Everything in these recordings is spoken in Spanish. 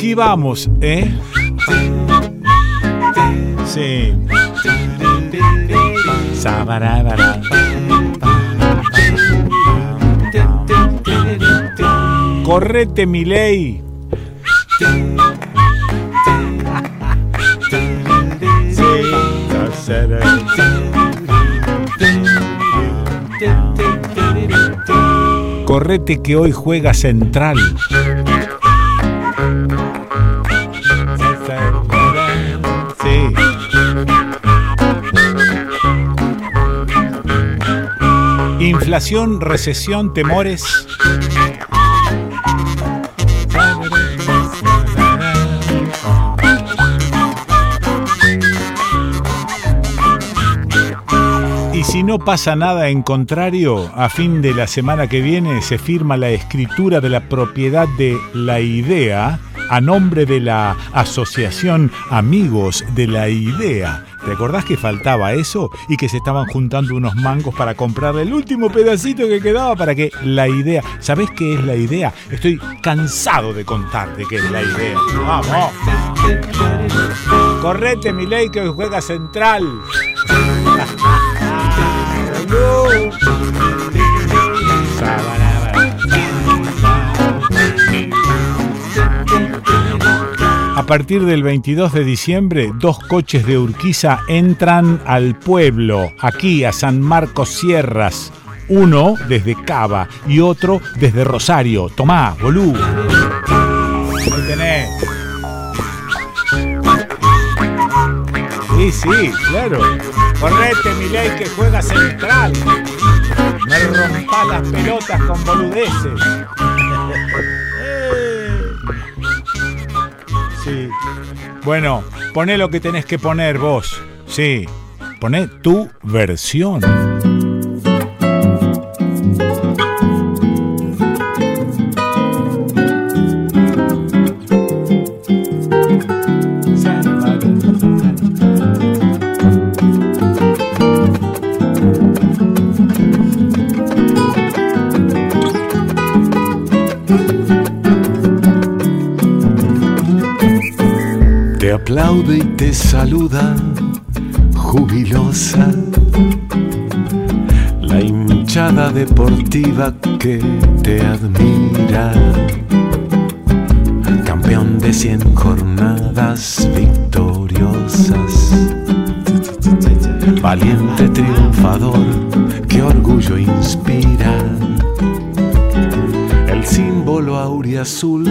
Aquí vamos, ¿eh? Sí. Correte, mi ley. Correte que hoy juega central. Inflación, recesión, temores. Y si no pasa nada en contrario, a fin de la semana que viene se firma la escritura de la propiedad de la idea a nombre de la Asociación Amigos de la Idea. ¿Te acordás que faltaba eso y que se estaban juntando unos mangos para comprar el último pedacito que quedaba para que la idea... ¿Sabés qué es la idea? Estoy cansado de contarte qué es la idea. ¡Vamos! Correte, mi ley, que hoy juega central. A partir del 22 de diciembre, dos coches de Urquiza entran al pueblo, aquí a San Marcos Sierras. Uno desde Cava y otro desde Rosario. Tomá, bolú. Ahí tenés. Sí, sí, claro. Correte, mi ley, que juega central. No rompa las pelotas con boludeces. Sí. Bueno, poné lo que tenés que poner vos. Sí. Poné tu versión. Aplaude y te saluda jubilosa la hinchada deportiva que te admira. Campeón de cien jornadas victoriosas. Valiente triunfador, qué orgullo inspira. El símbolo auriazul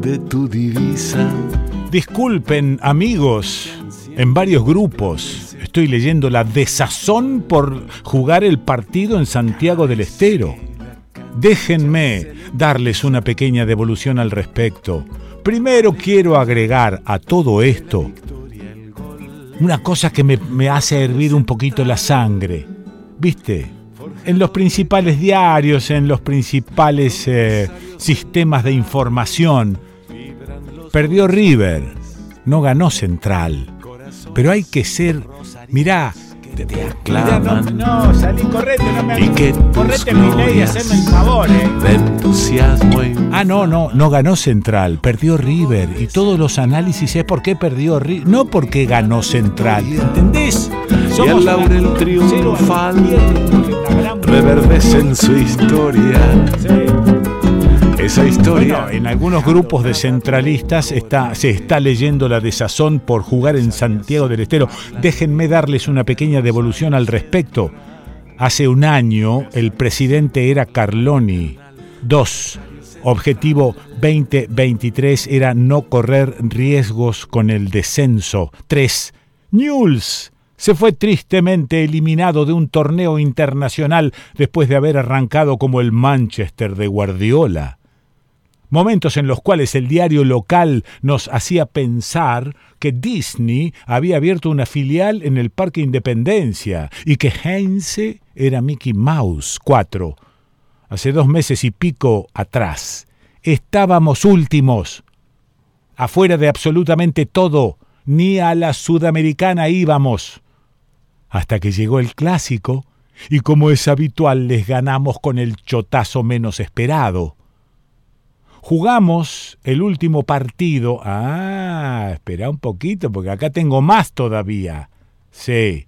de tu divisa. Disculpen, amigos, en varios grupos estoy leyendo la desazón por jugar el partido en Santiago del Estero. Déjenme darles una pequeña devolución al respecto. Primero quiero agregar a todo esto una cosa que me, hace hervir un poquito la sangre. ¿Viste? En los principales diarios, en los principales eh, sistemas de información, perdió River, no ganó Central. Pero hay que ser, mirá, Te mirá, aclaman no, no, salí, correte, no me y que tus correte mi ley, haceme el favor, eh. de entusiasmo y Ah, no, no, no ganó Central, perdió River. Y todos los análisis es por qué perdió River, no porque ganó Central. ¿Entendés? y el laurel triunfal reverdece en su historia. Sí. Esa historia Bueno, en algunos grupos de centralistas está, se está leyendo la desazón por jugar en Santiago del Estero. Déjenme darles una pequeña devolución al respecto. Hace un año el presidente era Carloni. Dos. Objetivo 2023 era no correr riesgos con el descenso. Tres. Newell's se fue tristemente eliminado de un torneo internacional después de haber arrancado como el Manchester de Guardiola. Momentos en los cuales el diario local nos hacía pensar que Disney había abierto una filial en el Parque Independencia y que Heinze era Mickey Mouse 4. Hace dos meses y pico atrás. Estábamos últimos. Afuera de absolutamente todo. Ni a la sudamericana íbamos. Hasta que llegó el clásico y como es habitual les ganamos con el chotazo menos esperado. Jugamos el último partido. Ah, espera un poquito, porque acá tengo más todavía. Sí.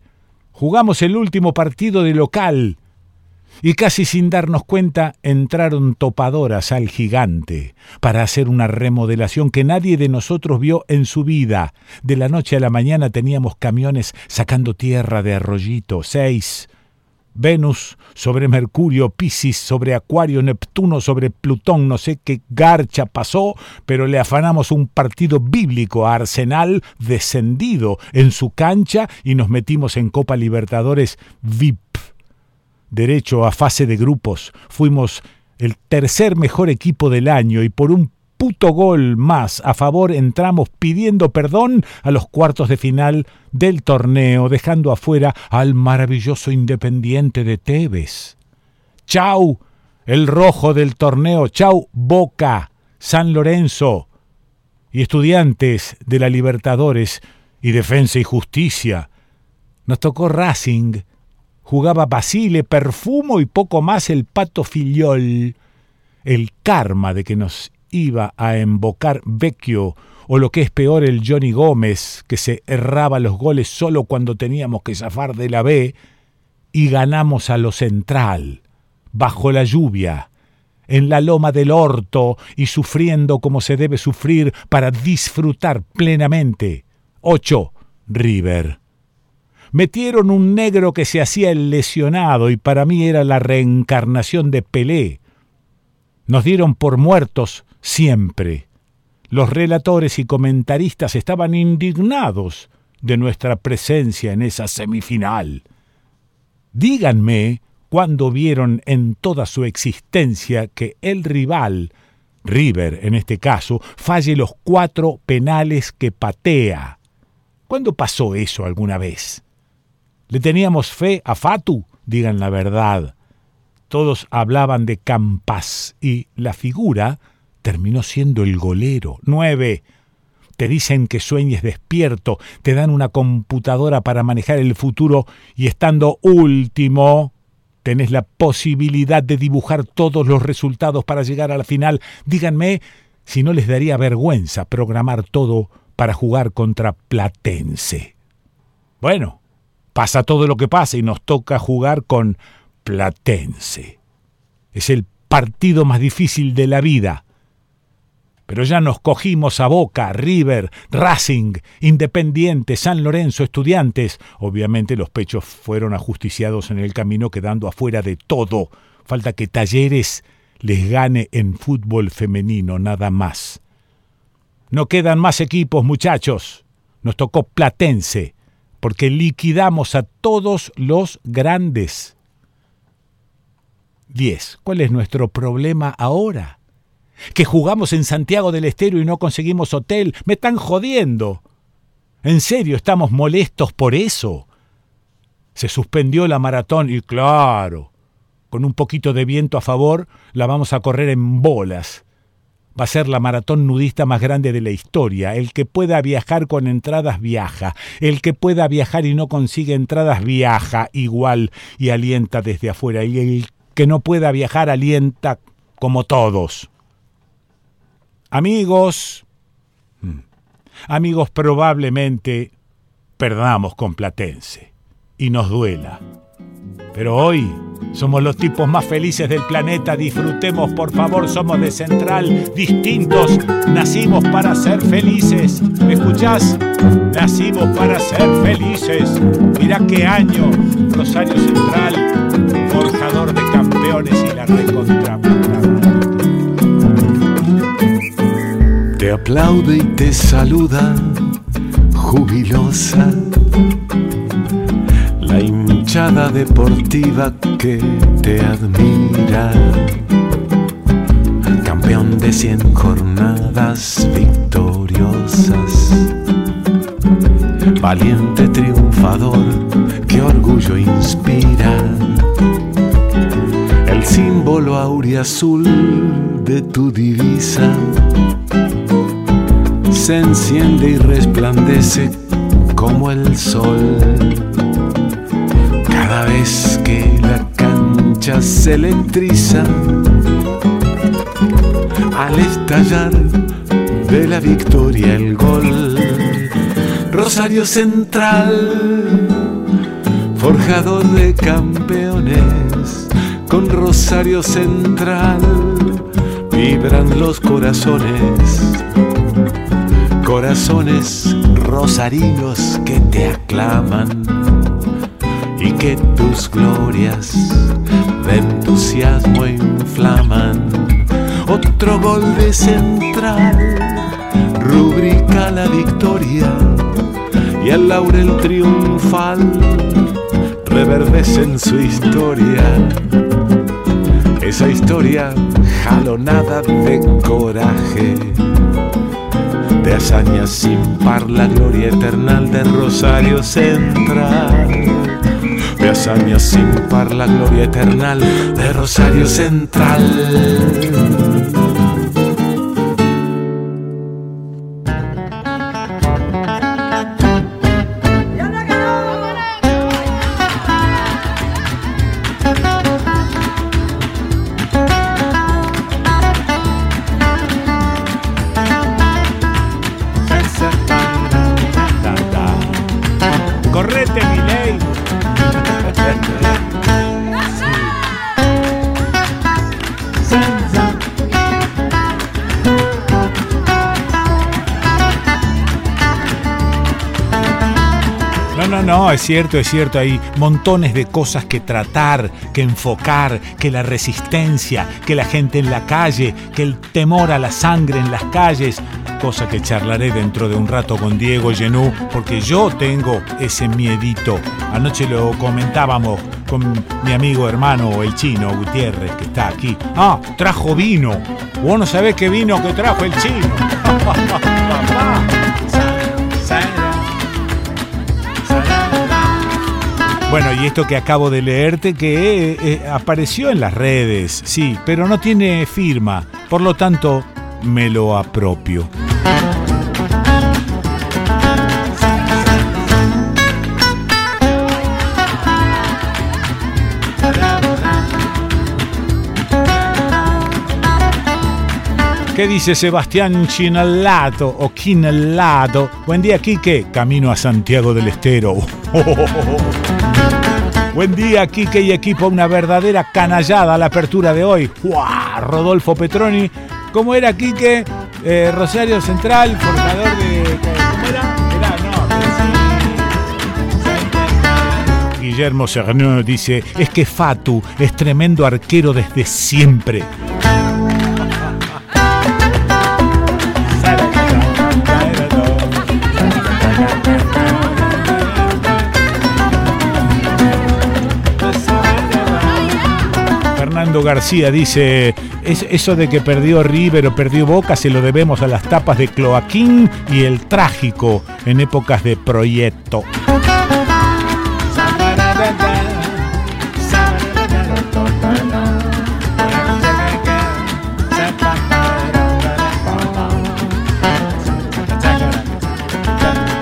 Jugamos el último partido de local. Y casi sin darnos cuenta entraron topadoras al gigante para hacer una remodelación que nadie de nosotros vio en su vida. De la noche a la mañana teníamos camiones sacando tierra de arroyito. Seis Venus sobre Mercurio, Piscis sobre Acuario, Neptuno sobre Plutón, no sé qué garcha pasó, pero le afanamos un partido bíblico a Arsenal descendido en su cancha y nos metimos en Copa Libertadores VIP. Derecho a fase de grupos, fuimos el tercer mejor equipo del año y por un puto gol más a favor entramos pidiendo perdón a los cuartos de final del torneo, dejando afuera al maravilloso Independiente de Tebes. Chau, el rojo del torneo, chau, Boca, San Lorenzo y estudiantes de la Libertadores y Defensa y Justicia. Nos tocó Racing, jugaba Basile, Perfumo y poco más el Pato Filiol. El karma de que nos iba a embocar Vecchio o lo que es peor el Johnny Gómez, que se erraba los goles solo cuando teníamos que zafar de la B, y ganamos a lo central, bajo la lluvia, en la loma del orto y sufriendo como se debe sufrir para disfrutar plenamente. 8. River. Metieron un negro que se hacía el lesionado y para mí era la reencarnación de Pelé. Nos dieron por muertos siempre. Los relatores y comentaristas estaban indignados de nuestra presencia en esa semifinal. Díganme cuándo vieron en toda su existencia que el rival, River en este caso, falle los cuatro penales que patea. ¿Cuándo pasó eso alguna vez? ¿Le teníamos fe a Fatu? Digan la verdad. Todos hablaban de Campas y la figura terminó siendo el golero. Nueve. Te dicen que sueñes despierto, te dan una computadora para manejar el futuro y estando último, tenés la posibilidad de dibujar todos los resultados para llegar a la final. Díganme si no les daría vergüenza programar todo para jugar contra Platense. Bueno, pasa todo lo que pasa y nos toca jugar con Platense. Es el partido más difícil de la vida pero ya nos cogimos a Boca, River, Racing, Independiente, San Lorenzo, Estudiantes. Obviamente los pechos fueron ajusticiados en el camino quedando afuera de todo. Falta que Talleres les gane en fútbol femenino, nada más. No quedan más equipos, muchachos. Nos tocó Platense, porque liquidamos a todos los grandes. 10. ¿Cuál es nuestro problema ahora? Que jugamos en Santiago del Estero y no conseguimos hotel. Me están jodiendo. En serio, estamos molestos por eso. Se suspendió la maratón y claro, con un poquito de viento a favor, la vamos a correr en bolas. Va a ser la maratón nudista más grande de la historia. El que pueda viajar con entradas viaja. El que pueda viajar y no consigue entradas viaja igual y alienta desde afuera. Y el que no pueda viajar alienta como todos. Amigos, mm, amigos probablemente perdamos con Platense y nos duela. Pero hoy somos los tipos más felices del planeta. Disfrutemos, por favor, somos de Central, distintos. Nacimos para ser felices. ¿Me escuchás? Nacimos para ser felices. Mira qué año. Rosario Central, forjador de campeones y la recontra. Aplaude y te saluda, jubilosa, la hinchada deportiva que te admira. Campeón de cien jornadas victoriosas, valiente triunfador, qué orgullo inspira. El símbolo auriazul de tu divisa se enciende y resplandece como el sol. Cada vez que la cancha se electriza, al estallar de la victoria el gol. Rosario Central, forjador de campeones, con Rosario Central vibran los corazones, corazones rosarinos que te aclaman y que tus glorias de entusiasmo inflaman. Otro gol de central rubrica la victoria y el laurel triunfal reverdece en su historia. Esa historia jalonada de coraje, de hazañas sin par, la gloria eternal de Rosario Central. De hazañas sin par, la gloria eternal de Rosario Central. Cierto, es cierto, hay montones de cosas que tratar, que enfocar, que la resistencia, que la gente en la calle, que el temor a la sangre en las calles, cosa que charlaré dentro de un rato con Diego Genú, porque yo tengo ese miedito. Anoche lo comentábamos con mi amigo hermano, el chino Gutiérrez, que está aquí. Ah, trajo vino. Vos no sabés qué vino que trajo el chino. Bueno, y esto que acabo de leerte que eh, eh, apareció en las redes, sí, pero no tiene firma, por lo tanto me lo apropio. ¿Qué dice Sebastián Chinalato o Quinalato? Buen día, Quique. Camino a Santiago del Estero. Buen día, Quique y equipo. Una verdadera canallada a la apertura de hoy. Rodolfo Petroni. ¿Cómo era, Quique? Eh, Rosario Central, formador de. Guillermo Serrano dice: Es que Fatu es tremendo arquero desde siempre. García dice, es eso de que perdió River o perdió Boca se lo debemos a las tapas de Cloaquín y el trágico en épocas de proyecto.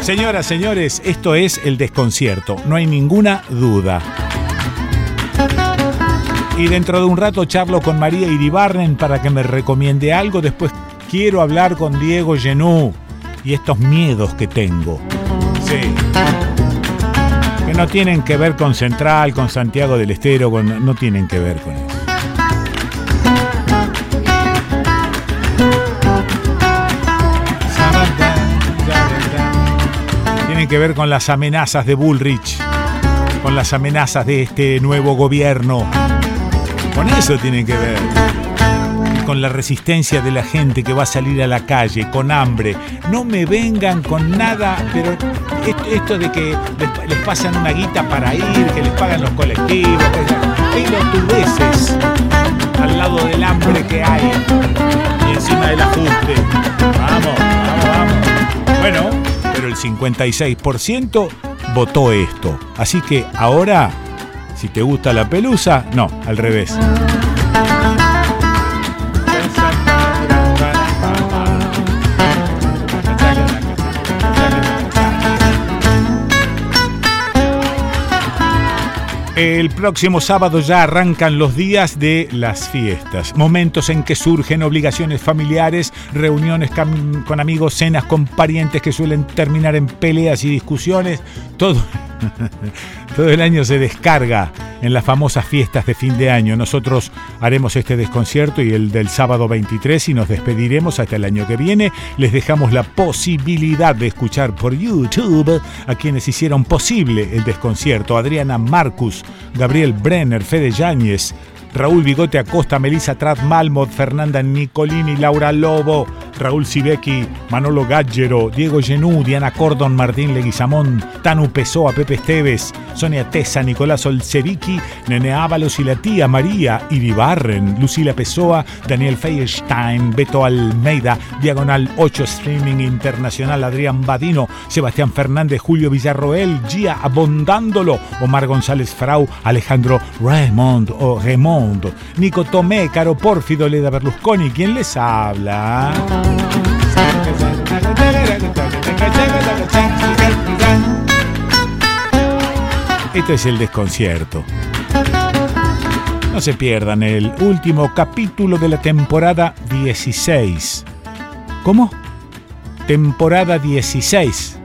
Señoras, señores, esto es el desconcierto, no hay ninguna duda. Y dentro de un rato charlo con María Iribarren para que me recomiende algo. Después quiero hablar con Diego Genú y estos miedos que tengo. Sí. Que no tienen que ver con Central, con Santiago del Estero, no tienen que ver con eso. Tienen que ver con las amenazas de Bullrich, con las amenazas de este nuevo gobierno con eso tiene que ver. con la resistencia de la gente que va a salir a la calle con hambre. No me vengan con nada, pero esto, de que les, pasan una guita para ir, que les pagan los colectivos, veces al lado del hambre que hay y encima del ajuste. Vamos, vamos, vamos. Bueno, pero el 56% votó esto. Así que ahora si te gusta la pelusa, no, al revés. El próximo sábado ya arrancan los días de las fiestas, momentos en que surgen obligaciones familiares, reuniones con amigos, cenas con parientes que suelen terminar en peleas y discusiones, todo Todo el año se descarga en las famosas fiestas de fin de año. Nosotros haremos este desconcierto y el del sábado 23 y nos despediremos hasta el año que viene. Les dejamos la posibilidad de escuchar por YouTube a quienes hicieron posible el desconcierto. Adriana Marcus, Gabriel Brenner, Fede Yáñez, Raúl Bigote Acosta, Melissa Trat Malmod, Fernanda Nicolini, Laura Lobo, Raúl Sibeki, Manolo Gaggero, Diego Genú, Diana Cordon, Martín Leguizamón, Tanu Pessoa, Pepe Esteves, Sonia Tesa, Nicolás Olsevicki, Nene Ábalos y la tía María Iribarren, Lucila Pessoa, Daniel Feierstein, Beto Almeida, Diagonal 8 Streaming Internacional, Adrián Badino, Sebastián Fernández, Julio Villarroel, Gia Abondándolo, Omar González Frau, Alejandro Raymond o Raymond, Nico Tomé, Caro Pórfido, Leda Berlusconi, ¿quién les habla? Este es el desconcierto. No se pierdan el último capítulo de la temporada 16. ¿Cómo? Temporada 16.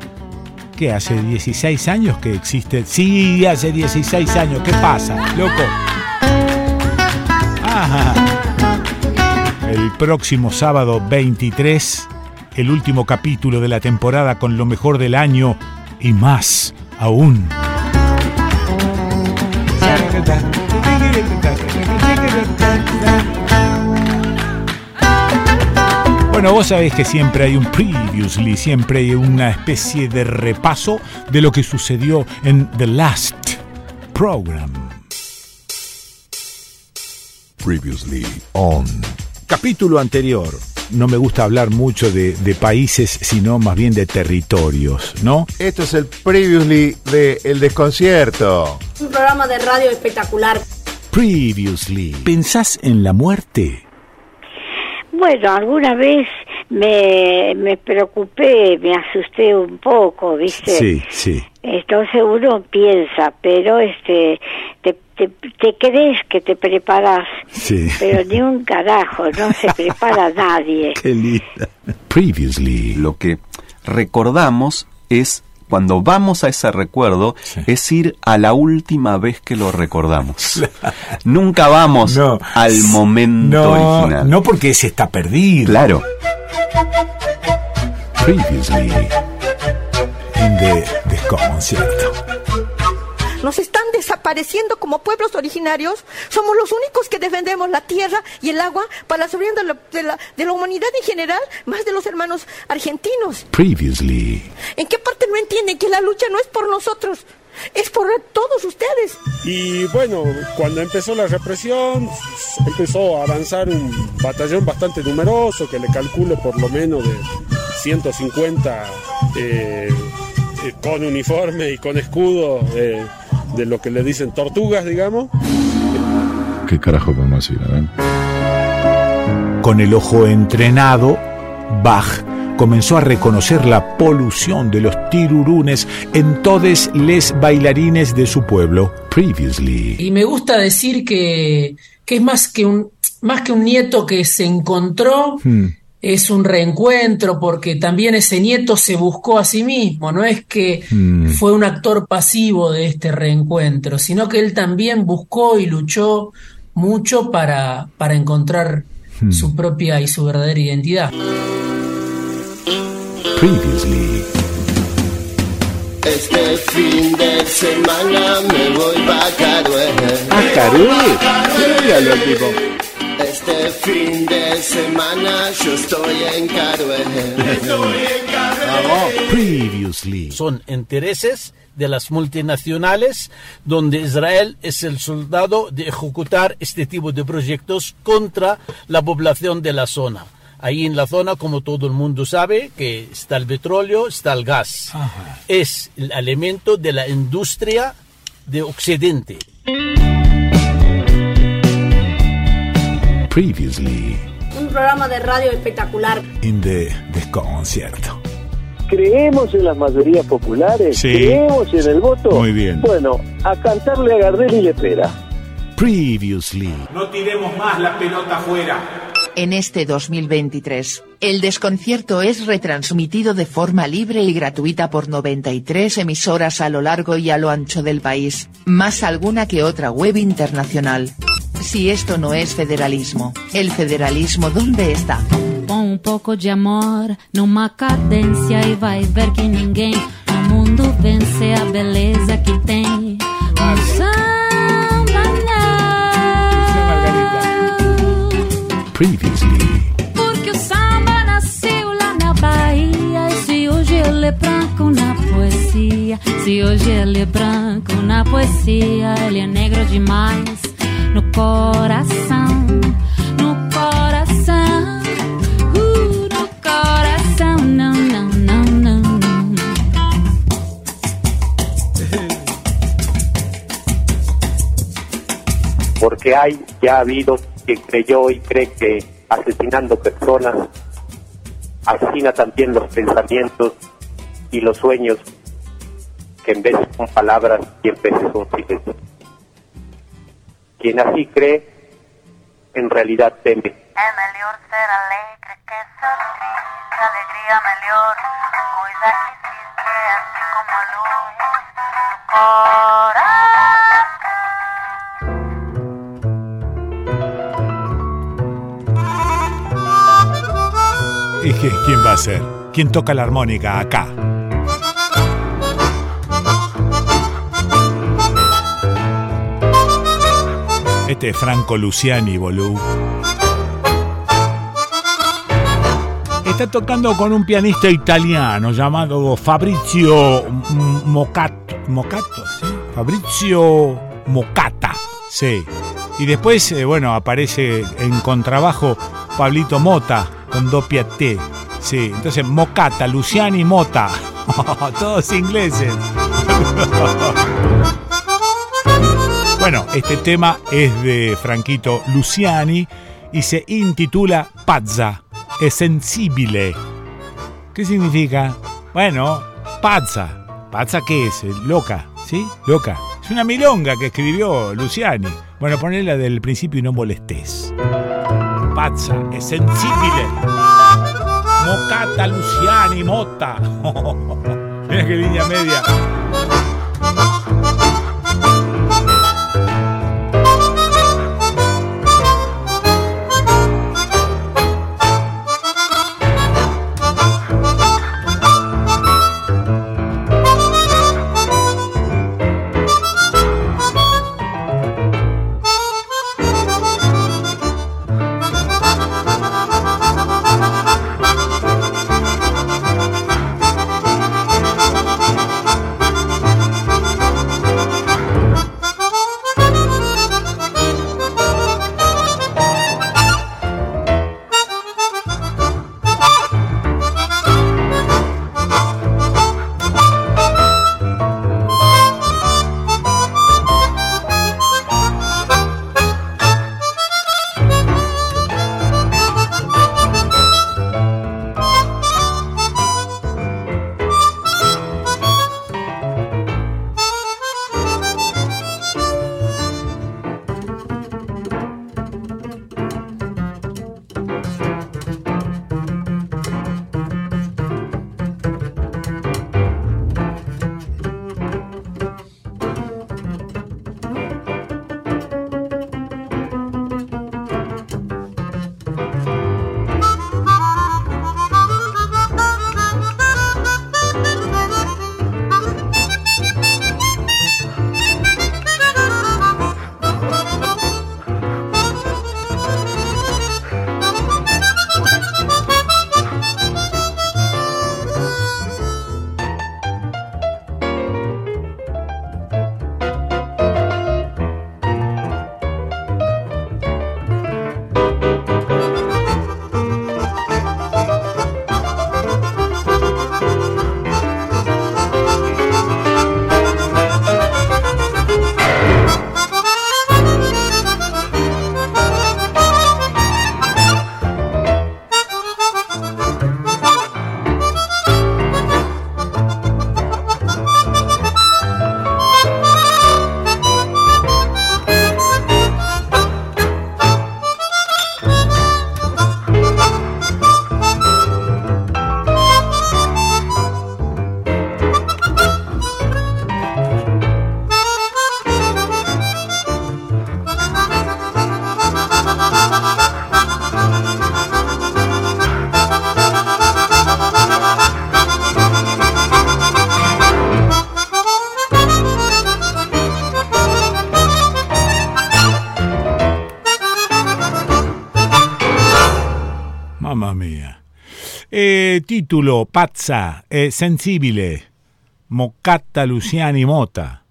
¿Qué hace 16 años que existe? Sí, hace 16 años. ¿Qué pasa, loco? El próximo sábado 23, el último capítulo de la temporada con lo mejor del año y más aún. Bueno, vos sabés que siempre hay un previously, siempre hay una especie de repaso de lo que sucedió en The Last Program. Previously on. Capítulo anterior. No me gusta hablar mucho de, países, sino más bien de territorios, ¿no? Esto es el Previously de El Desconcierto. Un programa de radio espectacular. Previously. ¿Pensás en la muerte? Bueno, alguna vez me, me preocupé, me asusté un poco, ¿viste? Sí, sí. Entonces uno piensa, pero este te, te, crees que te preparas, sí. pero ni un carajo, no se prepara nadie. Qué linda. Previously. Lo que recordamos es cuando vamos a ese recuerdo es ir a la última vez que lo recordamos. Nunca vamos al momento original. No porque ese está perdido. Claro. Previously the desconcierto. Nos están desapareciendo como pueblos originarios. Somos los únicos que defendemos la tierra y el agua para la soberanía de la, de la, de la humanidad en general, más de los hermanos argentinos. Previously. ¿En qué parte no entienden que la lucha no es por nosotros? es por todos ustedes. Y bueno, cuando empezó la represión, empezó a avanzar un batallón bastante numeroso, que le calculo por lo menos de 150 eh, eh, con uniforme y con escudo eh, de lo que le dicen tortugas, digamos. ¿Qué carajo podemos decir? Con el ojo entrenado, Bach comenzó a reconocer la polución de los tirurunes en todos les bailarines de su pueblo. Previously. Y me gusta decir que, que es más que un más que un nieto que se encontró, hmm. Es un reencuentro porque también ese nieto se buscó a sí mismo, no es que hmm. fue un actor pasivo de este reencuentro, sino que él también buscó y luchó mucho para, para encontrar hmm. su propia y su verdadera identidad. Previously. Este fin de semana me voy pa' Carué. ¿A Carué? Míralo el tipo. Este fin de semana yo estoy en Carué. Estoy en. Previously. Son intereses de las multinacionales donde Israel es el soldado de ejecutar este tipo de proyectos contra la población de la zona. Ahí en la zona, como todo el mundo sabe, que está el petróleo, está el gas. Es el elemento de la industria de Occidente. Previously. Un programa de radio espectacular. In the desconcierto. creemos en las mayorías populares, creemos en el voto. Muy bien. Bueno, a cantarle a Gardel y Lepera. Previously. No tiremos más la pelota afuera. En este 2023, el desconcierto es retransmitido de forma libre y gratuita por 93 emisoras a lo largo y a lo ancho del país, más alguna que otra web internacional. Si esto no es federalismo, ¿el federalismo dónde está? Pon un poco de amor numa cadencia y vai ver que ninguém no mundo vence a beleza que tem. Previously. Porque o samba nasceu lá na Bahia. E se hoje ele é branco na poesia, se hoje ele é branco na poesia, ele é negro demais no coração, no coração, uh, no coração, não, não, não, não. Porque hay, ya ha habido quien creyó y cree que asesinando personas asesina también los pensamientos y los sueños que en veces son palabras y en veces son silencios. Quien así cree, en realidad teme. É melhor ser alegre que ser triste, alegría melhor, coisa existe así como luz ¿Y qué- quién va a ser? ¿Quién toca la armónica acá? Este es Franco Luciani, boludo. Está tocando con un pianista italiano llamado Fabrizio Mocato. ¿Mocato? Fabrizio Mocata. Sí. Y después, eh, bueno, aparece en contrabajo Pablito Mota con doppia T. Sí, entonces Mocata, Luciani Mota. Todos ingleses. Bueno, este tema es de Franquito Luciani y se intitula Pazza, es sensible. ¿Qué significa? Bueno, pazza. ¿Pazza qué es? Eh, Loca, ¿sí? Loca. Es una milonga que escribió Luciani. Bueno, ponela del principio y no molestes. Pazza, es sensible. Mocata Luciani Mota. Mira qué línea media. Título, Pazza, eh, Sensibile, Mocata Luciani Mota.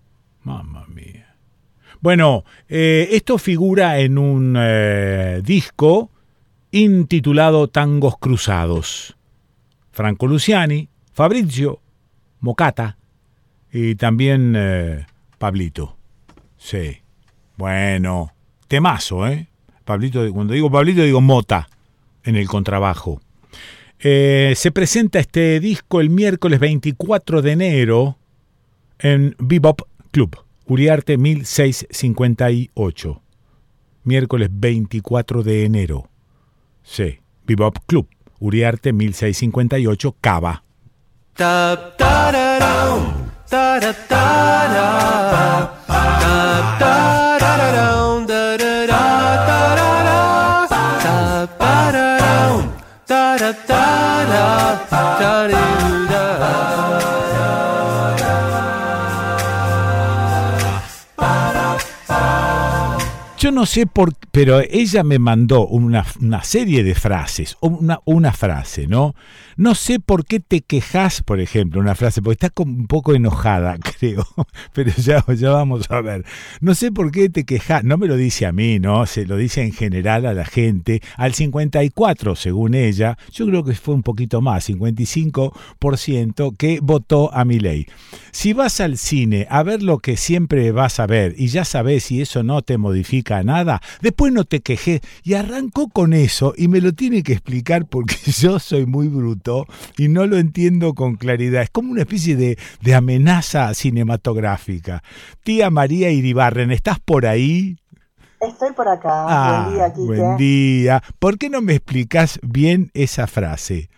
Mamma mía. Bueno, eh, esto figura en un disco intitulado Tangos Cruzados. Franco Luciani, Fabrizio, Mocata y también Pablito. Sí. Bueno, temazo, ¿eh? Pablito, cuando digo Pablito digo Mota en el contrabajo. Eh, se presenta este disco el miércoles 24 de enero en Bebop Club, Uriarte 1658. Miércoles 24 de enero. Sí, Bebop Club, Uriarte 1658, Cava. Yo no sé por pero ella me mandó una, serie de frases, una, una frase, ¿no? No sé por qué te quejas, por ejemplo, una frase, porque estás un poco enojada, creo, pero ya, ya vamos a ver. No sé por qué te quejas, no me lo dice a mí, ¿no? Se lo dice en general a la gente, al 54, según ella, yo creo que fue un poquito más, 55% que votó a mi ley. Si vas al cine a ver lo que siempre vas a ver y ya sabes si eso no te modifica nada, después no te quejé. Y arrancó con eso y me lo tiene que explicar porque yo soy muy bruto y no lo entiendo con claridad. Es como una especie de, de amenaza cinematográfica. Tía María Iribarren, ¿estás por ahí? Estoy por acá. buen ah, día, Kike. Buen día. ¿Por qué no me explicas bien esa frase?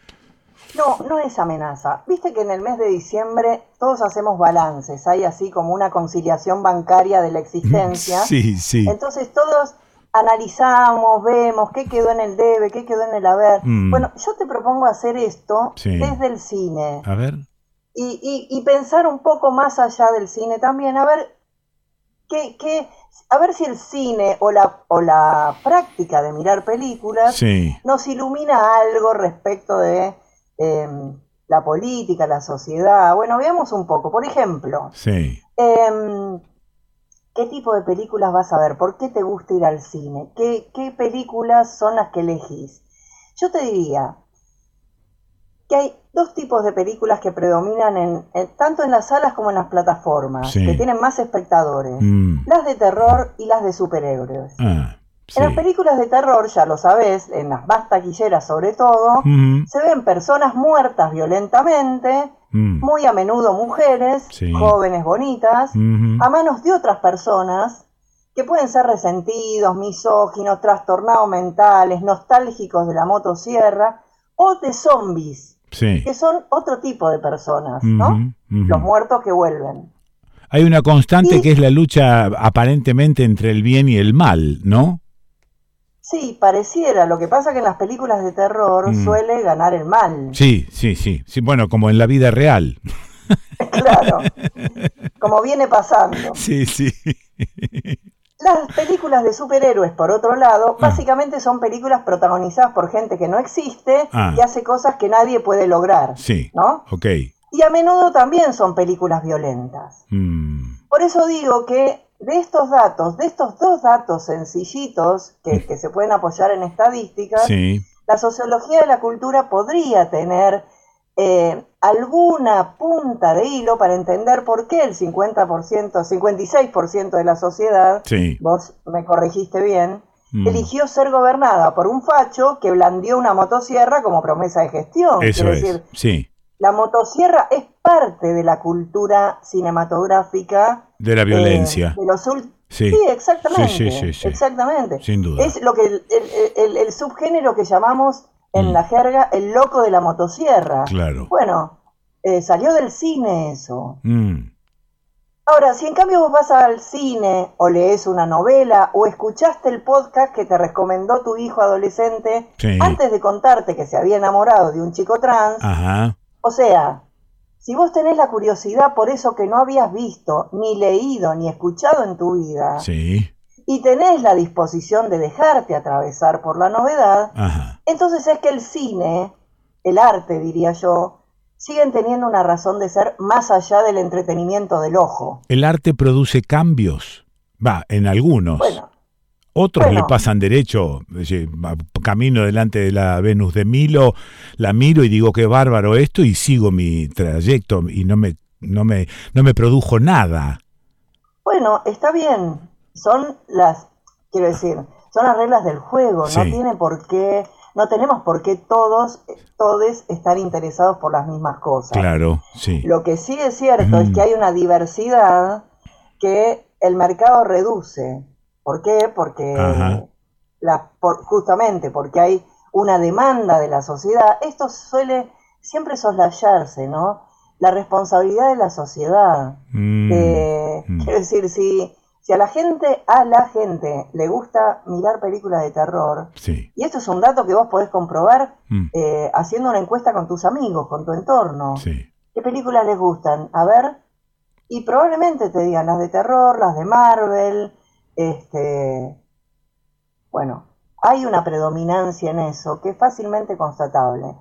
No, no es amenaza. Viste que en el mes de diciembre todos hacemos balances, hay así como una conciliación bancaria de la existencia. Sí, sí. Entonces todos analizamos, vemos qué quedó en el debe, qué quedó en el haber. Mm. Bueno, yo te propongo hacer esto desde el cine. A ver. Y, y, pensar un poco más allá del cine también, a ver qué, qué, a ver si el cine o la, o la práctica de mirar películas nos ilumina algo respecto de la política, la sociedad. Bueno, veamos un poco. Por ejemplo, sí. Em, ¿Qué tipo de películas vas a ver? ¿Por qué te gusta ir al cine? ¿Qué, películas son las que elegís? Yo te diría que hay dos tipos de películas que predominan en, tanto en las salas como en las plataformas, que tienen más espectadores. Mm. Las de terror y las de superhéroes. Ah, en las películas de terror, ya lo sabes, en las más taquilleras sobre todo, se ven personas muertas violentamente, Mm. muy a menudo mujeres, jóvenes bonitas, a manos de otras personas que pueden ser resentidos, misóginos, trastornados mentales, nostálgicos de la motosierra o de zombies, que son otro tipo de personas, ¿no? Los muertos que vuelven. Hay una constante que es la lucha aparentemente entre el bien y el mal, ¿no? Sí, pareciera. Lo que pasa que en las películas de terror mm. suele ganar el mal. Sí, sí, sí, sí. Bueno, como en la vida real. claro. Como viene pasando. Sí, sí. Las películas de superhéroes, por otro lado, ah. básicamente son películas protagonizadas por gente que no existe ah. y hace cosas que nadie puede lograr. Sí. ¿No? Ok. Y a menudo también son películas violentas. Mm. Por eso digo que de estos datos, de estos dos datos sencillitos que, se pueden apoyar en estadísticas, la sociología de la cultura podría tener eh, alguna punta de hilo para entender por qué el 50%, 56% de la sociedad, vos me corregiste bien, mm. eligió ser gobernada por un facho que blandió una motosierra como promesa de gestión. Eso es, decir, sí. La motosierra es parte de la cultura cinematográfica. De la violencia. Eh, sí. exactamente. Sí, sí, sí, exactamente. Sin duda. Es lo que el, subgénero que llamamos en mm. la jerga el loco de la motosierra. Claro. Bueno, eh, salió del cine eso. Mm. Ahora, si en cambio vos vas al cine o lees una novela o escuchaste el podcast que te recomendó tu hijo adolescente antes de contarte que se había enamorado de un chico trans, Ajá. O sea, si vos tenés la curiosidad por eso que no habías visto, ni leído, ni escuchado en tu vida, sí. y tenés la disposición de dejarte atravesar por la novedad, entonces es que el cine, el arte diría yo, siguen teniendo una razón de ser más allá del entretenimiento del ojo. El arte produce cambios, va, en algunos. Bueno, otros le pasan derecho, camino delante de la Venus de Milo, la miro y digo qué bárbaro esto y sigo mi trayecto y no me, no me, no me produjo nada. Bueno, está bien, son las, quiero decir, son las reglas del juego, no tiene por qué, no tenemos por qué todos, todos estar interesados por las mismas cosas. Claro, sí. Lo que sí es cierto es que hay una diversidad que el mercado reduce. ¿Por qué? Porque la, por, justamente porque hay una demanda de la sociedad. Esto suele siempre soslayarse, ¿no? La responsabilidad de la sociedad. Mm, eh, mm. Quiero decir, si, si a la gente, a la gente le gusta mirar películas de terror, y esto es un dato que vos podés comprobar mm. eh, haciendo una encuesta con tus amigos, con tu entorno. ¿Qué películas les gustan? A ver, y probablemente te digan las de terror, las de Marvel, este, bueno, hay una predominancia en eso que es fácilmente constatable.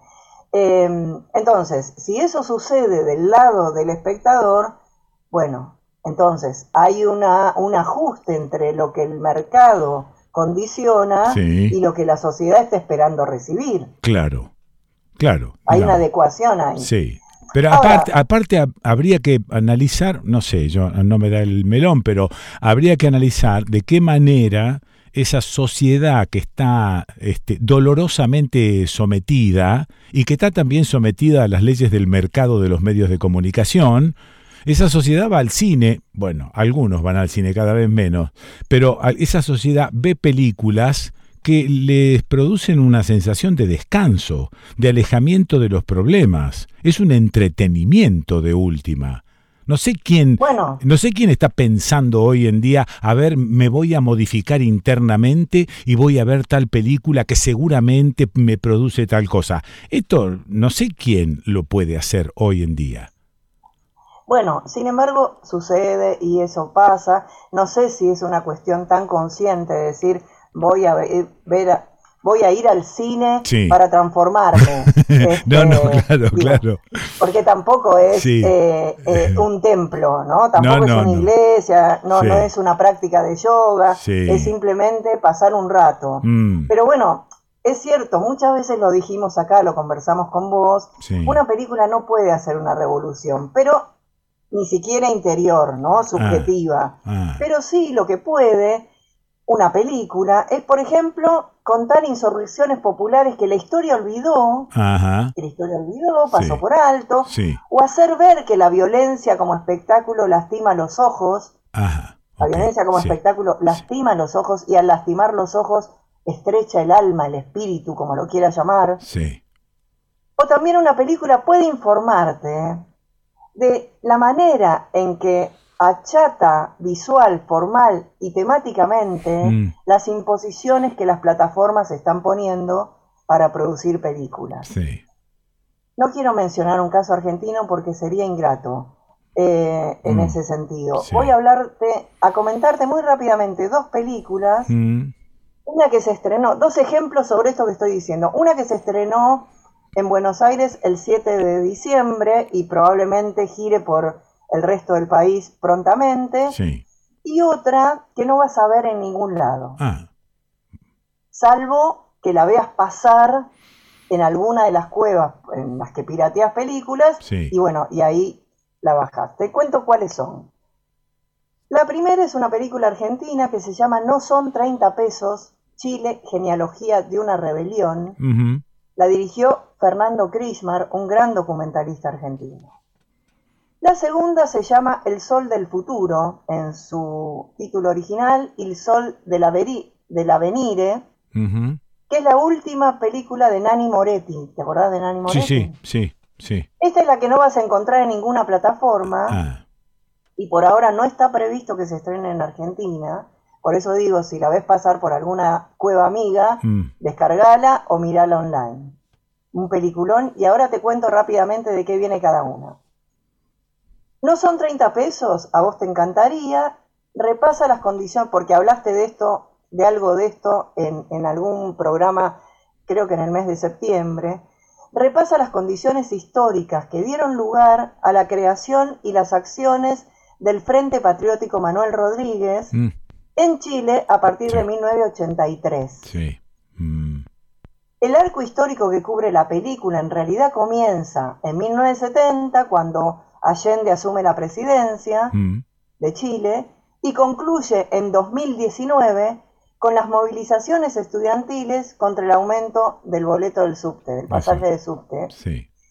Em, entonces, si eso sucede del lado del espectador, bueno, entonces hay una, un ajuste entre lo que el mercado condiciona y lo que la sociedad está esperando recibir. Claro, claro. Hay una adecuación ahí. Sí. Pero aparte, aparte habría que analizar, no sé, yo no me da el melón, pero habría que analizar de qué manera esa sociedad que está este, dolorosamente sometida y que está también sometida a las leyes del mercado de los medios de comunicación, esa sociedad va al cine, bueno, algunos van al cine cada vez menos, pero esa sociedad ve películas que les producen una sensación de descanso, de alejamiento de los problemas. Es un entretenimiento de última. No sé quién, no sé quién está pensando hoy en día, a ver, me voy a modificar internamente y voy a ver tal película que seguramente me produce tal cosa. Esto no sé quién lo puede hacer hoy en día. Bueno, sin embargo, sucede y eso pasa. No sé si es una cuestión tan consciente de decir, voy a ver, voy a ir al cine para transformarme. no, no, este, claro, claro. Porque tampoco es eh, eh, un templo, ¿no? Tampoco es una iglesia, no, no es una práctica de yoga, es simplemente pasar un rato. Mm. Pero bueno, es cierto, muchas veces lo dijimos acá, lo conversamos con vos, una película no puede hacer una revolución, pero ni siquiera interior, ¿no? Ah, Subjetiva. Ah. Pero sí lo que puede una película es, por ejemplo, contar insurrecciones populares que la historia olvidó, que la historia olvidó, pasó por alto, o hacer ver que la violencia como espectáculo lastima los ojos, la violencia como espectáculo lastima los ojos y al lastimar los ojos estrecha el alma, el espíritu, como lo quiera llamar. O también una película puede informarte de la manera en que achata visual, formal y temáticamente mm. las imposiciones que las plataformas están poniendo para producir películas. No quiero mencionar un caso argentino porque sería ingrato eh, en mm. ese sentido. Voy a hablarte, a comentarte muy rápidamente dos películas. Mm. Una que se estrenó, dos ejemplos sobre esto que estoy diciendo. Una que se estrenó en Buenos Aires el 7 de diciembre y probablemente gire por el resto del país prontamente. Y otra que no vas a ver en ningún lado. Ah. Salvo que la veas pasar en alguna de las cuevas en las que pirateas películas. Y bueno, y ahí la bajas. Te cuento cuáles son. La primera es una película argentina que se llama No son 30 pesos, Chile, genealogía de una rebelión. La dirigió Fernando Krismar, un gran documentalista argentino. La segunda se llama El Sol del Futuro, en su título original, El Sol del, Avenire, que es la última película de Nani Moretti. ¿Te acordás de Nani Moretti? Sí, sí, sí, Esta es la que no vas a encontrar en ninguna plataforma ah. y por ahora no está previsto que se estrene en Argentina. Por eso digo, si la ves pasar por alguna cueva amiga, mm. descargala o mirala online. Un peliculón y ahora te cuento rápidamente de qué viene cada una. No son 30 pesos, a vos te encantaría, repasa las condiciones, porque hablaste de esto, de algo de esto en, en algún programa, creo que en el mes de septiembre, repasa las condiciones históricas que dieron lugar a la creación y las acciones del Frente Patriótico Manuel Rodríguez mm. en Chile a partir de 1983. Sí. Mm. El arco histórico que cubre la película en realidad comienza en 1970 cuando Allende asume la presidencia mm. de Chile y concluye en 2019 con las movilizaciones estudiantiles contra el aumento del boleto del subte, del pasaje de subte,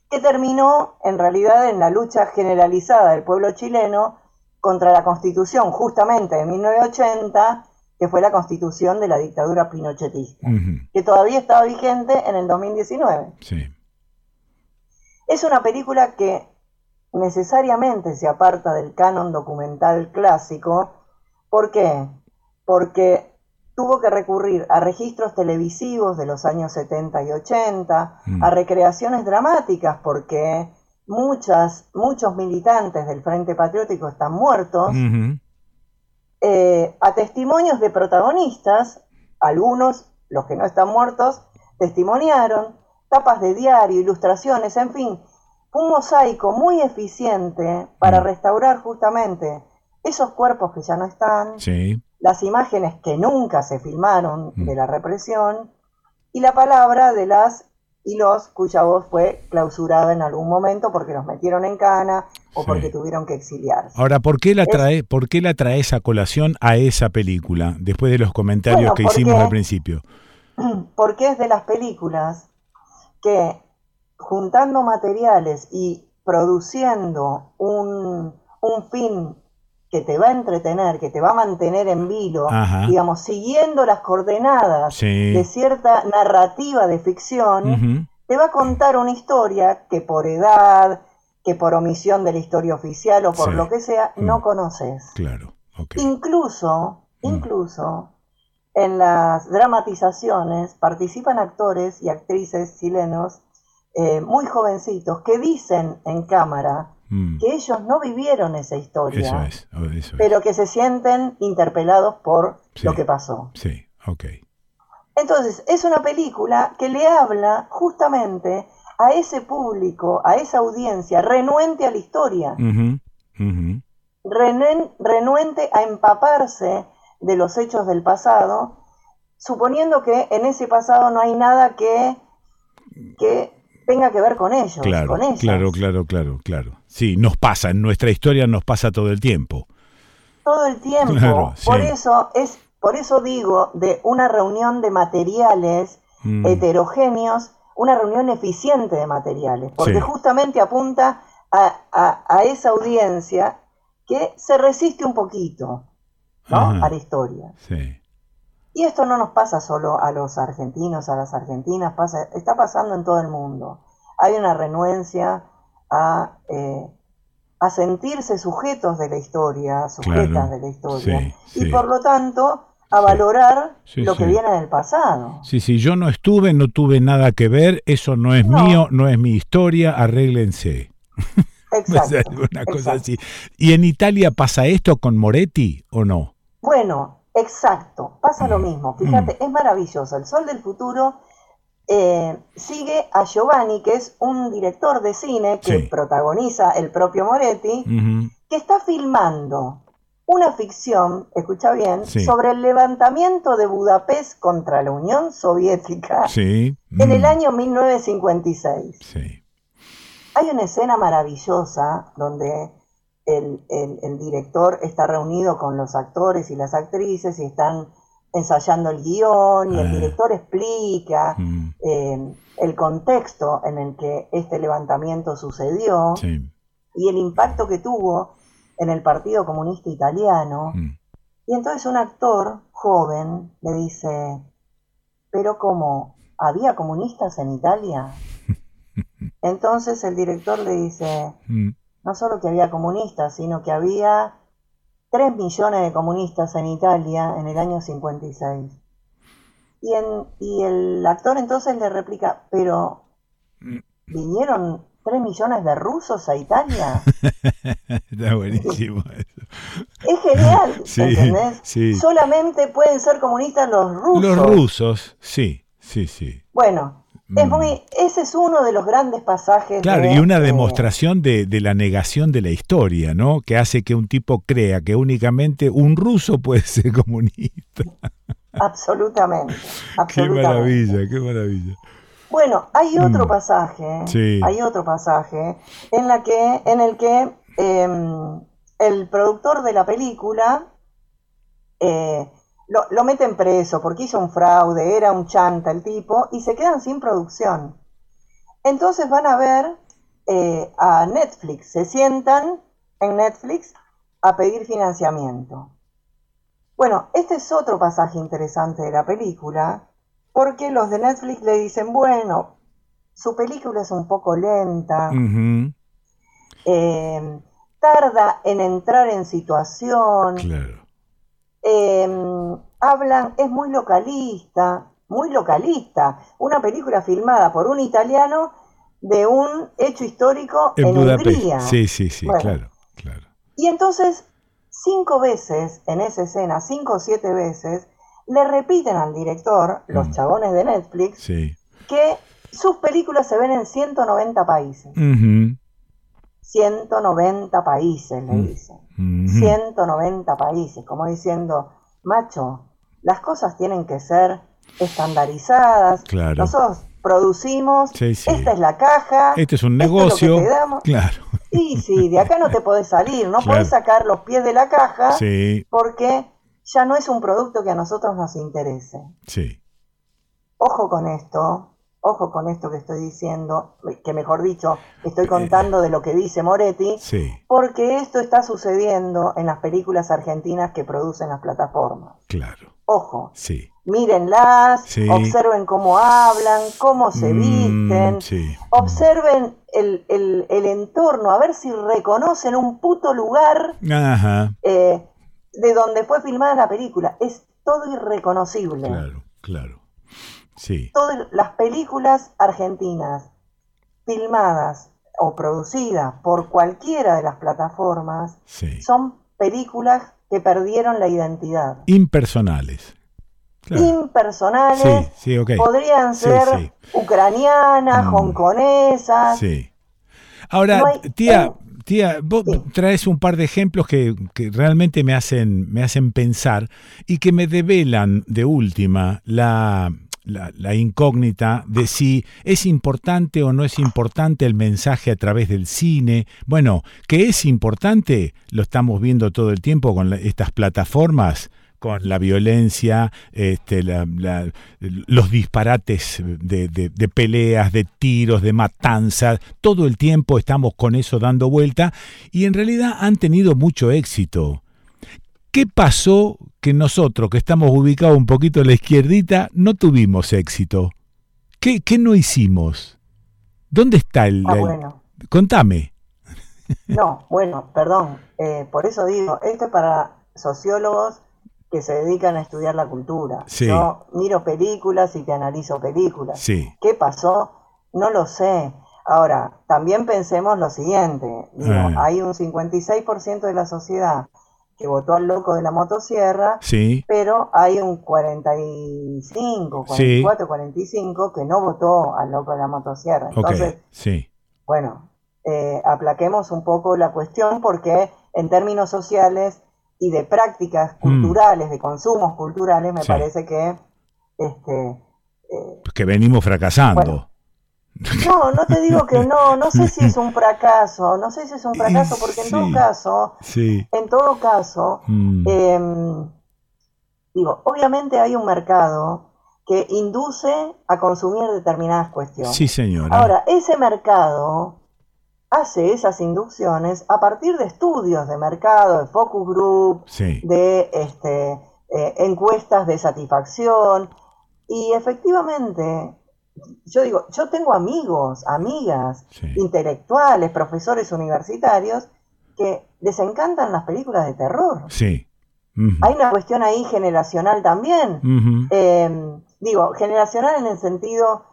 que terminó en realidad en la lucha generalizada del pueblo chileno contra la constitución justamente de 1980, que fue la constitución de la dictadura pinochetista, que todavía estaba vigente en el 2019. Es una película que necesariamente se aparta del canon documental clásico. ¿Por qué? Porque tuvo que recurrir a registros televisivos de los años 70 y 80, mm. a recreaciones dramáticas, porque muchas, muchos militantes del Frente Patriótico están muertos, eh, a testimonios de protagonistas, algunos, los que no están muertos, testimoniaron, tapas de diario, ilustraciones, en fin, un mosaico muy eficiente para mm. restaurar justamente esos cuerpos que ya no están, sí las imágenes que nunca se filmaron mm. de la represión y la palabra de las y los cuya voz fue clausurada en algún momento porque los metieron en cana o porque tuvieron que exiliarse. Ahora, ¿por qué la trae, ¿por qué la traes a colación a esa película después de los comentarios que hicimos al principio? Porque es de las películas que juntando materiales y produciendo un, un fin que te va a entretener, que te va a mantener en vilo, digamos, siguiendo las coordenadas de cierta narrativa de ficción, te va a contar una historia que por edad, que por omisión de la historia oficial o por lo que sea, no mm. conoces. Claro. Incluso, mm. incluso, en las dramatizaciones participan actores y actrices chilenos eh, muy jovencitos que dicen en cámara, Mm. que ellos no vivieron esa historia, oh, pero que se sienten interpelados por lo que pasó. Sí, ok. Entonces, es una película que le habla justamente a ese público, a esa audiencia renuente a la historia, renuente a empaparse de los hechos del pasado, suponiendo que en ese pasado no hay nada que, que tenga que ver con ellos, claro, con Claro, claro, claro, claro. Sí, nos pasa, en nuestra historia nos pasa todo el tiempo. Todo el tiempo. por eso es, por eso digo de una reunión de materiales mm. heterogéneos, una reunión eficiente de materiales, porque justamente apunta a, a, esa audiencia que se resiste un poquito a la historia. Sí. Y esto no nos pasa solo a los argentinos, a las argentinas, pasa, está pasando en todo el mundo. Hay una renuencia a, eh, a sentirse sujetos de la historia, sujetas de la historia, y por lo tanto a valorar lo que viene del pasado. Sí, sí, yo no estuve, no tuve nada que ver, eso no es mío, no es mi historia, arréglense. Exacto, una cosa así. ¿Y en Italia pasa esto con Moretti o no? Bueno, Exacto, pasa lo mm. mismo. Fíjate, mm. es maravilloso. El Sol del Futuro eh, sigue a Giovanni, que es un director de cine que protagoniza el propio Moretti, que está filmando una ficción, escucha bien, sobre el levantamiento de Budapest contra la Unión Soviética en el mm. año 1956. Hay una escena maravillosa donde el, director está reunido con los actores y las actrices y están ensayando el guion y el ah. director explica mm. eh, el contexto en el que este levantamiento sucedió y el impacto que tuvo en el Partido Comunista Italiano. Mm. Y entonces un actor joven le dice, pero ¿cómo? ¿Había comunistas en Italia? Entonces el director le dice, mm no solo que había comunistas, sino que había 3 millones de comunistas en Italia en el año 56. Y, en, y el actor entonces le replica, pero vinieron 3 millones de rusos a Italia. Está buenísimo eso. Es genial, ¿entendés? Solamente pueden ser comunistas los rusos. Los rusos, sí, sí, sí. Bueno, es mm. muy, ese es uno de los grandes pasajes. Claro, y una demostración de, de, la negación de la historia, ¿no? Que hace que un tipo crea que únicamente un ruso puede ser comunista. Absolutamente. Qué maravilla, qué maravilla. Bueno, hay otro mm. pasaje, hay otro pasaje en la que, en el que em, el productor de la película eh, lo, lo meten preso porque hizo un fraude, era un chanta el tipo, y se quedan sin producción. Entonces van a ver eh, a Netflix, se sientan en Netflix a pedir financiamiento. Bueno, este es otro pasaje interesante de la película, porque los de Netflix le dicen, bueno, su película es un poco lenta, eh, tarda en entrar en situación, eh, hablan, es muy localista, muy localista, una película filmada por un italiano de un hecho histórico en, Hungría. Sí, sí, sí, claro, claro. Y entonces, cinco veces en esa escena, cinco o siete veces, le repiten al director, los mm. chabones de Netflix, que sus películas se ven en 190 países. 190 países, le mm. dicen. 190 países, como diciendo, macho, las cosas tienen que ser estandarizadas. Nosotros producimos, esta es la caja, este es un negocio. Claro. Sí, sí, de acá no te podés salir, no podés sacar los pies de la caja porque ya no es un producto que a nosotros nos interese. Sí. Ojo con esto, ojo con esto que estoy diciendo, que mejor dicho, estoy contando de lo que dice Moretti, sí. porque esto está sucediendo en las películas argentinas que producen las plataformas. Claro. Ojo. Sí. Mírenlas, observen cómo hablan, cómo se mm, visten, observen el, el, entorno, a ver si reconocen un puto lugar Ajá. Eh, de donde fue filmada la película. Es todo irreconocible. Claro, claro. Sí. Todas las películas argentinas filmadas o producidas por cualquiera de las plataformas son películas que perdieron la identidad. Impersonales. Impersonales. Sí, sí, Podrían ser ucranianas, mm. hongkonesas. Sí. Ahora, tía, Tía, vos traes un par de ejemplos que, realmente me hacen, me hacen pensar y que me develan de última la, la, incógnita de si es importante o no es importante el mensaje a través del cine. Bueno, que es importante, lo estamos viendo todo el tiempo con estas plataformas con la violencia, este, los disparates de, peleas, de tiros, de matanzas, todo el tiempo estamos con eso dando vuelta y en realidad han tenido mucho éxito. ¿Qué pasó que nosotros, que estamos ubicados un poquito a la izquierdita, no tuvimos éxito? ¿Qué, qué no hicimos? ¿Dónde está el... Ah, Contame. No, bueno, perdón. Eh, por eso digo, esto es para sociólogos que se dedican a estudiar la cultura. Yo miro películas y te analizo películas. ¿Qué pasó? No lo sé. Ahora, también pensemos lo siguiente. Ah. Hay un 56% de la sociedad que votó al loco de la motosierra, pero hay un 45, 44, 45 que no votó al loco de la motosierra. Entonces, bueno, eh, aplaquemos un poco la cuestión porque en términos sociales y de prácticas mm. culturales, de consumos culturales, me parece que... Este, eh, que venimos fracasando. No, no te digo que no, no sé si es un fracaso, no sé si es un fracaso, porque en todo caso, en todo caso, mm. digo, obviamente hay un mercado que induce a consumir determinadas cuestiones. Sí, señora. Ahora, ese mercado hace esas inducciones a partir de estudios de mercado, de focus group, de este, eh, encuestas de satisfacción. Y efectivamente, yo digo, yo tengo amigos, amigas, intelectuales, profesores universitarios, que les encantan las películas de terror. Sí. Hay una cuestión ahí generacional también. Em, digo, generacional en el sentido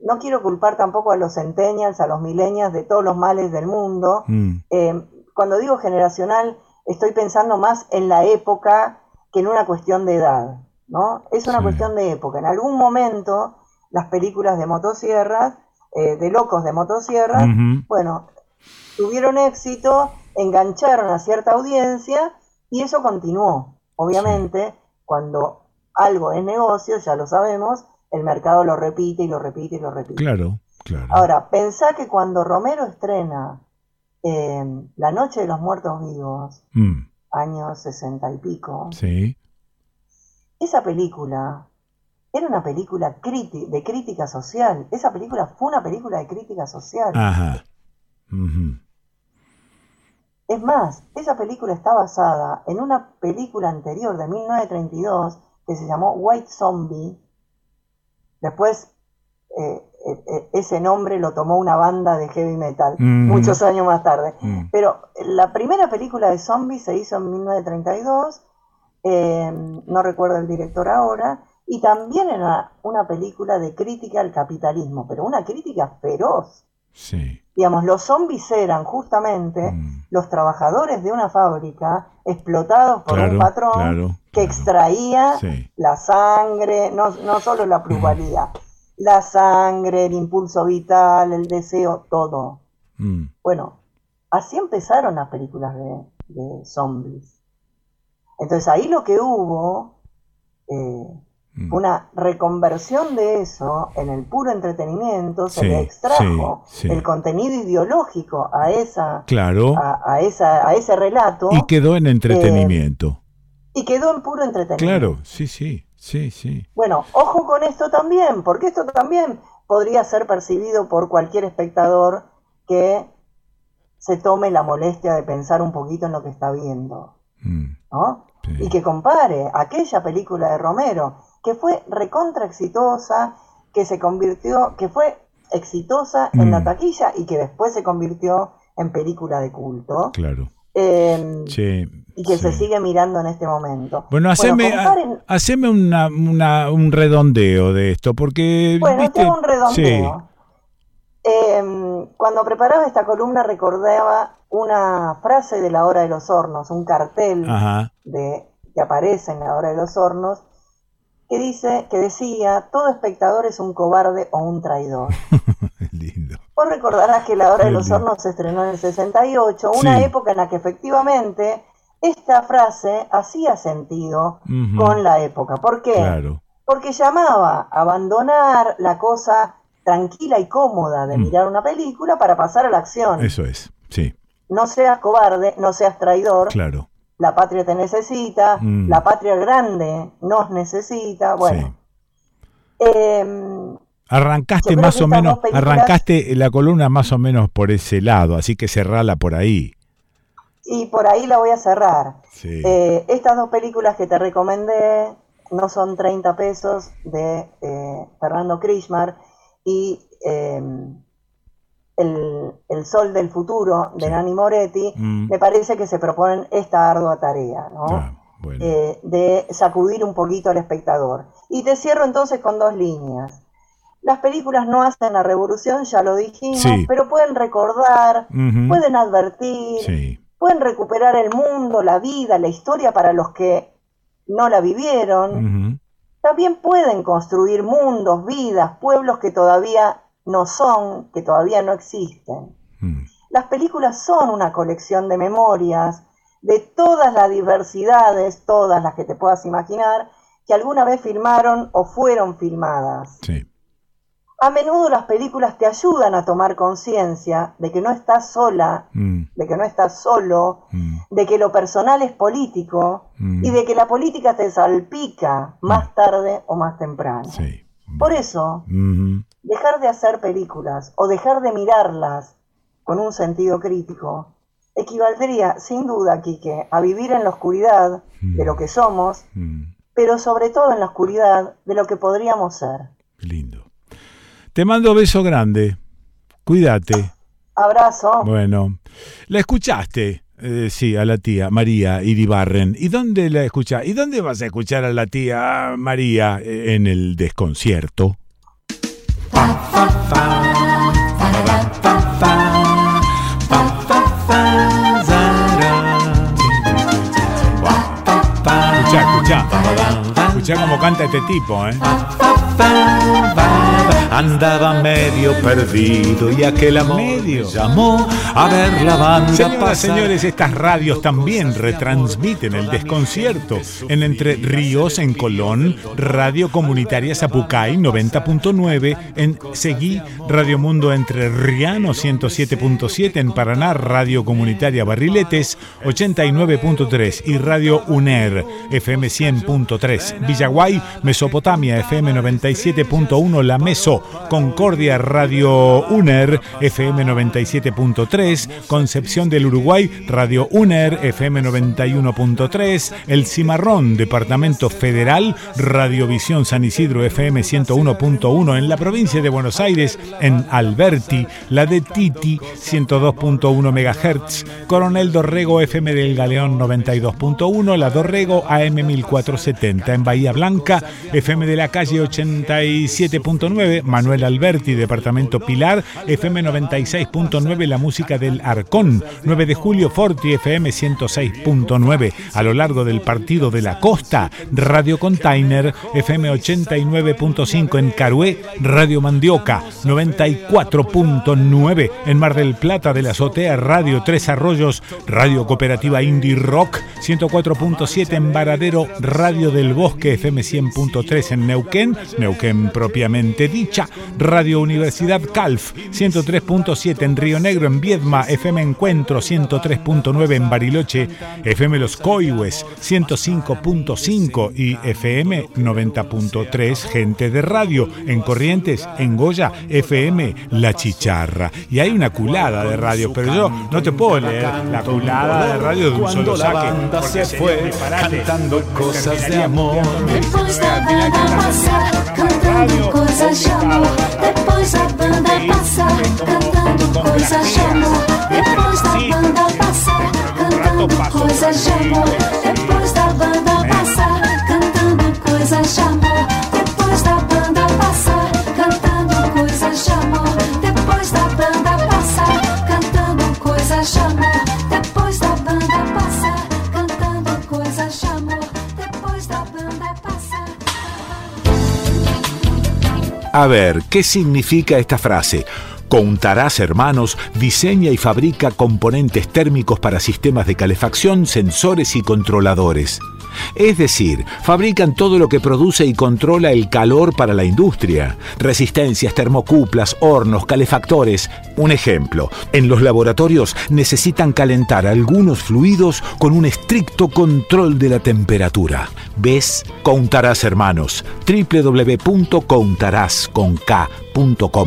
no quiero culpar tampoco a los centennials, a los millennials de todos los males del mundo. Mm. Eh, cuando digo generacional, estoy pensando más en la época que en una cuestión de edad, ¿no? Es una cuestión de época. En algún momento, las películas de motosierras, eh, de locos de motosierras, bueno, tuvieron éxito, engancharon a cierta audiencia y eso continuó. Obviamente, cuando algo es negocio, ya lo sabemos, el mercado lo repite y lo repite y lo repite. Claro, claro. Ahora, pensá que cuando Romero estrena eh, La Noche de los Muertos Vivos, mm. años sesenta y pico, sí. esa película era una película de crítica social. Esa película fue una película de crítica social. Ajá. Es más, esa película está basada en una película anterior de 1932 que se llamó White Zombie. Después eh, eh, eh, ese nombre lo tomó una banda de heavy metal mm. muchos años más tarde. Mm. Pero la primera película de zombies se hizo en 1932, no recuerdo el director ahora, y también era una película de crítica al capitalismo, pero una crítica feroz. Sí. Digamos, los zombies eran justamente mm. los trabajadores de una fábrica explotados por un patrón que extraía la sangre, no, no solo la plusvalía, la sangre, el impulso vital, el deseo, todo. Mm. Bueno, así empezaron las películas de, zombies. Entonces ahí lo que hubo, eh, mm. Una reconversión de eso en el puro entretenimiento, se le extrajo el contenido ideológico a esa, claro. a, esa, a ese relato. Y quedó en entretenimiento. Eh, y quedó en puro entretenimiento. Claro, sí, sí. Sí, sí. Bueno, ojo con esto también, porque esto también podría ser percibido por cualquier espectador que se tome la molestia de pensar un poquito en lo que está viendo. Mm. ¿no? Y que compare aquella película de Romero, que fue recontra exitosa, que se convirtió, que fue exitosa en la mm. taquilla y que después se convirtió en película de culto. Claro. Em, y que se sigue mirando en este momento. Bueno, haceme, haceme una, un redondeo de esto, porque... Bueno, tengo un redondeo. Em, cuando preparaba esta columna recordaba una frase de la hora de los hornos, un cartel de que aparece en la hora de los hornos, que dice, que decía, todo espectador es un cobarde o un traidor. Lindo. Vos recordarás que La Hora de los Hornos se estrenó en el 68, una época en la que efectivamente esta frase hacía sentido con la época. ¿Por qué? Porque llamaba a abandonar la cosa tranquila y cómoda de mm. mirar una película para pasar a la acción. Eso es, sí. No seas cobarde, no seas traidor. Claro la patria te necesita, mm. la patria grande nos necesita, bueno. Em, arrancaste más o menos, arrancaste la columna más o menos por ese lado, así que cerrala por ahí. Y por ahí la voy a cerrar. Eh, estas dos películas que te recomendé no son 30 pesos de eh, Fernando Krishmar y em, el, Sol del Futuro de Nani Moretti, mm. me parece que se proponen esta ardua tarea, ¿no? Ah, eh, de sacudir un poquito al espectador. Y te cierro entonces con dos líneas. Las películas no hacen la revolución, ya lo dijimos, pero pueden recordar, pueden advertir, pueden recuperar el mundo, la vida, la historia para los que no la vivieron. También pueden construir mundos, vidas, pueblos que todavía no son, que todavía no existen. Hmm. Las películas son una colección de memorias de todas las diversidades, todas las que te puedas imaginar, que alguna vez filmaron o fueron filmadas. A menudo las películas te ayudan a tomar conciencia de que no estás sola, hmm. de que no estás solo, hmm. de que lo personal es político y de que la política te salpica más tarde o más temprano. Por eso, dejar de hacer películas o dejar de mirarlas con un sentido crítico equivaldría, sin duda, Quique, a vivir en la oscuridad de lo que somos, pero sobre todo en la oscuridad de lo que podríamos ser. Lindo. Te mando beso grande. Cuídate. Abrazo. Bueno, la escuchaste. Eh, sí, a la tía María Iribarren. ¿Y dónde la escuchas? ¿Y dónde vas a escuchar a la tía María eh, en el desconcierto? Escucha, escucha. Escucha cómo canta este tipo, ¿eh? Andaba medio perdido y aquel amor medio. llamó a ver la banda Señoras, señores, estas radios también retransmiten el desconcierto en Entre Ríos en Colón, Radio Comunitaria Zapucay 90.9 en Seguí, Radio Mundo Entre Riano 107.7 en Paraná, Radio Comunitaria Barriletes 89.3 y Radio UNER FM 100.3, Villaguay, Mesopotamia FM 97.1 La Meso Concordia Radio UNER FM 97.3, Concepción del Uruguay Radio UNER FM 91.3, El Cimarrón Departamento Federal Radiovisión San Isidro FM 101.1 en la provincia de Buenos Aires en Alberti, la de Titi 102.1 MHz, Coronel Dorrego FM del Galeón 92.1, la Dorrego AM 1470 en Bahía Blanca, FM de la calle 87.9, Manuel Alberti, Departamento Pilar, FM 96.9, la música del Arcón, 9 de julio, Forti, FM 106.9, a lo largo del partido de la costa, Radio Container, FM 89.5 en Carué, Radio Mandioca, 94.9 en Mar del Plata de la Azotea, Radio Tres Arroyos, Radio Cooperativa Indie Rock, 104.7 en Varadero, Radio del Bosque, FM 100.3 en Neuquén, Neuquén propiamente Radio Universidad Calf 103.7 en Río Negro, en Viedma, FM Encuentro 103.9 en Bariloche, FM Los Coihues 105.5 y FM 90.3 Gente de Radio, en Corrientes, en Goya, FM La Chicharra. Y hay una culada de radio, pero yo no te puedo leer la culada de radio de un solo saque. se fue cantando cosas de amor. Depois da banda passar, cantando coisas de Depois da banda passar, cantando coisas de amor. Depois da banda passar, cantando coisas de amor. Depois da banda passar, cantando coisas de amor. Depois da banda passar, cantando coisas de amor. Depois da banda passar, cantando coisas de amor. A ver, ¿qué significa esta frase? Contarás Hermanos diseña y fabrica componentes térmicos para sistemas de calefacción, sensores y controladores. Es decir, fabrican todo lo que produce y controla el calor para la industria. Resistencias, termocuplas, hornos, calefactores. Un ejemplo, en los laboratorios necesitan calentar algunos fluidos con un estricto control de la temperatura. ¿Ves? Contarás Hermanos. www.contarás.com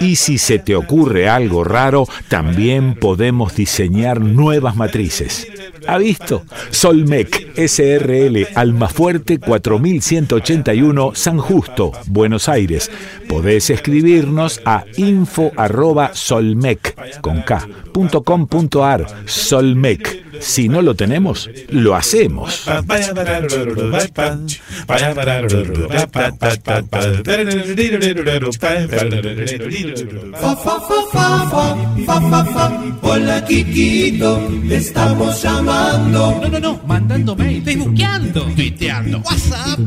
Y si se te ocurre algo raro, también podemos diseñar nuevas matrices. ¿Ha visto? Solmec SRL Almafuerte 4181 San Justo, Buenos Aires. Podés escribirnos a info arroba solmec con K, punto com punto ar. Solmec Si no lo tenemos, lo hacemos. Hola Kikito, te estamos llamando. No, no, no, mandando mail, facebookeando, tuiteando, whatsapp.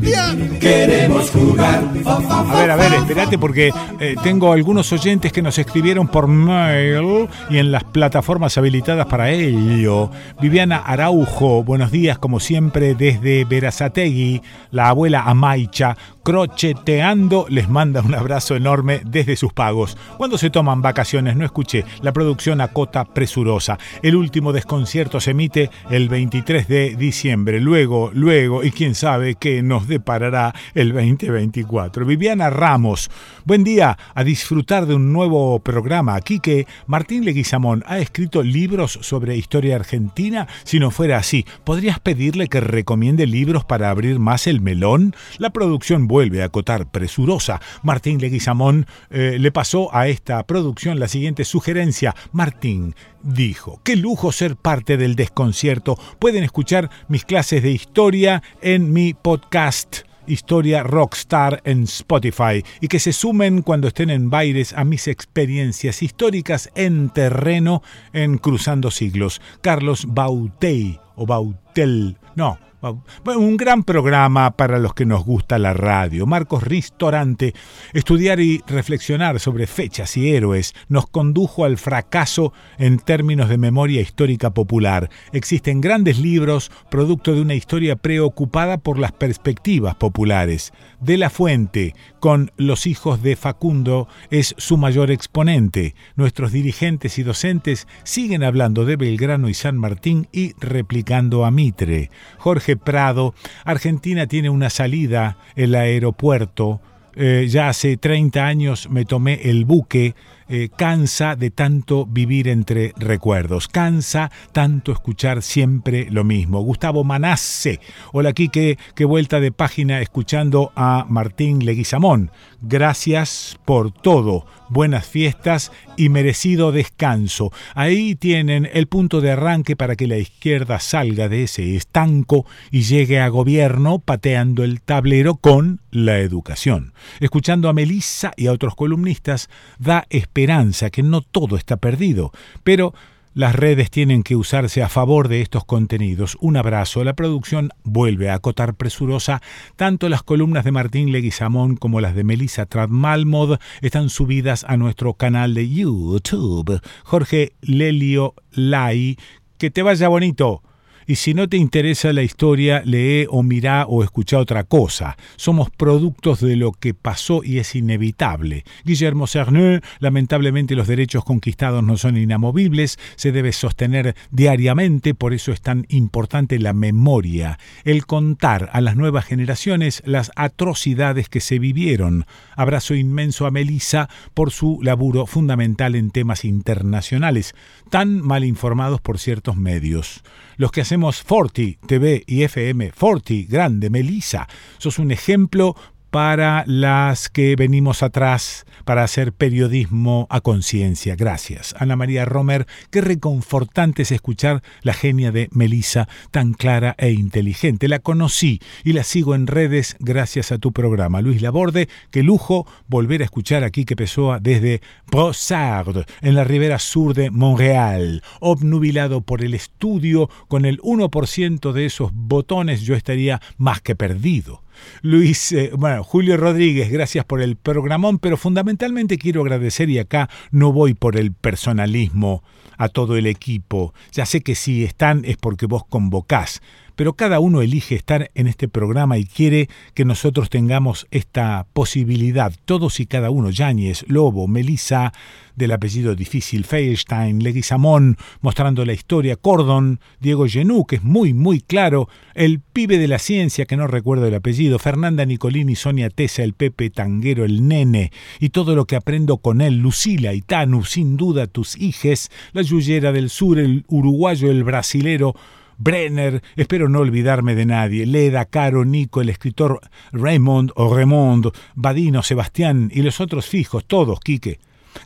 Queremos jugar. A ver, a ver, espérate porque eh, tengo algunos oyentes que nos escribieron por mail y en las plataformas habilitadas para ello. Viviana Araujo, buenos días como siempre desde Verazategui. La abuela Amaicha, crocheteando, les manda un abrazo enorme desde sus pagos. Cuando se toman vacaciones, no escuché, la producción acota presurosa. El último desconcierto se emite el 23 de diciembre. Luego, luego, y quién sabe qué nos deparará el 2024. Viviana Ramos, buen día, a disfrutar de un nuevo programa. Aquí que Martín Leguizamón ha escrito libros sobre historia argentina. Si no fuera así, ¿podrías pedirle que recomiende libros para abrir más el melón? La producción vuelve a acotar presurosa. Martín Leguizamón eh, le pasó a esta producción la siguiente sugerencia. Martín dijo, qué lujo ser parte del desconcierto. Pueden escuchar mis clases de historia en mi podcast. Historia Rockstar en Spotify y que se sumen cuando estén en bailes a mis experiencias históricas en terreno en Cruzando Siglos. Carlos Bautey o Bautel, no, un gran programa para los que nos gusta la radio. Marcos Ristorante, estudiar y reflexionar sobre fechas y héroes, nos condujo al fracaso en términos de memoria histórica popular. Existen grandes libros, producto de una historia preocupada por las perspectivas populares. De la Fuente, con Los hijos de Facundo, es su mayor exponente. Nuestros dirigentes y docentes siguen hablando de Belgrano y San Martín y replicando a Mitre. Jorge Prado, Argentina tiene una salida, el aeropuerto. Eh, ya hace 30 años me tomé el buque eh, cansa de tanto vivir entre recuerdos, cansa tanto escuchar siempre lo mismo. Gustavo Manasse, hola aquí, qué, vuelta de página escuchando a Martín Leguizamón. Gracias por todo, buenas fiestas y merecido descanso. Ahí tienen el punto de arranque para que la izquierda salga de ese estanco y llegue a gobierno pateando el tablero con la educación. Escuchando a Melissa y a otros columnistas, da esperanza que no todo está perdido, pero las redes tienen que usarse a favor de estos contenidos. Un abrazo. La producción vuelve a acotar presurosa. Tanto las columnas de Martín Leguizamón como las de Melissa Tradmalmod están subidas a nuestro canal de YouTube. Jorge Lelio Lai. Que te vaya bonito. Y si no te interesa la historia, lee o mira o escucha otra cosa. Somos productos de lo que pasó y es inevitable. Guillermo Cerneux, lamentablemente los derechos conquistados no son inamovibles, se debe sostener diariamente, por eso es tan importante la memoria, el contar a las nuevas generaciones las atrocidades que se vivieron. Abrazo inmenso a Melissa por su laburo fundamental en temas internacionales, tan mal informados por ciertos medios los que hacemos Forti TV y FM, Forti, grande, Melisa, sos un ejemplo para las que venimos atrás para hacer periodismo a conciencia. Gracias. Ana María Romer, qué reconfortante es escuchar la genia de Melisa, tan clara e inteligente. La conocí y la sigo en redes gracias a tu programa. Luis Laborde, qué lujo volver a escuchar aquí que Pessoa desde Brossard, en la ribera sur de Montreal. Obnubilado por el estudio, con el 1% de esos botones yo estaría más que perdido. Luis, eh, bueno, Julio Rodríguez, gracias por el programón, pero fundamentalmente quiero agradecer y acá no voy por el personalismo a todo el equipo. Ya sé que si están es porque vos convocás, pero cada uno elige estar en este programa y quiere que nosotros tengamos esta posibilidad, todos y cada uno, Yáñez, Lobo, Melissa, del apellido difícil, Feilstein, Leguizamón, mostrando la historia, Cordon, Diego Genú, que es muy, muy claro, el pibe de la ciencia, que no recuerdo el apellido, Fernanda Nicolini, Sonia Tesa, el Pepe Tanguero, el Nene, y todo lo que aprendo con él, Lucila y Tanu, sin duda tus hijes, la Yuyera del Sur, el uruguayo, el brasilero, Brenner, espero no olvidarme de nadie, Leda, Caro, Nico, el escritor Raymond o Raymond, Badino, Sebastián y los otros fijos, todos, Quique.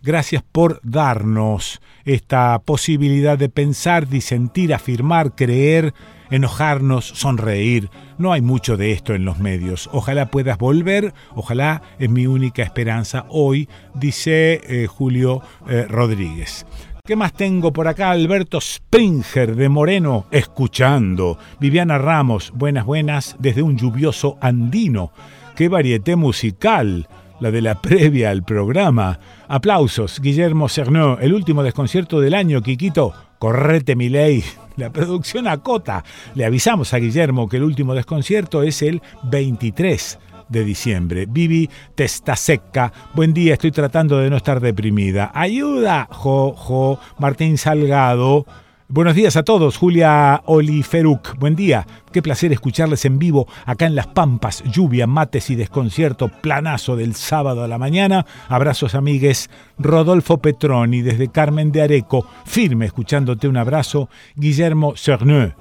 Gracias por darnos esta posibilidad de pensar, disentir, afirmar, creer, enojarnos, sonreír. No hay mucho de esto en los medios. Ojalá puedas volver, ojalá es mi única esperanza hoy, dice eh, Julio eh, Rodríguez. ¿Qué más tengo por acá? Alberto Springer de Moreno, escuchando. Viviana Ramos, buenas, buenas, desde un lluvioso andino. ¡Qué varieté musical! La de la previa al programa. Aplausos, Guillermo Cernó, el último desconcierto del año, Quiquito. Correte mi ley. La producción acota. Le avisamos a Guillermo que el último desconcierto es el 23 de diciembre. Vivi Testa Seca, buen día, estoy tratando de no estar deprimida. Ayuda, jo, jo, Martín Salgado. Buenos días a todos, Julia Oliferuk. Buen día, qué placer escucharles en vivo acá en Las Pampas. Lluvia, mates y desconcierto, planazo del sábado a la mañana. Abrazos, amigues. Rodolfo Petroni desde Carmen de Areco, firme escuchándote un abrazo. Guillermo Cerneux.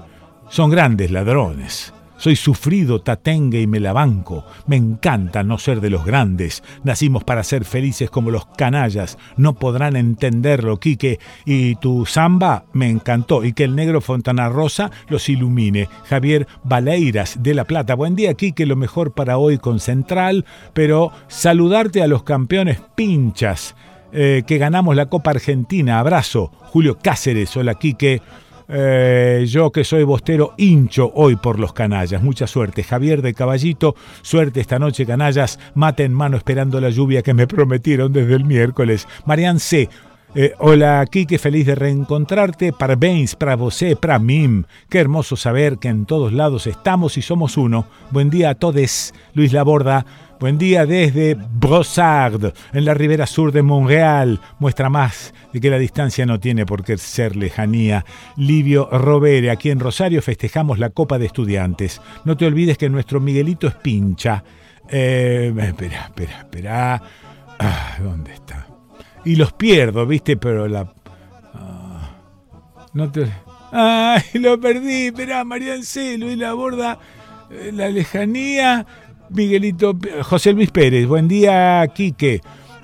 Son grandes ladrones. Soy sufrido, tatengue y me la banco. Me encanta no ser de los grandes. Nacimos para ser felices como los canallas. No podrán entenderlo, Quique. Y tu samba me encantó. Y que el negro Fontana Rosa los ilumine. Javier Baleiras de La Plata. Buen día, Quique. Lo mejor para hoy con Central. Pero saludarte a los campeones pinchas. Eh, que ganamos la Copa Argentina. Abrazo. Julio Cáceres. Hola, Quique. Eh, yo que soy bostero hincho hoy por los canallas. Mucha suerte. Javier de Caballito, suerte esta noche canallas. Mate en mano esperando la lluvia que me prometieron desde el miércoles. Marian C. Eh, hola, Kike, feliz de reencontrarte. Parabéns para vosé, para mim. Qué hermoso saber que en todos lados estamos y somos uno. Buen día a todos. Luis Laborda. Buen día desde Brossard, en la ribera sur de Montreal. Muestra más de que la distancia no tiene por qué ser lejanía. Livio Robere, aquí en Rosario festejamos la Copa de Estudiantes. No te olvides que nuestro Miguelito es pincha. Eh, espera, espera, espera. Ah, ¿Dónde está? Y los pierdo, ¿viste? Pero la... Ah, no te... ¡Ay, lo perdí! Esperá, Marian C., Luis Laborda, eh, la lejanía... Miguelito, José Luis Pérez, buen día, Quique.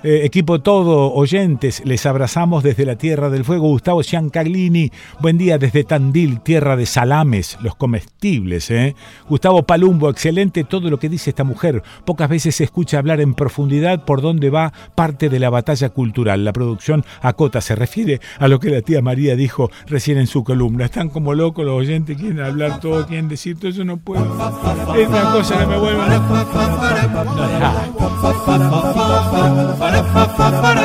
Eh, equipo todo, oyentes, les abrazamos desde la Tierra del Fuego. Gustavo Giancarlini, buen día desde Tandil, tierra de salames, los comestibles. ¿eh? Gustavo Palumbo, excelente todo lo que dice esta mujer. Pocas veces se escucha hablar en profundidad por dónde va parte de la batalla cultural. La producción acota se refiere a lo que la tía María dijo recién en su columna. Están como locos los oyentes, quieren hablar todo, quieren decir todo, eso no puedo. Es una cosa que me vuelve fa fa fa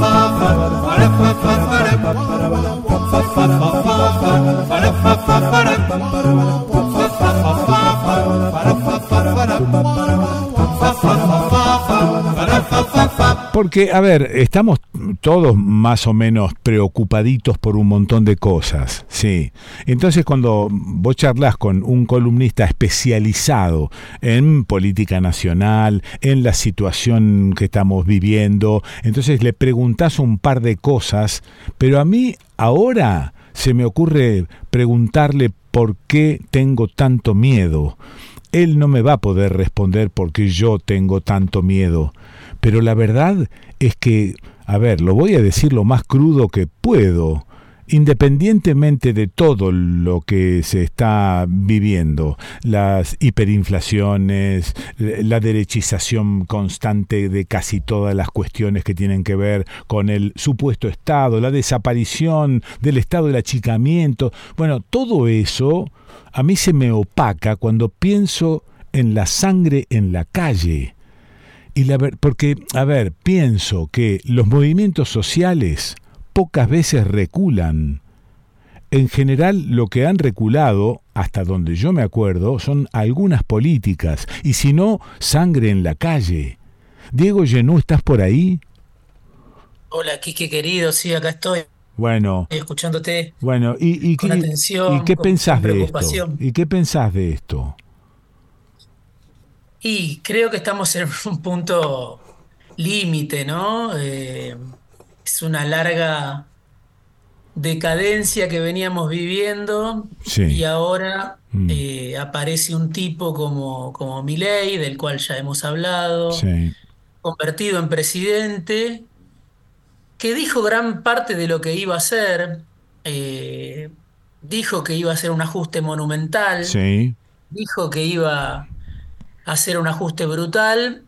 fa porque, a ver, estamos todos más o menos preocupaditos por un montón de cosas, sí. Entonces cuando vos charlas con un columnista especializado en política nacional, en la situación que estamos viviendo, entonces le preguntás un par de cosas, pero a mí ahora se me ocurre preguntarle por qué tengo tanto miedo. Él no me va a poder responder porque yo tengo tanto miedo pero la verdad es que, a ver, lo voy a decir lo más crudo que puedo, independientemente de todo lo que se está viviendo, las hiperinflaciones, la derechización constante de casi todas las cuestiones que tienen que ver con el supuesto Estado, la desaparición del Estado del achicamiento, bueno, todo eso a mí se me opaca cuando pienso en la sangre en la calle y la, porque, a ver, pienso que los movimientos sociales pocas veces reculan. En general, lo que han reculado, hasta donde yo me acuerdo, son algunas políticas, y si no, sangre en la calle. Diego Genú, ¿estás por ahí? Hola, Quique querido, sí, acá estoy. Bueno. escuchándote. Bueno, y, con atención, ¿y qué pensás de esto? ¿Y qué pensás de esto? Y creo que estamos en un punto límite, ¿no? Eh, es una larga, decadencia que veníamos viviendo y ahora mm. eh, aparece un tipo como, como Milei, del cual ya hemos hablado, convertido en presidente, que dijo gran parte de lo que iba a hacer, eh, dijo que iba a hacer un ajuste monumental, dijo que iba a hacer un ajuste brutal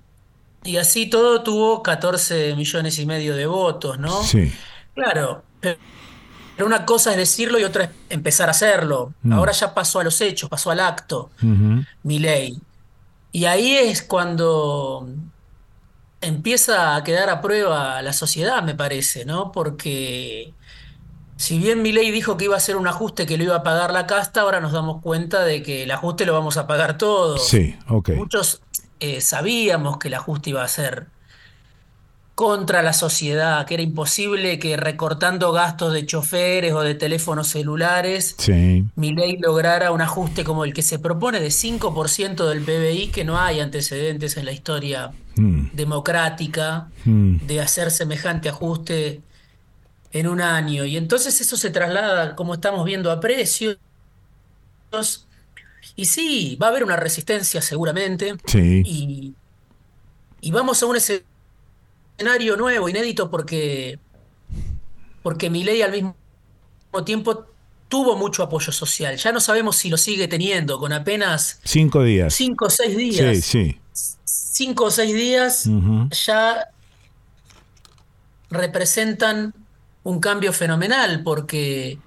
y así todo tuvo 14 millones y medio de votos, ¿no? Sí. Claro, pero una cosa es decirlo y otra es empezar a hacerlo. Mm. Ahora ya pasó a los hechos, pasó al acto, mi ley. Y ahí es cuando empieza a quedar a prueba la sociedad, me parece, ¿no? Porque si bien mi ley dijo que iba a hacer un ajuste que lo iba a pagar la casta, ahora nos damos cuenta de que el ajuste lo vamos a pagar todos. Sí, ok. Muchos eh, sabíamos que el ajuste iba a ser contra la sociedad, que era imposible que recortando gastos de choferes o de teléfonos celulares, mi ley lograra un ajuste como el que se propone de 5% del PBI, que no hay antecedentes en la historia mm. democrática mm. de hacer semejante ajuste en un año. Y entonces eso se traslada, como estamos viendo, a precios. Y sí, va a haber una resistencia seguramente. Y, y vamos a un escenario nuevo, inédito, porque, porque ley al mismo tiempo tuvo mucho apoyo social. Ya no sabemos si lo sigue teniendo, con apenas... Cinco días. Cinco o seis días. Sí, sí. Cinco o seis días ya representan un cambio fenomenal, porque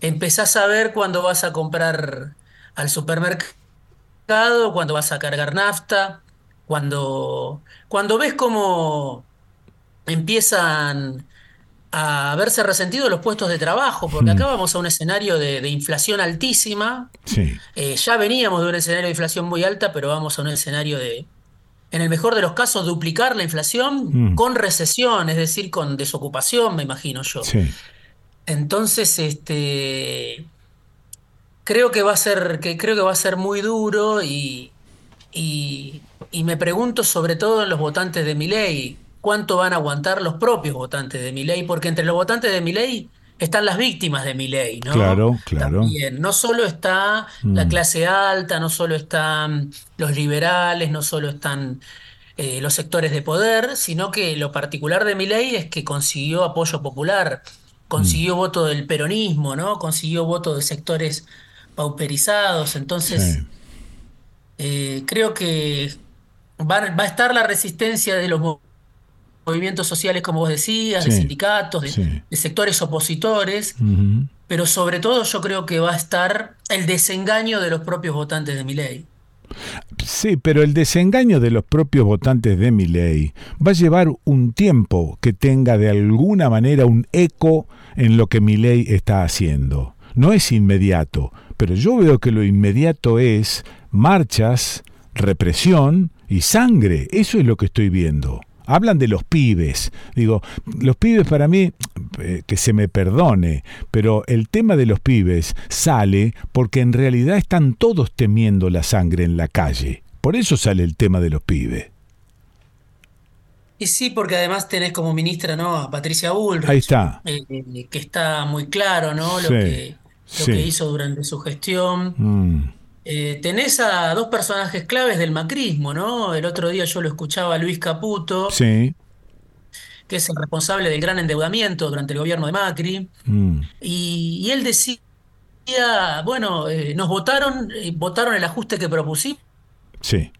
empezás a ver cuando vas a comprar al supermercado, cuando vas a cargar nafta, cuando, cuando ves cómo empiezan a verse resentidos los puestos de trabajo, porque hmm. acá vamos a un escenario de, inflación altísima. Eh, ya veníamos de un escenario de inflación muy alta, pero vamos a un escenario de, en el mejor de los casos, duplicar la inflación hmm. con recesión, es decir, con desocupación, me imagino yo. Entonces, este creo que va a ser, que creo que va a ser muy duro y, y, y me pregunto sobre todo en los votantes de mi ley cuánto van a aguantar los propios votantes de mi ley, porque entre los votantes de mi ley están las víctimas de mi ley, ¿no? Claro, claro. no solo está la mm. clase alta, no solo están los liberales, no solo están eh, los sectores de poder, sino que lo particular de mi ley es que consiguió apoyo popular, consiguió mm. voto del peronismo, ¿no? Consiguió voto de sectores pauperizados, entonces eh, creo que va, va, a estar la resistencia de los movimientos sociales, como vos decías, de sindicatos, de, sectores opositores, pero sobre todo yo creo que va a estar el desengaño de los propios votantes de mi ley. Sí, pero el desengaño de los propios votantes de mi ley va a llevar un tiempo que tenga de alguna manera un eco en lo que mi ley está haciendo. No es inmediato, pero yo veo que lo inmediato es marchas, represión y sangre. Eso es lo que estoy viendo. Hablan de los pibes. Digo, los pibes para mí, eh, que se me perdone, pero el tema de los pibes sale porque en realidad están todos temiendo la sangre en la calle. Por eso sale el tema de los pibes. Y sí, porque además tenés como ministra, ¿no? A Patricia Bullrich. Ahí está. Eh, que está muy claro, ¿no? Lo, que, lo que hizo durante su gestión. Mm. Eh, tenés a dos personajes claves del macrismo, ¿no? El otro día yo lo escuchaba a Luis Caputo, sí. que es el responsable del gran endeudamiento durante el gobierno de Macri, mm. y, él decía, bueno, eh, nos votaron, eh, votaron el ajuste que propusimos, sí.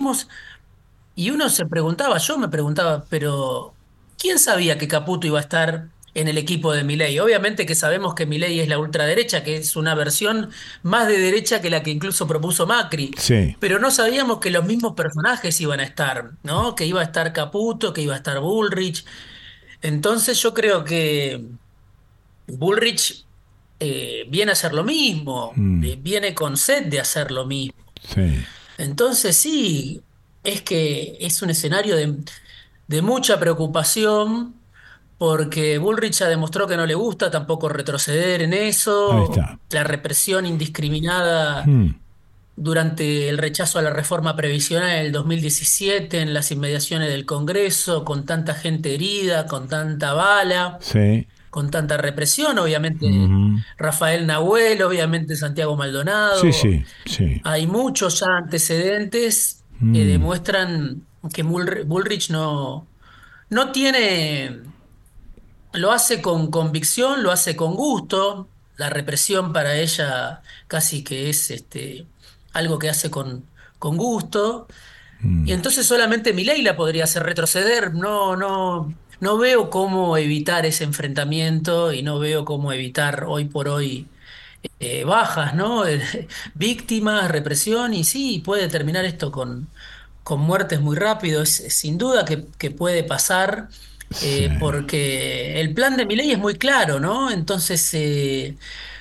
y uno se preguntaba, yo me preguntaba, pero ¿quién sabía que Caputo iba a estar en el equipo de Milei. Obviamente que sabemos que Milei es la ultraderecha, que es una versión más de derecha que la que incluso propuso Macri. Sí. Pero no sabíamos que los mismos personajes iban a estar, ¿no? Que iba a estar Caputo, que iba a estar Bullrich. Entonces yo creo que Bullrich eh, viene a hacer lo mismo, mm. eh, viene con sed de hacer lo mismo. Sí. Entonces sí, es que es un escenario de, de mucha preocupación porque Bullrich ya demostró que no le gusta tampoco retroceder en eso. La represión indiscriminada hmm. durante el rechazo a la reforma previsional del 2017 en las inmediaciones del Congreso, con tanta gente herida, con tanta bala. Sí. con tanta represión, obviamente Rafael Nahuel, obviamente Santiago Maldonado. Sí, sí, sí. Hay muchos ya antecedentes que Mm. demuestran que Bull- Bullrich no, no tiene, lo hace con convicción, lo hace con gusto. La represión para ella casi que es este, algo que hace con, con gusto. Y entonces solamente Milei la podría hacer retroceder. No, no, no veo cómo evitar ese enfrentamiento y no veo cómo evitar hoy por hoy eh, bajas, ¿no? Víctimas, represión, y sí, puede terminar esto con, con muertes muy rápido. Es sin duda que, que puede pasar, eh, porque el plan de Milei es muy claro, ¿no? Entonces, eh,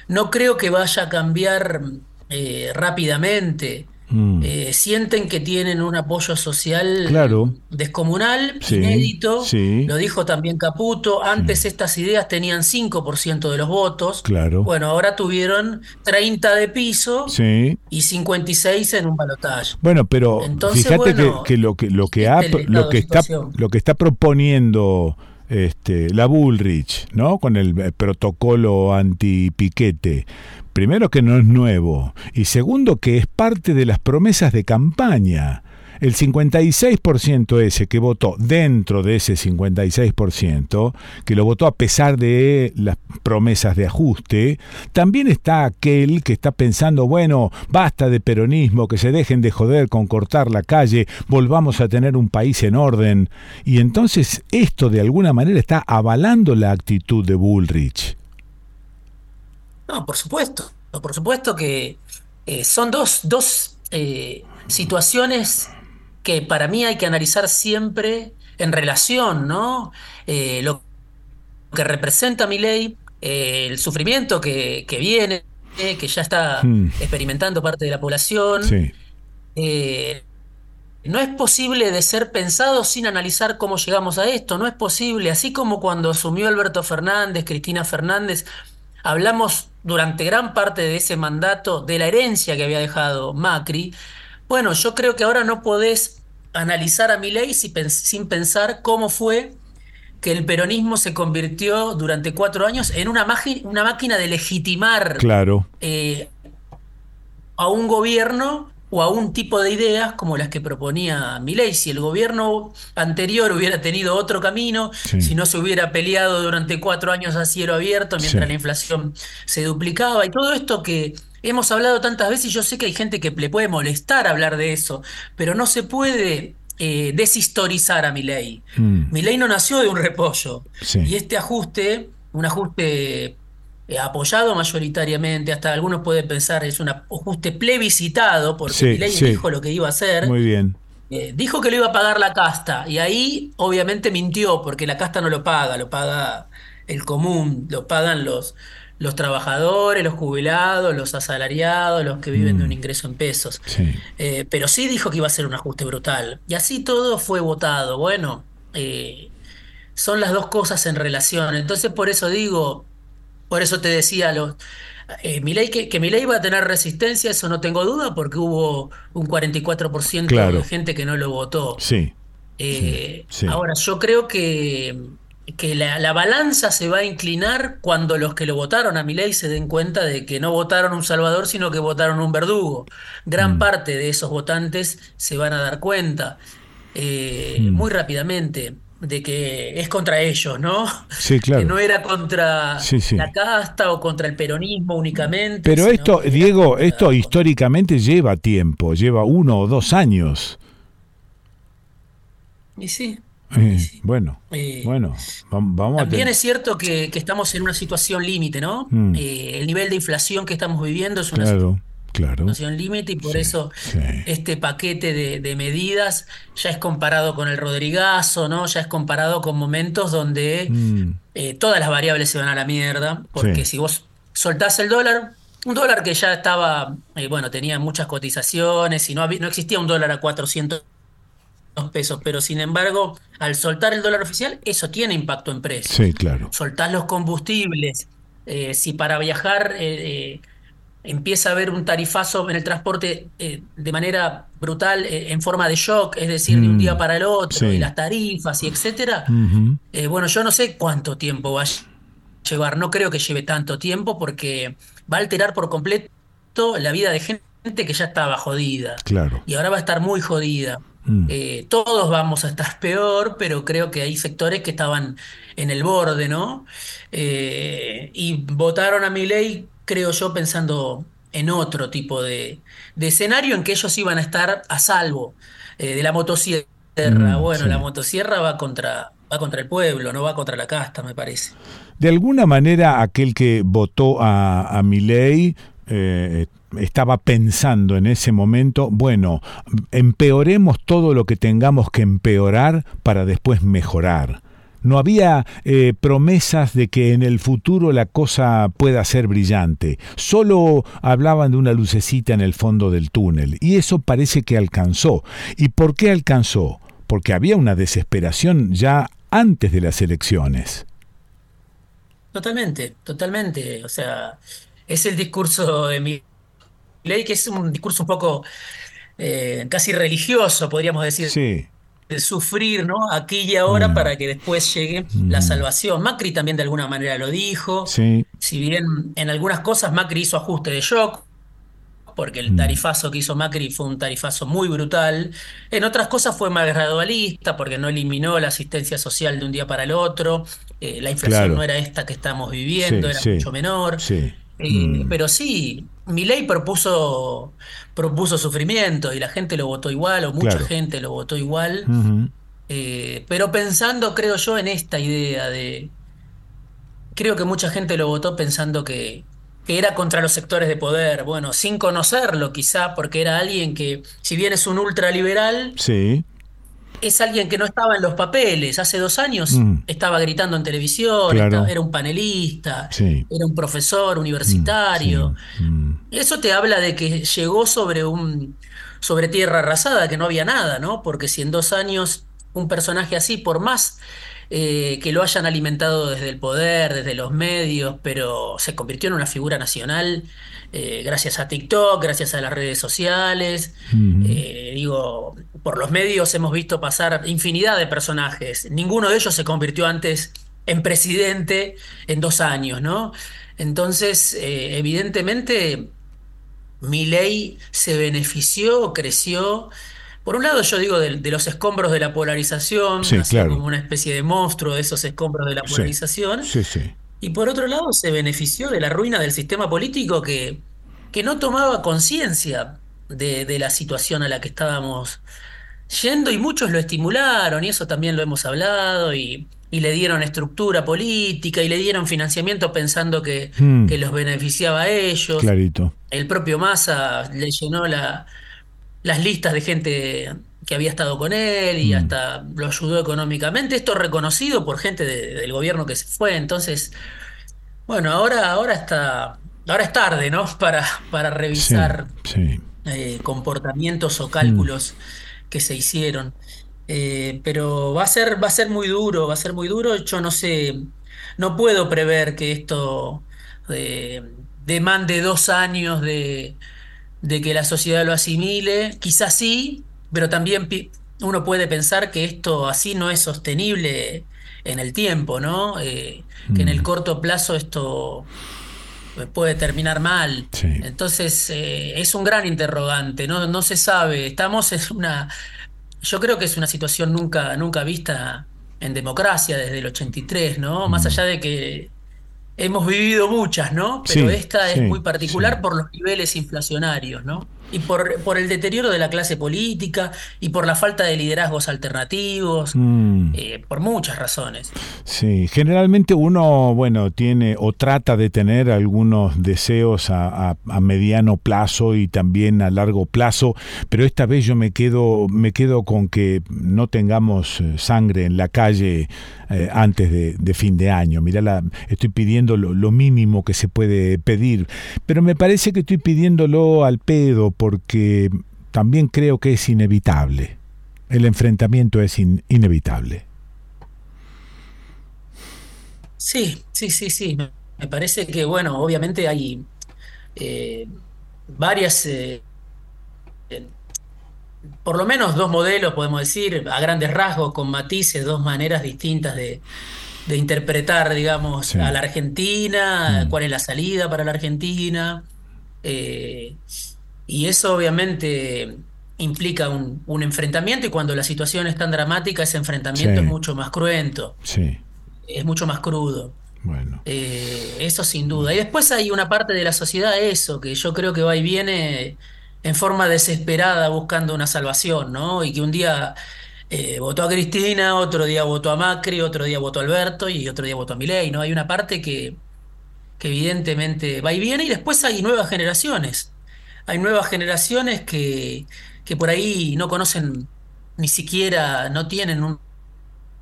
no creo que vaya a cambiar eh, rápidamente. Mm. Eh, sienten que tienen un apoyo social Claro. descomunal, Sí, inédito. sí. Lo dijo también Caputo. Antes estas ideas tenían 5% de los votos. Claro. Bueno, ahora tuvieron 30 de piso Sí. y 56 en un balotaje. Bueno, pero Entonces, fíjate bueno, que, que lo que lo que este ha, lo que está lo que está proponiendo este la Bullrich, ¿no? Con el eh, protocolo antipiquete. Primero que no es nuevo y segundo que es parte de las promesas de campaña. El 56% ese que votó dentro de ese 56%, que lo votó a pesar de las promesas de ajuste, también está aquel que está pensando, bueno, basta de peronismo, que se dejen de joder con cortar la calle, volvamos a tener un país en orden. Y entonces esto de alguna manera está avalando la actitud de Bullrich. No, por supuesto. Por supuesto que eh, son dos, dos eh, situaciones que para mí hay que analizar siempre en relación, ¿no? Eh, lo que representa mi ley, el sufrimiento que, que viene, eh, que ya está Hmm. experimentando parte de la población. Sí. Eh, no es posible de ser pensado sin analizar cómo llegamos a esto, no es posible, así como cuando asumió Alberto Fernández, Cristina Fernández, hablamos durante gran parte de ese mandato de la herencia que había dejado Macri. Bueno, yo creo que ahora no podés analizar a Milei sin pensar cómo fue que el peronismo se convirtió durante cuatro años en una, máquina de legitimar Claro. eh, a un gobierno o a un tipo de ideas como las que proponía Milei. Si el gobierno anterior hubiera tenido otro camino, Sí. si no se hubiera peleado durante cuatro años a cielo abierto mientras Sí. la inflación se duplicaba y todo esto que hemos hablado tantas veces, y yo sé que hay gente que le puede molestar hablar de eso, pero no se puede eh, deshistorizar a Milei. Mm. Milei no nació de un repollo. Sí. Y este ajuste, un ajuste eh, apoyado mayoritariamente, hasta algunos pueden pensar es un ajuste plebiscitado, porque Sí, Milei sí. dijo lo que iba a hacer. Muy bien. Eh, dijo que lo iba a pagar la casta, y ahí obviamente mintió, porque la casta no lo paga, lo paga el común, lo pagan los, los trabajadores, los jubilados, los asalariados, los que viven de un ingreso en pesos. Sí. Eh, pero sí dijo que iba a ser un ajuste brutal. Y así todo fue votado. Bueno, eh, son las dos cosas en relación. Entonces, por eso digo, por eso te decía, los, eh, Milei que, que Milei va a tener resistencia, eso no tengo duda, porque hubo un 44% Claro. de gente que no lo votó. Sí. Eh, sí. Ahora, yo creo que, que la, la balanza se va a inclinar cuando los que lo votaron a Milei se den cuenta de que no votaron un Salvador, sino que votaron un verdugo. Gran Mm. parte de esos votantes se van a dar cuenta eh, Mm. muy rápidamente de que es contra ellos, ¿no? Sí, claro. Que no era contra Sí, sí. la casta o contra el peronismo únicamente. Pero esto, Diego, esto históricamente lleva tiempo, lleva uno o dos años. Y sí. Eh, bueno, Eh, bueno, vamos También es cierto que, que estamos en una situación límite, ¿no? Mm. Eh, el nivel de inflación que estamos viviendo es una Claro, claro. situación límite y por eso este paquete de, de medidas ya es comparado con el Rodrigazo, ¿no? Ya es comparado con momentos donde Mm, todas las variables se van a la mierda, porque Sí. si vos soltás el dólar, un dólar que ya estaba, bueno, tenía muchas cotizaciones y no, había- no existía un dólar a 400 pesos, pero sin embargo, al soltar el dólar oficial, eso tiene impacto en precios Sí, claro. soltás los combustibles, eh, si para viajar eh, eh, empieza a haber un tarifazo en el transporte de manera brutal, en forma de shock, es decir, de un Mm, día para el otro, sí. y las tarifas y etcétera, bueno, yo no sé cuánto tiempo vaya llevar. No creo que lleve tanto tiempo porque va a alterar por completo la vida de gente que ya estaba jodida. Claro. Y ahora va a estar muy jodida. Mm. Eh, todos vamos a estar peor, pero creo que hay sectores que estaban en el borde, ¿no? Eh, y votaron a mi ley, creo yo, pensando en otro tipo de, de escenario en que ellos iban a estar a salvo eh, de la motosierra. Mm, bueno, sí. la motosierra va contra, va contra el pueblo, no va contra la casta, me parece. De alguna manera, aquel que votó a, a Milei eh, estaba pensando en ese momento, bueno, empeoremos todo lo que tengamos que empeorar para después mejorar. No había eh, promesas de que en el futuro la cosa pueda ser brillante. Solo hablaban de una lucecita en el fondo del túnel. Y eso parece que alcanzó. ¿Y por qué alcanzó? Porque había una desesperación ya antes de las elecciones. Totalmente, totalmente. O sea, es el discurso de mi ley, que es un discurso un poco eh, casi religioso, podríamos decir. Sí. De sufrir, ¿no? Aquí y ahora Mm. para que después llegue la salvación. Macri también de alguna manera lo dijo. Sí. Si bien en algunas cosas Macri hizo ajuste de shock, porque Mm. el tarifazo que hizo Macri fue un tarifazo muy brutal. En otras cosas fue más gradualista, porque no eliminó la asistencia social de un día para el otro. Eh, la inflación Claro. no era esta que estamos viviendo, Sí, era sí. mucho menor. Sí. Eh, Mm. Pero sí, Milei propuso, propuso sufrimiento y la gente lo votó igual, o mucha Claro. gente lo votó igual. Eh, pero pensando, creo yo, en esta idea de. Creo que mucha gente lo votó pensando que, que era contra los sectores de poder. Bueno, sin conocerlo, quizá, porque era alguien que, si bien es un ultraliberal, Sí. Es alguien que no estaba en los papeles. Hace dos años Mm. estaba gritando en televisión, Claro. estaba- era un panelista, Sí. era un profesor universitario. Mm. Eso te habla de que llegó sobre un sobre tierra arrasada, que no había nada, ¿no? Porque si en dos años un personaje así, por más eh, que lo hayan alimentado desde el poder, desde los medios, pero se convirtió en una figura nacional eh, gracias a TikTok, gracias a las redes sociales. Eh, digo, por los medios hemos visto pasar infinidad de personajes. Ninguno de ellos se convirtió antes en presidente en dos años, ¿no? Entonces, evidentemente, Milei se benefició, creció. Por un lado, yo digo de, de los escombros de la polarización, Sí, nació claro. como una especie de monstruo de esos escombros de la polarización. Sí, sí. Y por otro lado, se benefició de la ruina del sistema político que, que no tomaba conciencia de, de la situación a la que estábamos yendo y muchos lo estimularon y eso también lo hemos hablado y, y le dieron estructura política y le dieron financiamiento pensando que, Hmm. que los beneficiaba a ellos. Clarito. El propio Massa le llenó la, las listas de gente que había estado con él y hasta lo ayudó económicamente. Esto reconocido por gente de- del gobierno que se fue. Entonces, bueno, ahora, ahora está, ahora es tarde, ¿no? Para, para revisar Sí. eh, comportamientos o cálculos que se hicieron. Eh, pero va a ser, va a ser muy duro, va a ser muy duro. Yo no sé, no puedo prever que esto eh, demande dos años de, de que la sociedad lo asimile. Quizás sí, pero también uno puede pensar que esto así no es sostenible en el tiempo, ¿no? Eh, que en el corto plazo esto puede terminar mal. Entonces, eh, es un gran interrogante, ¿no? No se sabe. Estamos en una. Yo creo que es una situación nunca, nunca vista en democracia desde el 83, ¿no? Más allá de que hemos vivido muchas, ¿no? Pero Sí, esta sí, es muy particular por los niveles inflacionarios, ¿no? Y por, por el deterioro de la clase política y por la falta de liderazgos alternativos, Mm. eh, por muchas razones. Sí, generalmente uno, bueno, tiene o trata de tener algunos deseos a, a- a mediano plazo y también a largo plazo, pero esta vez yo me quedo, me quedo con que no tengamos eh, sangre en la calle eh, antes de, fin de año. Mirá, la, estoy pidiendo lo, mínimo que se puede pedir, pero me parece que estoy pidiéndolo al pedo porque también creo que es inevitable. El enfrentamiento es in- inevitable. Sí, sí, sí, sí. Me parece que, bueno, obviamente hay eh, varias, eh, por lo menos dos modelos, podemos decir, a grandes rasgos, con matices, dos maneras distintas de, de interpretar, digamos, a la Argentina, mm. cuál es la salida para la Argentina. Eh, y eso obviamente implica un, enfrentamiento y cuando la situación es tan dramática, ese enfrentamiento es mucho más cruento. Sí. Es mucho más crudo. Bueno. Eh, eso sin duda. Y después hay una parte de la sociedad, eso, que yo creo que va y viene en forma desesperada buscando una salvación, ¿no? Y que un día eh, votó a Cristina, otro día votó a Macri, otro día votó a Alberto y otro día votó a Milei, ¿no? Hay una parte que, que evidentemente va y viene y después hay nuevas generaciones. Hay nuevas generaciones que, que por ahí no conocen ni siquiera, no tienen un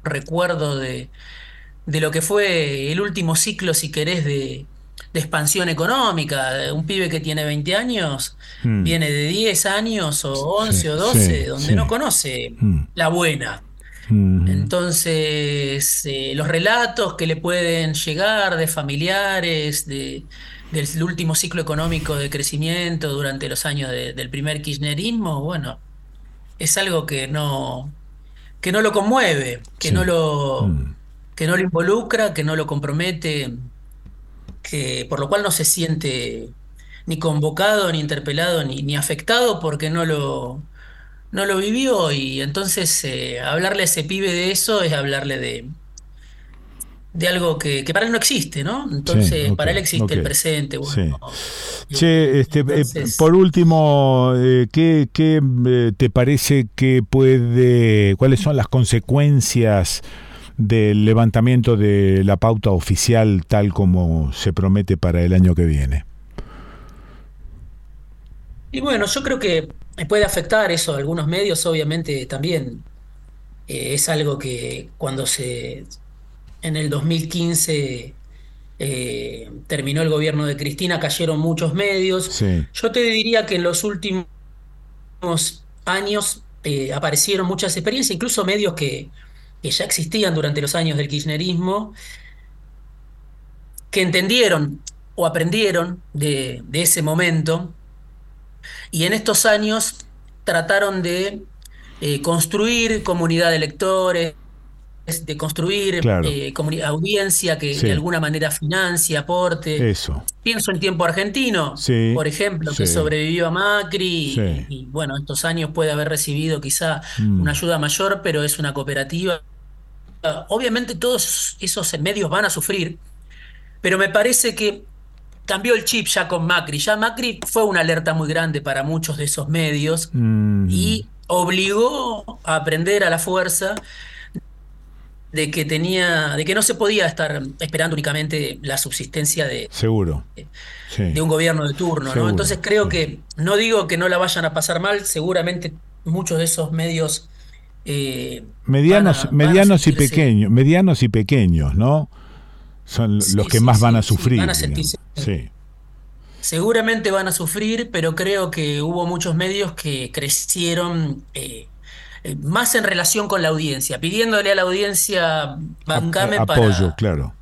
recuerdo de, de lo que fue el último ciclo, si querés, de, de expansión económica. Un pibe que tiene 20 años hmm. viene de 10 años o 11 o 12, donde no conoce hmm. la buena. Hmm. Entonces, eh, los relatos que le pueden llegar de familiares, de, del último ciclo económico de crecimiento durante los años del primer kirchnerismo, bueno, es algo que no, que no lo conmueve, que no lo, que no lo involucra, que no lo compromete que, por lo cual no se siente ni convocado, ni interpelado, ni, ni afectado porque no lo, no lo vivió y entonces eh, hablarle a ese pibe de eso es hablarle de, de algo que, para él no existe, ¿no? Entonces, para él existe el presente. Bueno, Che, este, eh, por último, eh, ¿qué, qué te parece que puede, cuáles son las consecuencias del levantamiento de la pauta oficial tal como se promete para el año que viene? Y bueno, yo creo que puede afectar eso a algunos medios, obviamente también eh, es algo que cuando se en el 2015 eh, terminó el gobierno de Cristina cayeron muchos medios. Yo te diría que en los últimos años eh, aparecieron muchas experiencias, incluso medios que, que ya existían durante los años del kirchnerismo, que entendieron o aprendieron de, ese momento y en estos años trataron de eh, construir comunidad de lectores, de construir eh, audiencia que de alguna manera financia, aporte. Eso. Pienso en tiempo argentino, por ejemplo, que sobrevivió a Macri y, bueno, estos años puede haber recibido quizá mm. una ayuda mayor, pero es una cooperativa. Obviamente todos esos medios van a sufrir, pero me parece que cambió el chip ya con Macri. Ya Macri fue una alerta muy grande para muchos de esos medios mm. y obligó a aprender a la fuerza de que tenía, de que no se podía estar esperando únicamente la subsistencia de seguro de un gobierno de turno, ¿no? Entonces creo que no digo que no la vayan a pasar mal, seguramente muchos de esos medios eh, medianos, medianos y pequeños, medianos y pequeños, ¿no? Son los que más van a sufrir. Van a sentirse, sí. Seguramente van a sufrir, pero creo que hubo muchos medios que crecieron eh, eh, más en relación con la audiencia, pidiéndole a la audiencia bancame apoyo, claro.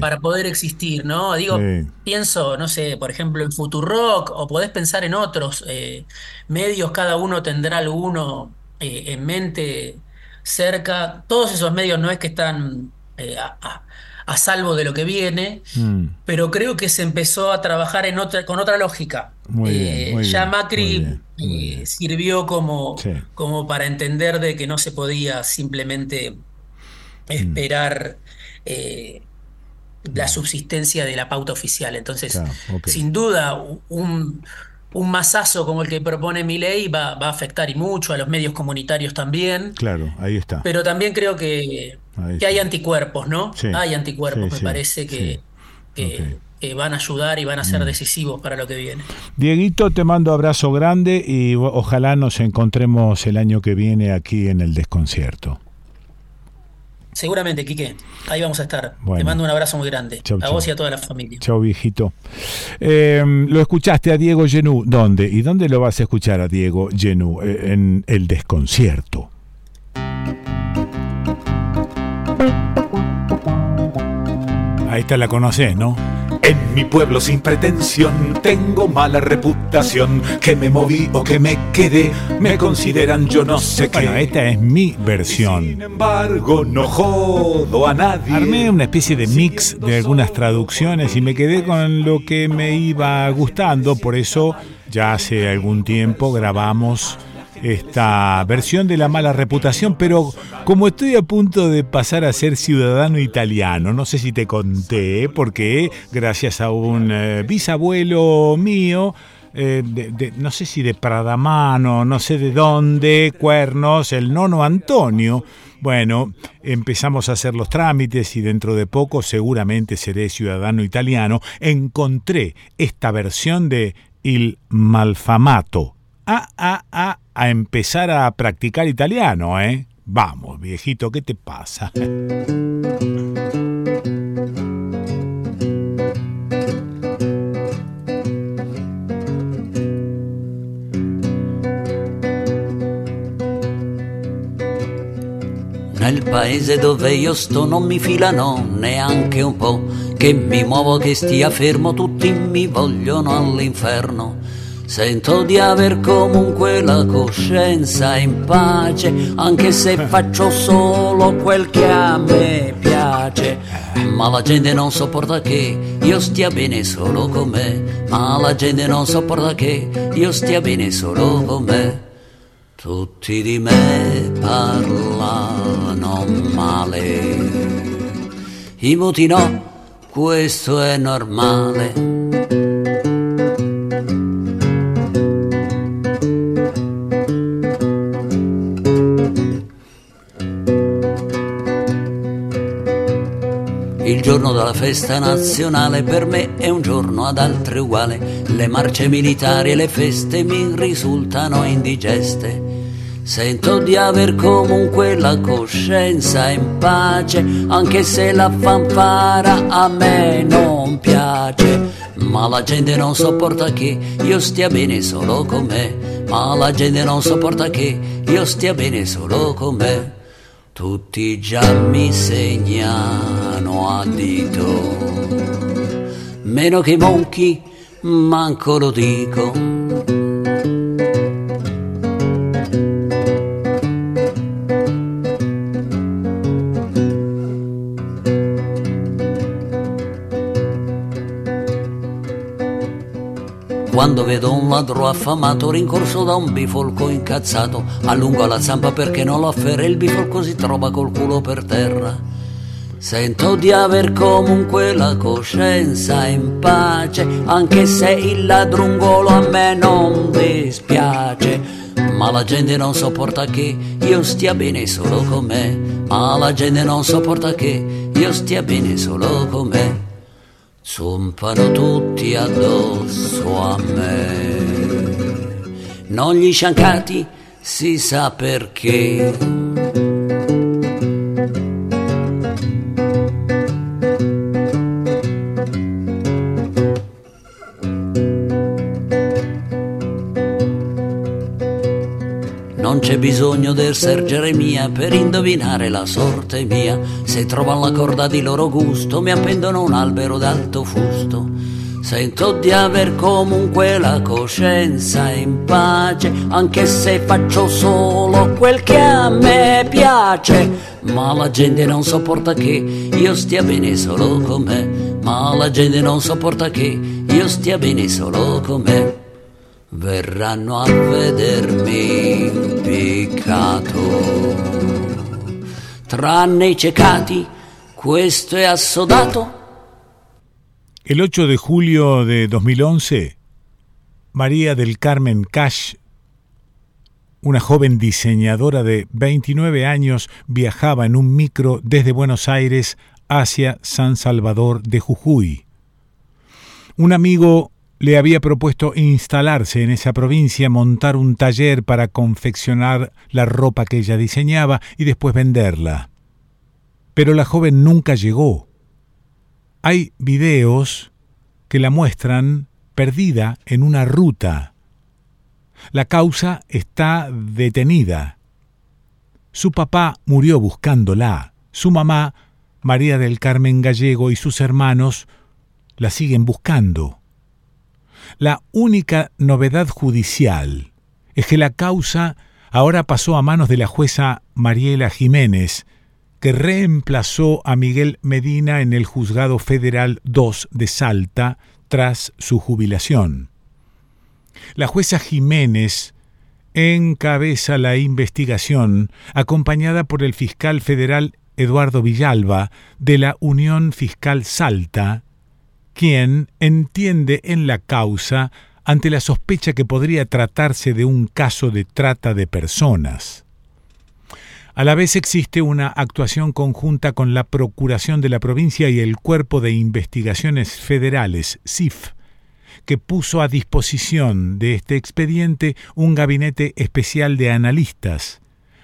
para poder existir, ¿no? Digo, pienso, no sé, por ejemplo, en Futurock, o podés pensar en otros eh, medios, cada uno tendrá alguno eh, en mente cerca. Todos esos medios no es que están a, salvo de lo que viene, mm. pero creo que se empezó a trabajar en otra, con otra lógica. ya Macri eh, sirvió como, como para entender de que no se podía simplemente mm. esperar eh, la subsistencia de la pauta oficial. Entonces, sin duda, un, un masazo como el que propone mi ley va, va, a afectar y mucho a los medios comunitarios también. Claro, ahí está. Pero también creo que, que hay anticuerpos, ¿no? Hay anticuerpos, me parece que, van a ayudar y van a ser mm. decisivos para lo que viene. Dieguito, te mando abrazo grande y ojalá nos encontremos el año que viene aquí en el desconcierto. Seguramente, Quique. Ahí vamos a estar. Te mando un abrazo muy grande. a vos y a toda la familia. Chau, viejito. Em, lo escuchaste a Diego Genú. ¿Dónde? ¿Y dónde lo vas a escuchar a Diego Genú? Eh, en El Desconcierto. Ahí está, la conoces, ¿no? En mi pueblo sin pretensión tengo mala reputación. Que me moví o que me quedé, me consideran yo no sé qué. Bueno, esta es mi versión. Sin embargo, no jodo a nadie. Armé una especie de mix de algunas traducciones y me quedé con lo que me iba gustando. Por eso, ya hace algún tiempo grabamos esta versión de la mala reputación, pero como estoy a punto de pasar a ser ciudadano italiano, no sé si te conté, porque gracias a un eh, bisabuelo mío, eh, no sé si de Pradamano, no sé de dónde, Cuernos, el nono Antonio. Bueno, empezamos a hacer los trámites y dentro de poco seguramente seré ciudadano italiano. Encontré esta versión de Il Malfamato. Ah, ah, ah, a empezar a practicar italiano, ¿eh? Vamos, viejito, ¿qué te pasa? Nel paese dove io sto non mi filano neanche un po', che mi muovo, che stia fermo, tutti mi vogliono all'inferno. Sento di aver comunque la coscienza in pace, anche se faccio solo quel che a me piace. Ma la gente non sopporta che io stia bene solo con me. Ma la gente non sopporta che io stia bene solo con me. Tutti di me parlano male. I muti no, questo è normale. Giorno della festa nazionale per me è un giorno ad altri uguale. Le marce militari e le feste mi risultano indigeste. Sento di aver comunque la coscienza in pace, anche se la fanfara a me non piace. Ma la gente non sopporta che io stia bene solo con me. Ma la gente non sopporta che io stia bene solo con me. Tutti già mi segnano a dito, meno che i monchi, manco lo dico. Quando vedo un ladro affamato rincorso da un bifolco incazzato, allungo la zampa perché non lo afferra, il bifolco si trova col culo per terra. Sento di aver comunque la coscienza in pace, anche se il ladrungolo a me non dispiace. Ma la gente non sopporta che io stia bene solo con me. Ma la gente non sopporta che io stia bene solo con me. Zompano tutti addosso a me. Non gli sciancati si sa perché. Bisogno del ser Geremia per indovinare la sorte mia. Se trovano la corda di loro gusto, mi appendono un albero d'alto fusto. Sento di aver comunque la coscienza in pace, anche se faccio solo quel che a me piace. Ma la gente non sopporta che io stia bene solo con me. Ma la gente non sopporta che io stia bene solo con me verranno a vedermi piccato. Tranne i cecati, questo è assodato. El 8 de julio de 2011, María del Carmen Cash, una joven diseñadora de 29 años, viajaba en un micro desde Buenos Aires hacia San Salvador de Jujuy. Un amigo le había propuesto instalarse en esa provincia, montar un taller para confeccionar la ropa que ella diseñaba y después venderla. Pero la joven nunca llegó. Hay videos que la muestran perdida en una ruta. La causa está detenida. Su papá murió buscándola. Su mamá, María del Carmen Gallego, y sus hermanos la siguen buscando. La única novedad judicial es que la causa ahora pasó a manos de la jueza Mariela Jiménez, que reemplazó a Miguel Medina en el Juzgado Federal 2 de Salta tras su jubilación. La jueza Jiménez encabeza la investigación, acompañada por el fiscal federal Eduardo Villalba de la Unión Fiscal Salta, quien entiende en la causa ante la sospecha que podría tratarse de un caso de trata de personas. A la vez existe una actuación conjunta con la Procuración de la provincia y el Cuerpo de Investigaciones Federales, CIF, que puso a disposición de este expediente un gabinete especial de analistas,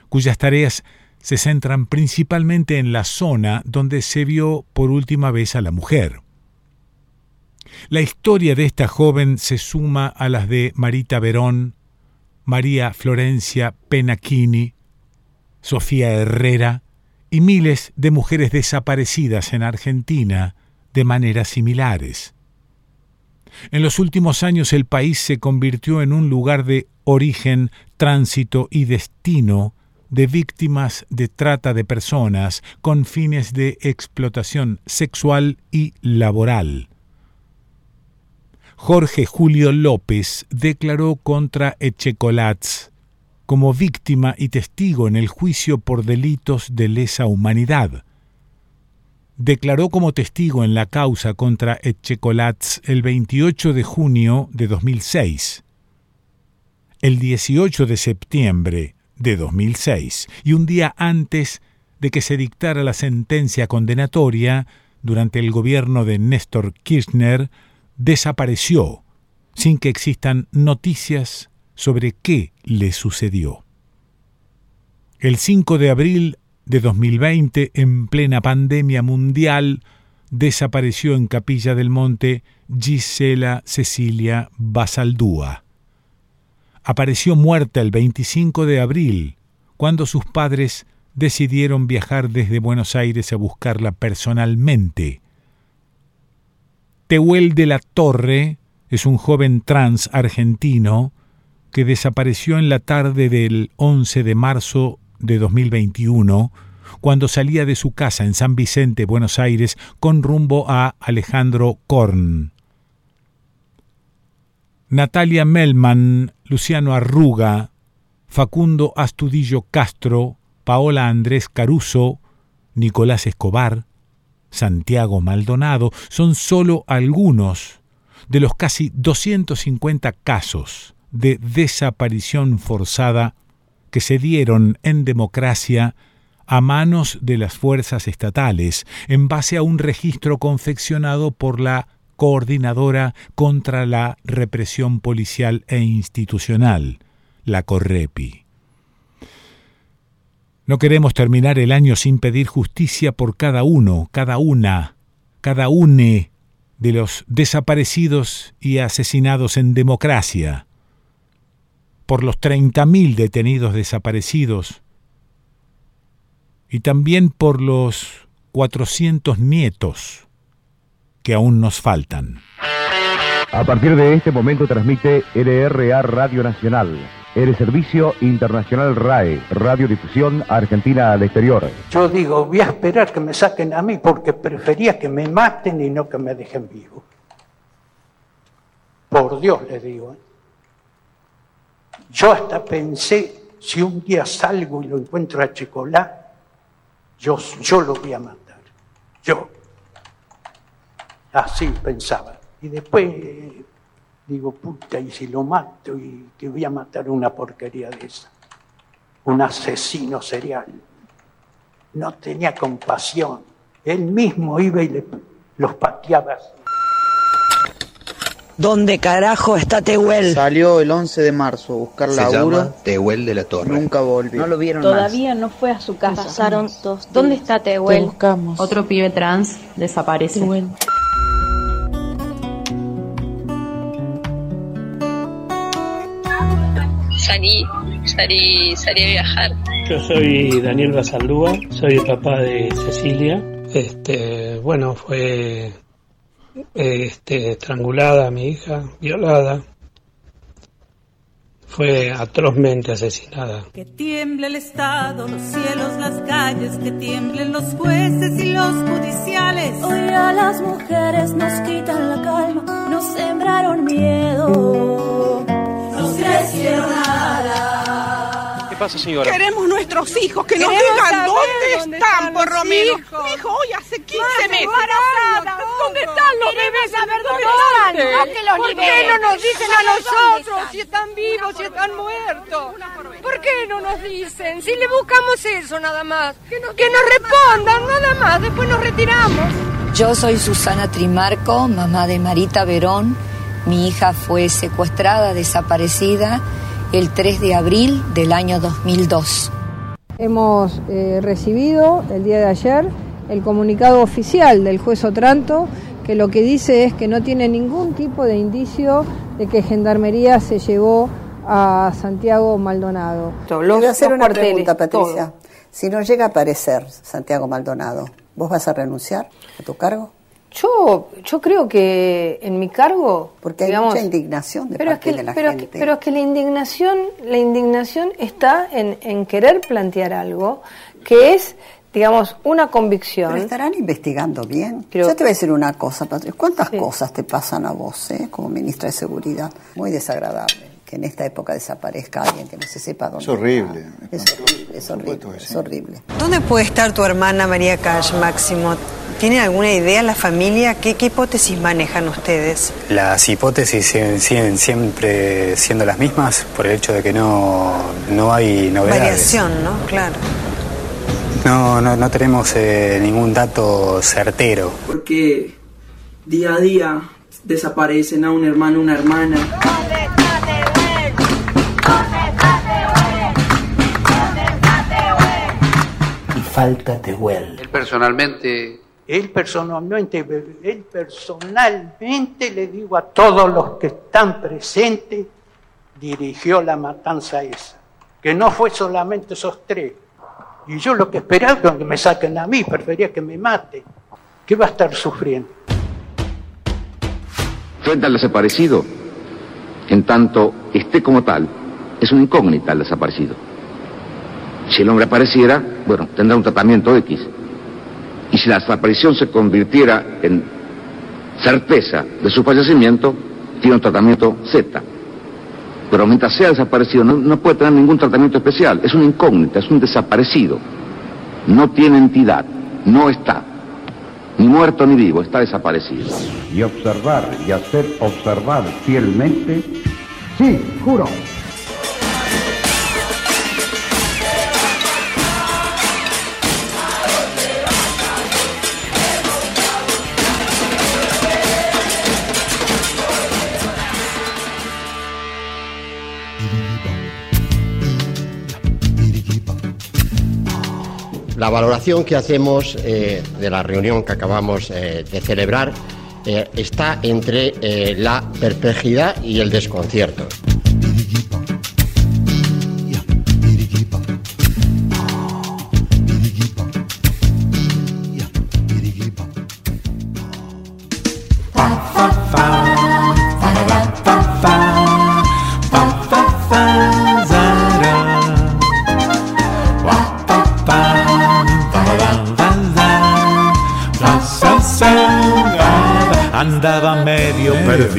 cuyas tareas se centran principalmente en la zona donde se vio por última vez a la mujer. La historia de esta joven se suma a las de Marita Verón, María Florencia Penachini, Sofía Herrera y miles de mujeres desaparecidas en Argentina de maneras similares. En los últimos años el país se convirtió en un lugar de origen, tránsito y destino de víctimas de trata de personas con fines de explotación sexual y laboral. Jorge Julio López declaró contra Echecolatz como víctima y testigo en el juicio por delitos de lesa humanidad. Declaró como testigo en la causa contra Echecolatz el 28 de junio de 2006. El 18 de septiembre de 2006 y un día antes de que se dictara la sentencia condenatoria durante el gobierno de Néstor Kirchner, desapareció sin que existan noticias sobre qué le sucedió. El 5 de abril de 2020, en plena pandemia mundial, desapareció en Capilla del Monte Gisela Cecilia Basaldúa. Apareció muerta el 25 de abril, cuando sus padres decidieron viajar desde Buenos Aires a buscarla personalmente Tehuel de la Torre es un joven trans argentino que desapareció en la tarde del 11 de marzo de 2021 cuando salía de su casa en San Vicente, Buenos Aires, con rumbo a Alejandro Korn. Natalia Melman, Luciano Arruga, Facundo Astudillo Castro, Paola Andrés Caruso, Nicolás Escobar, Santiago Maldonado son solo algunos de los casi 250 casos de desaparición forzada que se dieron en democracia a manos de las fuerzas estatales en base a un registro confeccionado por la Coordinadora contra la Represión Policial e Institucional, la CORREPI. No queremos terminar el año sin pedir justicia por cada uno, cada una, cada une de los desaparecidos y asesinados en democracia, por los 30.000 detenidos desaparecidos. Y también por los 400 nietos que aún nos faltan. A partir de este momento transmite LRA Radio Nacional el Servicio Internacional RAE, Radiodifusión Argentina al Exterior. Yo digo, voy a esperar que me saquen a mí porque prefería que me maten y no que me dejen vivo. Por Dios le digo. ¿eh? Yo hasta pensé, si un día salgo y lo encuentro a Chicolá, yo, yo lo voy a matar. Yo. Así pensaba. Y después Digo, puta, y si lo mato y que voy a matar una porquería de esa. Un asesino serial. No tenía compasión. Él mismo iba y le, los pateaba. ¿Dónde carajo está Tehuel? Salió el 11 de marzo a buscar Se laburo. llama Tehuel de la Torre. Nunca volvió. No lo vieron Todavía no fue a su casa. Pasaron dos ¿Dónde está Tehuel? Te buscamos. Otro pibe trans desaparece. Salí, salí, salí a viajar. Yo soy Daniel Basaldúa, soy el papá de Cecilia. Este, bueno, fue este, estrangulada mi hija, violada. Fue atrozmente asesinada. Que tiemble el Estado, los cielos, las calles, que tiemblen los jueces y los judiciales. Hoy a las mujeres nos quitan la calma, nos sembraron miedo, nos crecieron nada. ¿Qué pasa, señora? Queremos nuestros hijos, que nos digan dónde, dónde están, están por hijos. Mi hijo hoy hace 15 Madre, meses. embarazada, ¿Dónde están los bebés? saber dónde ¿Dónde están, no que los ¿Por qué no nos dicen a ¿Dónde nosotros están? si están vivos, si están muertos? ¿Por qué no nos dicen? Si le buscamos eso nada más. Que nos, respondan nada más, después nos retiramos. Yo soy Susana Trimarco, mamá de Marita Verón. Mi hija fue secuestrada, desaparecida el 3 de abril del año 2002. Hemos eh, recibido el día de ayer el comunicado oficial del juez Otranto que lo que dice es que no tiene ningún tipo de indicio de que Gendarmería se llevó a Santiago Maldonado. Voy a hacer una pregunta, Patricia. Si no llega a aparecer Santiago Maldonado, ¿vos vas a renunciar a tu cargo? Yo, yo creo que en mi cargo, Porque hay digamos, mucha indignación de pero es parte que, de la pero, gente. que- pero es que la indignación, la indignación está en, en querer plantear algo que es, digamos, una convicción. Pero estarán investigando bien. Yo te voy a decir una cosa, Patricia. ¿Cuántas cosas te pasan a vos, eh, como ministra de Seguridad? Muy desagradable que en esta época desaparezca alguien que no se sepa dónde. Es horrible. está. Es horrible, es horrible, es horrible. ¿Dónde puede estar tu hermana María Cash, Máximo? ¿Tienen alguna idea la familia? ¿Qué, qué hipótesis manejan ustedes? Las hipótesis siguen, siguen siempre siendo las mismas por el hecho de que no, no hay novedades. Variación, ¿no? Claro. No, no, no tenemos eh, ningún dato certero. porque día a día desaparecen a un hermano, una hermana. Falta Tehuel. Él personalmente Él personalmente, él personalmente le digo a todos los que están presentes, dirigió la matanza esa. Que no fue solamente esos tres. Y yo lo que esperaba es que me saquen a mí, prefería que me maten. ¿Qué va a estar sufriendo? Frente al desaparecido, en tanto esté como tal, es una incógnita el desaparecido. Si el hombre apareciera, bueno, tendrá un tratamiento X. Y si la desaparición se convirtiera en certeza de su fallecimiento, tiene un tratamiento Z. Pero mientras sea desaparecido, no, puede tener ningún tratamiento especial. Es una incógnita, es un desaparecido. No tiene entidad, no está. Ni muerto ni vivo, está desaparecido. y observar y hacer observar fielmente. Sí, juro. La valoración que hacemos eh, de la reunión que acabamos eh, de celebrar eh, está entre la perplejidad y el desconcierto.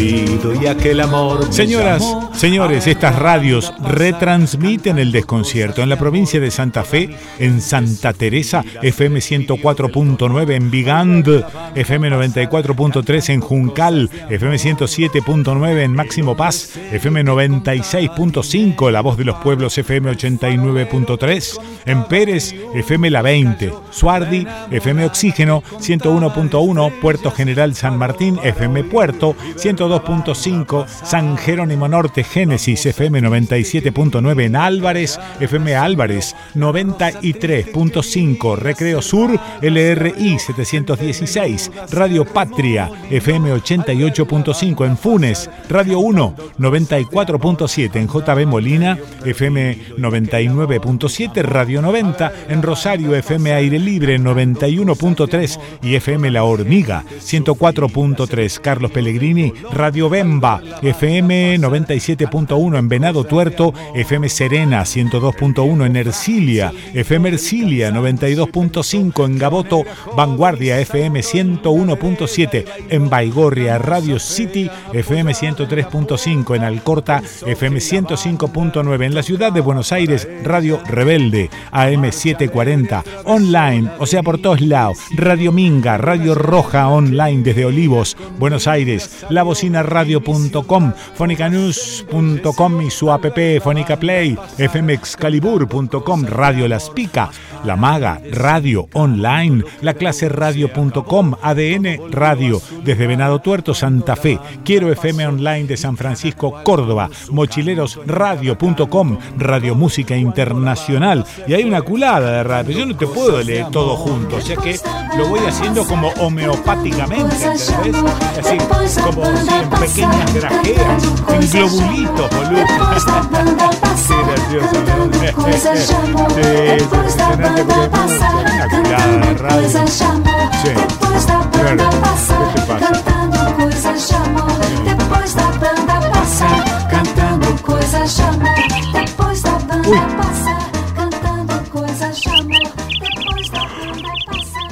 Y aquel amor. Señoras, llamó. Señores, estas radios retransmiten el desconcierto en la provincia de Santa Fe, en Santa Teresa, FM 104.9 en Vigand, FM 94.3 en Juncal, FM 107.9 en Máximo Paz, FM 96.5 La Voz de los Pueblos, FM 89.3 en Pérez, FM La 20, Suardi, FM Oxígeno 101.1, Puerto General San Martín, FM Puerto 102.5, San Jerónimo Norte, Génesis, FM 97.9 en Álvarez, FM Álvarez 93.5, Recreo Sur, LRI 716, París, Radio Patria, FM 88.5 en Funes, Radio 1, 94.7 en JB Molina, FM 99.7, Radio 90 en Rosario, FM Aire Libre 91.3 y FM La Hormiga 104.3, Carlos Pellegrini, Radio Bemba, FM 97.1 en Venado Tuerto, FM Serena 102.1 en Ercilia, FM Ercilia 92.5 en Gaboto, Vanguardia FM 101.7 en Baigorria, Radio City FM 103.5 en Alcorta, FM 105.9 en la ciudad de Buenos Aires, Radio Rebelde AM 740 online, o sea por todos lados, Radio Minga, Radio Roja online desde Olivos, Buenos Aires, lavocinaradio.com, fonicanews.com y su app Fonica Play, fmexcalibur.com, Radio Las Pica, La Maga, Radio Online, la clase radio.com, ADN Radio, desde Venado Tuerto, Santa Fe, Quiero FM Online de San Francisco, Córdoba, mochilerosradio.com, Radio Música Internacional, y hay una culada de radio, yo no te puedo leer todo junto, o sea que lo voy haciendo como homeopáticamente, ¿entendés? Así, como en pequeñas grajeas, en globulitos, boludo. Qué gracioso, ¿no? Sí, es impresionante porque hay una culada de radio. Sí. Claro, ¿qué te pasa? Depois da banda passar, cantando coisas de amor. Depois da banda passar, cantando coisas de amor. Depois da banda passar.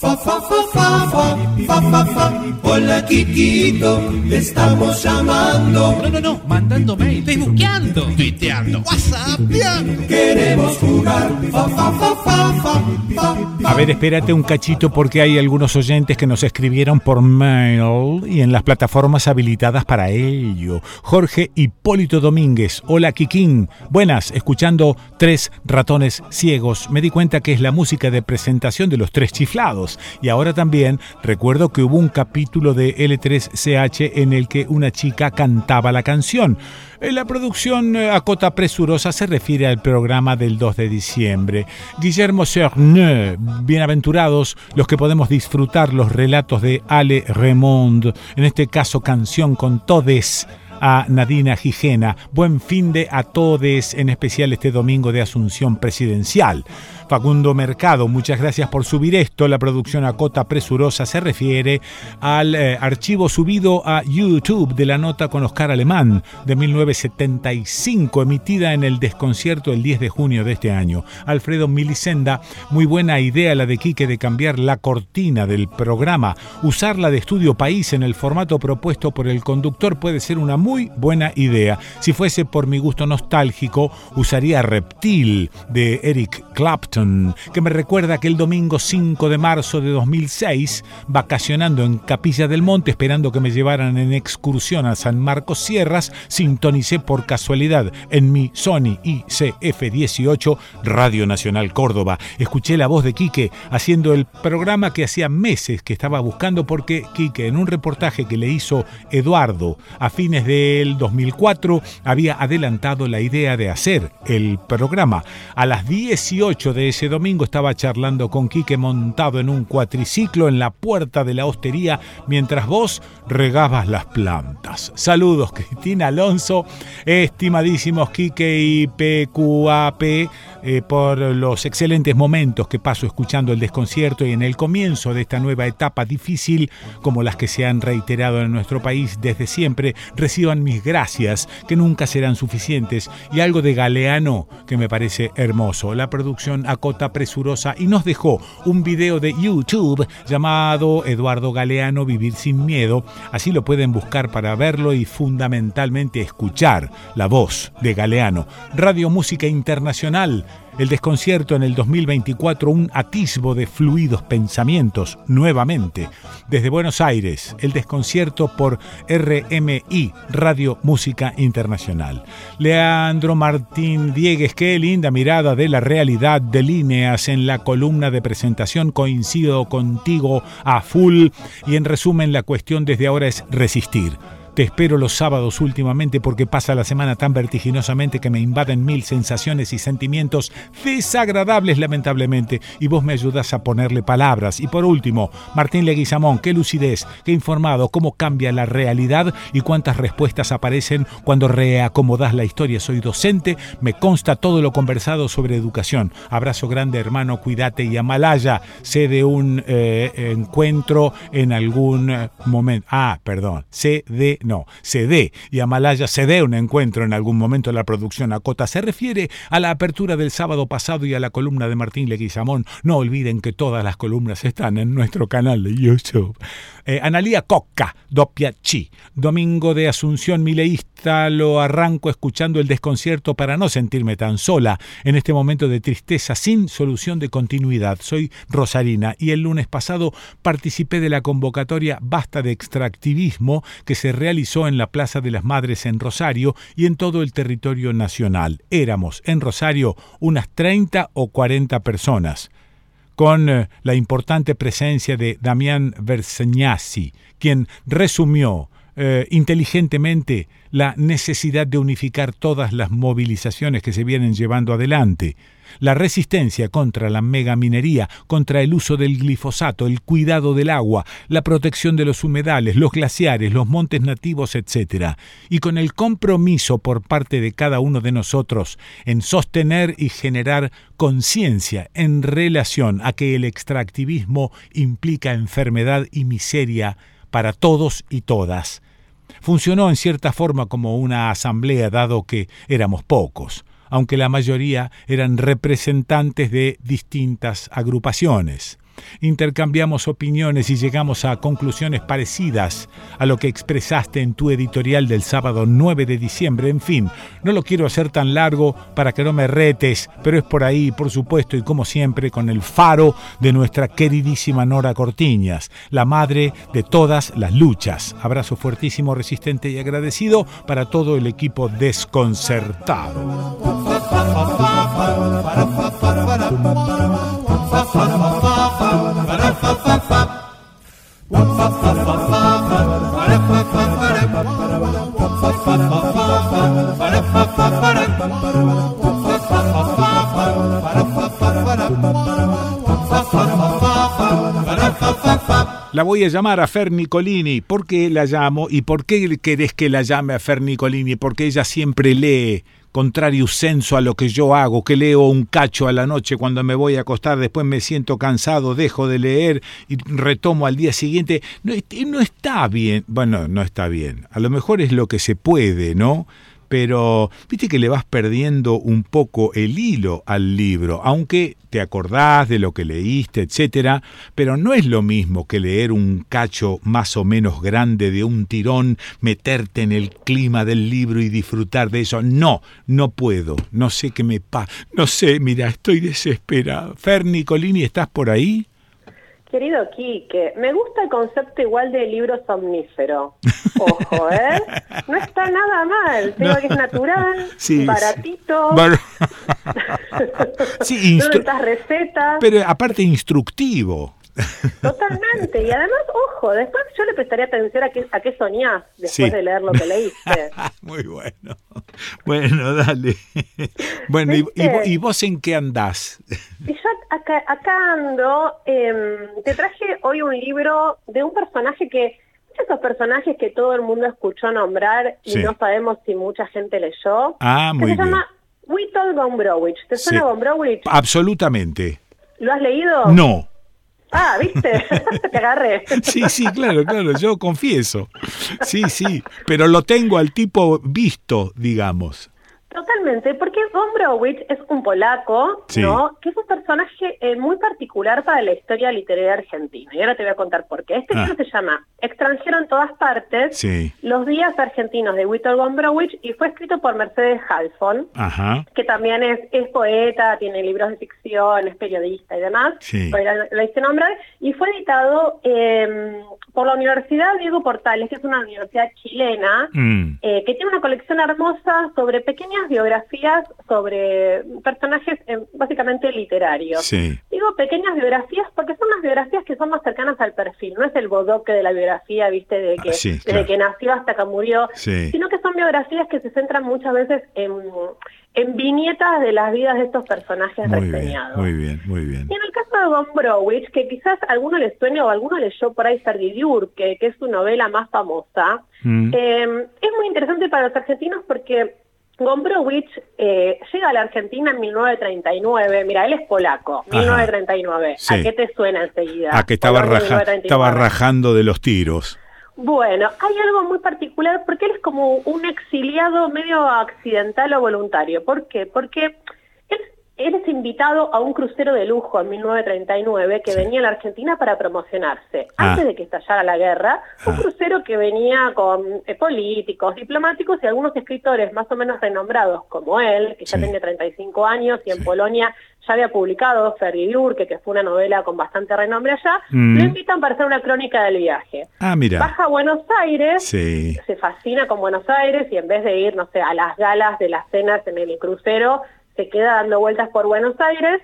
Fa, fa, fa, fa, fa, fa, fa, fa. Hola, Kikito, te estamos llamando. No, no, no, mandando mail, facebookeando, tuiteando, whatsappeando. Queremos jugar. Fa, fa, fa, fa, fa, fa, A ver, espérate un cachito porque hay algunos oyentes que nos escribieron por mail y en las plataformas habilitadas para ello. Jorge Hipólito Domínguez, hola Kikín, buenas, escuchando Tres Ratones Ciegos. Me di cuenta que es la música de presentación de los Tres Chiflados. Y ahora también recuerdo que hubo un capítulo de L3CH en el que una chica cantaba la canción. Eh, La producción eh, a cota presurosa se refiere al programa del 2 de diciembre. Guillermo Cerneux, bienaventurados los que podemos disfrutar los relatos de Ale Raymond, en este caso canción con todes a Nadina Gijena. Buen fin de a todes, en especial este domingo de Asunción Presidencial. Facundo Mercado, muchas gracias por subir esto. La producción a cota presurosa se refiere al eh, archivo subido a YouTube de la nota con Oscar Alemán de 1975, emitida en el desconcierto el 10 de junio de este año. Alfredo Milicenda, muy buena idea la de Quique de cambiar la cortina del programa. Usarla de estudio país en el formato propuesto por el conductor puede ser una muy buena idea. Si fuese por mi gusto nostálgico, usaría Reptil de Eric Clapton que me recuerda que el domingo 5 de marzo de 2006, vacacionando en Capilla del Monte, esperando que me llevaran en excursión a San Marcos Sierras, sintonicé por casualidad en mi Sony ICF18 Radio Nacional Córdoba. Escuché la voz de Quique haciendo el programa que hacía meses que estaba buscando porque Quique en un reportaje que le hizo Eduardo a fines del 2004 había adelantado la idea de hacer el programa. A las 18 de ese domingo estaba charlando con Quique montado en un cuatriciclo en la puerta de la hostería mientras vos regabas las plantas. Saludos, Cristina Alonso, estimadísimos Quique y PQAP, eh, por los excelentes momentos que paso escuchando el desconcierto y en el comienzo de esta nueva etapa difícil, como las que se han reiterado en nuestro país desde siempre, reciban mis gracias, que nunca serán suficientes, y algo de galeano que me parece hermoso. La producción cota presurosa y nos dejó un video de YouTube llamado Eduardo Galeano Vivir sin Miedo. Así lo pueden buscar para verlo y fundamentalmente escuchar la voz de Galeano. Radio Música Internacional el desconcierto en el 2024, un atisbo de fluidos pensamientos, nuevamente. Desde Buenos Aires, el desconcierto por RMI, Radio Música Internacional. Leandro Martín Diegues, qué linda mirada de la realidad de líneas en la columna de presentación. Coincido contigo a full y en resumen la cuestión desde ahora es resistir te espero los sábados últimamente porque pasa la semana tan vertiginosamente que me invaden mil sensaciones y sentimientos desagradables lamentablemente y vos me ayudas a ponerle palabras. Y por último, Martín Leguizamón, qué lucidez, qué informado, cómo cambia la realidad y cuántas respuestas aparecen cuando reacomodas la historia. Soy docente, me consta todo lo conversado sobre educación. Abrazo grande hermano, cuídate y amalaya. Sé de un eh, encuentro en algún eh, momento. Ah, perdón, sé de no, se dé, y Amalaya se dé un encuentro en algún momento en la producción Acota. Se refiere a la apertura del sábado pasado y a la columna de Martín Leguizamón. No olviden que todas las columnas están en nuestro canal de YouTube. Eh, Analía Cocca, doppia chi. Domingo de Asunción Mileísta lo arranco escuchando el desconcierto para no sentirme tan sola en este momento de tristeza sin solución de continuidad. Soy Rosarina y el lunes pasado participé de la convocatoria Basta de extractivismo que se realizó en la Plaza de las Madres en Rosario y en todo el territorio nacional. Éramos en Rosario unas 30 o 40 personas con eh, la importante presencia de Damián Versegnasi, quien resumió eh, inteligentemente la necesidad de unificar todas las movilizaciones que se vienen llevando adelante la resistencia contra la megaminería, contra el uso del glifosato, el cuidado del agua, la protección de los humedales, los glaciares, los montes nativos, etc. Y con el compromiso por parte de cada uno de nosotros en sostener y generar conciencia en relación a que el extractivismo implica enfermedad y miseria para todos y todas. Funcionó en cierta forma como una asamblea dado que éramos pocos aunque la mayoría eran representantes de distintas agrupaciones. Intercambiamos opiniones y llegamos a conclusiones parecidas a lo que expresaste en tu editorial del sábado 9 de diciembre. En fin, no lo quiero hacer tan largo para que no me retes, pero es por ahí, por supuesto, y como siempre, con el faro de nuestra queridísima Nora Cortiñas, la madre de todas las luchas. Abrazo fuertísimo, resistente y agradecido para todo el equipo desconcertado. La voy a llamar a Fer Nicolini. ¿Por qué la llamo y por qué querés que la llame a Fer Nicolini? Porque ella siempre lee contrario senso a lo que yo hago, que leo un cacho a la noche cuando me voy a acostar, después me siento cansado, dejo de leer y retomo al día siguiente. No, no está bien, bueno, no está bien, a lo mejor es lo que se puede, ¿no? Pero viste que le vas perdiendo un poco el hilo al libro, aunque te acordás de lo que leíste, etcétera, pero no es lo mismo que leer un cacho más o menos grande de un tirón, meterte en el clima del libro y disfrutar de eso. No, no puedo, no sé qué me pasa, no sé, mira, estoy desesperado. Fer Nicolini, ¿estás por ahí? Querido Quique, me gusta el concepto igual de libro somnífero. Ojo, ¿eh? No está nada mal. Digo que es natural, baratito. sí, no necesitas recetas. Pero aparte instructivo. Totalmente. Y además, ojo, después yo le prestaría atención a qué, a qué soñás después de leer lo que leíste. Muy bueno. Bueno, dale. Bueno, y, y, vos en qué andás? Y yo acá, acá ando, eh, te traje hoy un libro de un personaje que, esos personajes que todo el mundo escuchó nombrar y no sabemos si mucha gente leyó. Ah, muy que bien. se llama Whittle Gombrowicz. ¿Te suena Sí. Gombrowicz? Absolutamente. ¿Lo has leído? No. Ah, ¿viste? Te agarré. Sí, sí, claro, claro, yo confieso. Sí, sí, pero lo tengo al tipo visto, digamos. Totalmente, porque Gombrowicz es un polaco, Sí. ¿no? Que es un personaje eh, muy particular para la historia literaria argentina. Y ahora te voy a contar por qué. Este Ah. libro se llama Extranjero en todas partes, Sí. Los días argentinos de Whittle Gombrowicz y fue escrito por Mercedes Halfon, Ajá. que también es, es poeta, tiene libros de ficción, es periodista y demás. Sí. La hice nombrar. Y fue editado eh, por la Universidad Diego Portales, que es una universidad chilena, Mm. eh, que tiene una colección hermosa sobre pequeñas biografías sobre personajes eh, básicamente literarios. Sí. Digo pequeñas biografías porque son las biografías que son más cercanas al perfil, no es el bodoque de la biografía, viste, de que Ah, sí, desde claro. que nació hasta que murió, Sí. sino que son biografías que se centran muchas veces en, en viñetas de las vidas de estos personajes Muy bien, reseñados. muy bien, muy bien. Y en el caso de Gombrowicz, que quizás alguno le suene o alguno leyó por ahí Ferdidiur, que, que es su novela más famosa, Mm. eh, es muy interesante para los argentinos porque Gombrowicz eh, llega a la Argentina en 1939. Mira, él es polaco, Ajá. 1939. Sí. ¿A qué te suena enseguida? Ah, que estaba, raja- 1939. estaba rajando de los tiros. Bueno, hay algo muy particular porque él es como un exiliado medio accidental o voluntario. ¿Por qué? Porque él, él es invitado a un crucero de lujo en 1939 que venía a la Argentina para promocionarse. Ah. Antes de que estallara la guerra, un crucero que venía con eh, políticos, diplomáticos y algunos escritores más o menos renombrados como él, que ya tenía 35 años y en Polonia ya había publicado Ferdiurke, que fue una novela con bastante renombre allá, Mm. lo invitan para hacer una crónica del viaje. Ah, mira. Baja a Buenos Aires, se fascina con Buenos Aires y en vez de ir, no sé, a las galas de las cenas en el crucero, se queda dando vueltas por Buenos Aires.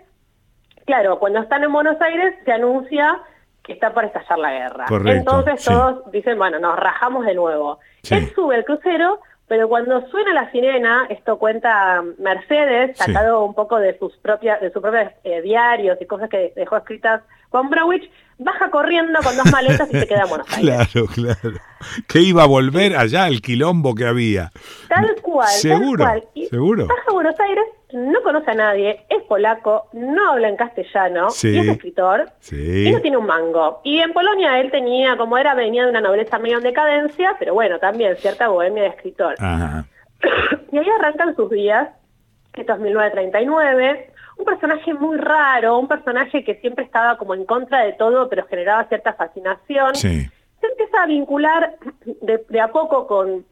Claro, cuando están en Buenos Aires se anuncia que está por estallar la guerra. Correcto, Entonces sí. todos dicen, bueno, nos rajamos de nuevo. Sí. Él sube el crucero, pero cuando suena la sirena, esto cuenta Mercedes, Sí. sacado un poco de sus propias, de sus propios eh, diarios y cosas que dejó escritas con Browich, baja corriendo con dos maletas y se queda en Buenos Aires. Claro, claro. Que iba a volver allá al quilombo que había. Tal cual, Seguro, tal cual. Y seguro. Baja a Buenos Aires, no conoce a nadie, es polaco, no habla en castellano, Sí. y es escritor, Sí. y no tiene un mango. Y en Polonia él tenía, como era, venía de una nobleza medio en decadencia, pero bueno, también cierta bohemia de escritor. Ajá. Y ahí arrancan sus días, esto es 1939, un personaje muy raro, un personaje que siempre estaba como en contra de todo, pero generaba cierta fascinación. Sí. Se empieza a vincular de, de a poco con,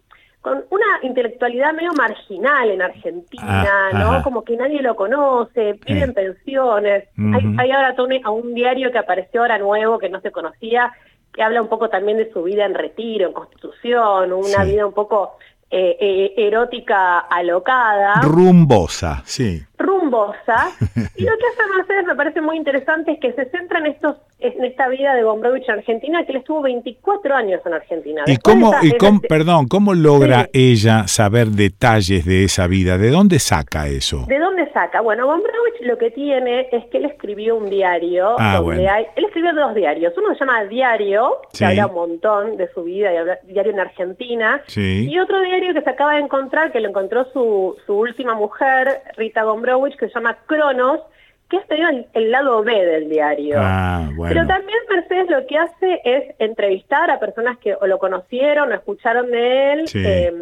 con una intelectualidad medio marginal en Argentina, Ah, ¿no? ajá. Como que nadie lo conoce, vive en pensiones. Ujú. Hay, hay ahora todo un, a un diario que apareció ahora nuevo, que no se conocía, que habla un poco también de su vida en retiro, en Constitución, una Sí. vida un poco eh, eh, erótica alocada, Rumbosa, sí. Rumbosa. Y lo que hace Mercedes me parece muy interesante es que se centra en estos en esta vida de Gombrowicz en Argentina, que él estuvo 24 años en Argentina. ¿Y cómo, esa- y esa- cómo- perdón, cómo logra Sí. ella saber detalles de esa vida? ¿De dónde saca eso? ¿De dónde saca? Bueno, Gombrowicz lo que tiene es que él escribió un diario Ah, donde bueno. hay, él escribió dos diarios. Uno se llama Diario, que Sí. habla un montón de su vida y habla diario en Argentina. Sí. Y otro diario que se acaba de encontrar, que lo encontró su, su última mujer, Rita Gombrowicz, que se llama Cronos, que es medio el, el lado B del diario. Ah, Pero también Mercedes lo que hace es entrevistar a personas que o lo conocieron o escucharon de él. Sí. Eh,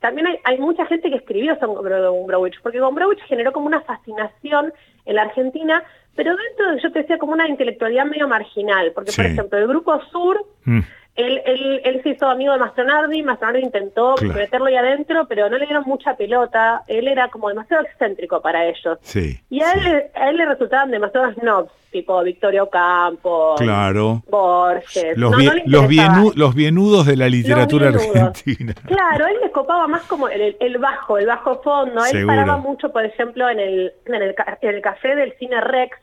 también hay, hay mucha gente que escribió sobre Gombrowicz, porque Gombrowicz generó como una fascinación en la Argentina, pero dentro de, yo te decía, como una intelectualidad medio marginal, porque por ejemplo el Grupo Sur Mm. Él, él, él se hizo amigo de Mastronardi, Mastronardi intentó Claro. meterlo ahí adentro, pero no le dieron mucha pelota, él era como demasiado excéntrico para ellos. Sí, Y a él, le- a él le resultaban demasiado snobs, tipo Victorio Campo, claro. Borges. Los, No, bien- no los, interesaba. bienu- los bienudos de la literatura argentina. Claro, él le copaba más como el, el bajo, el bajo fondo. Él Seguro. paraba mucho, por ejemplo, en el, en el, en el café del cine Rex,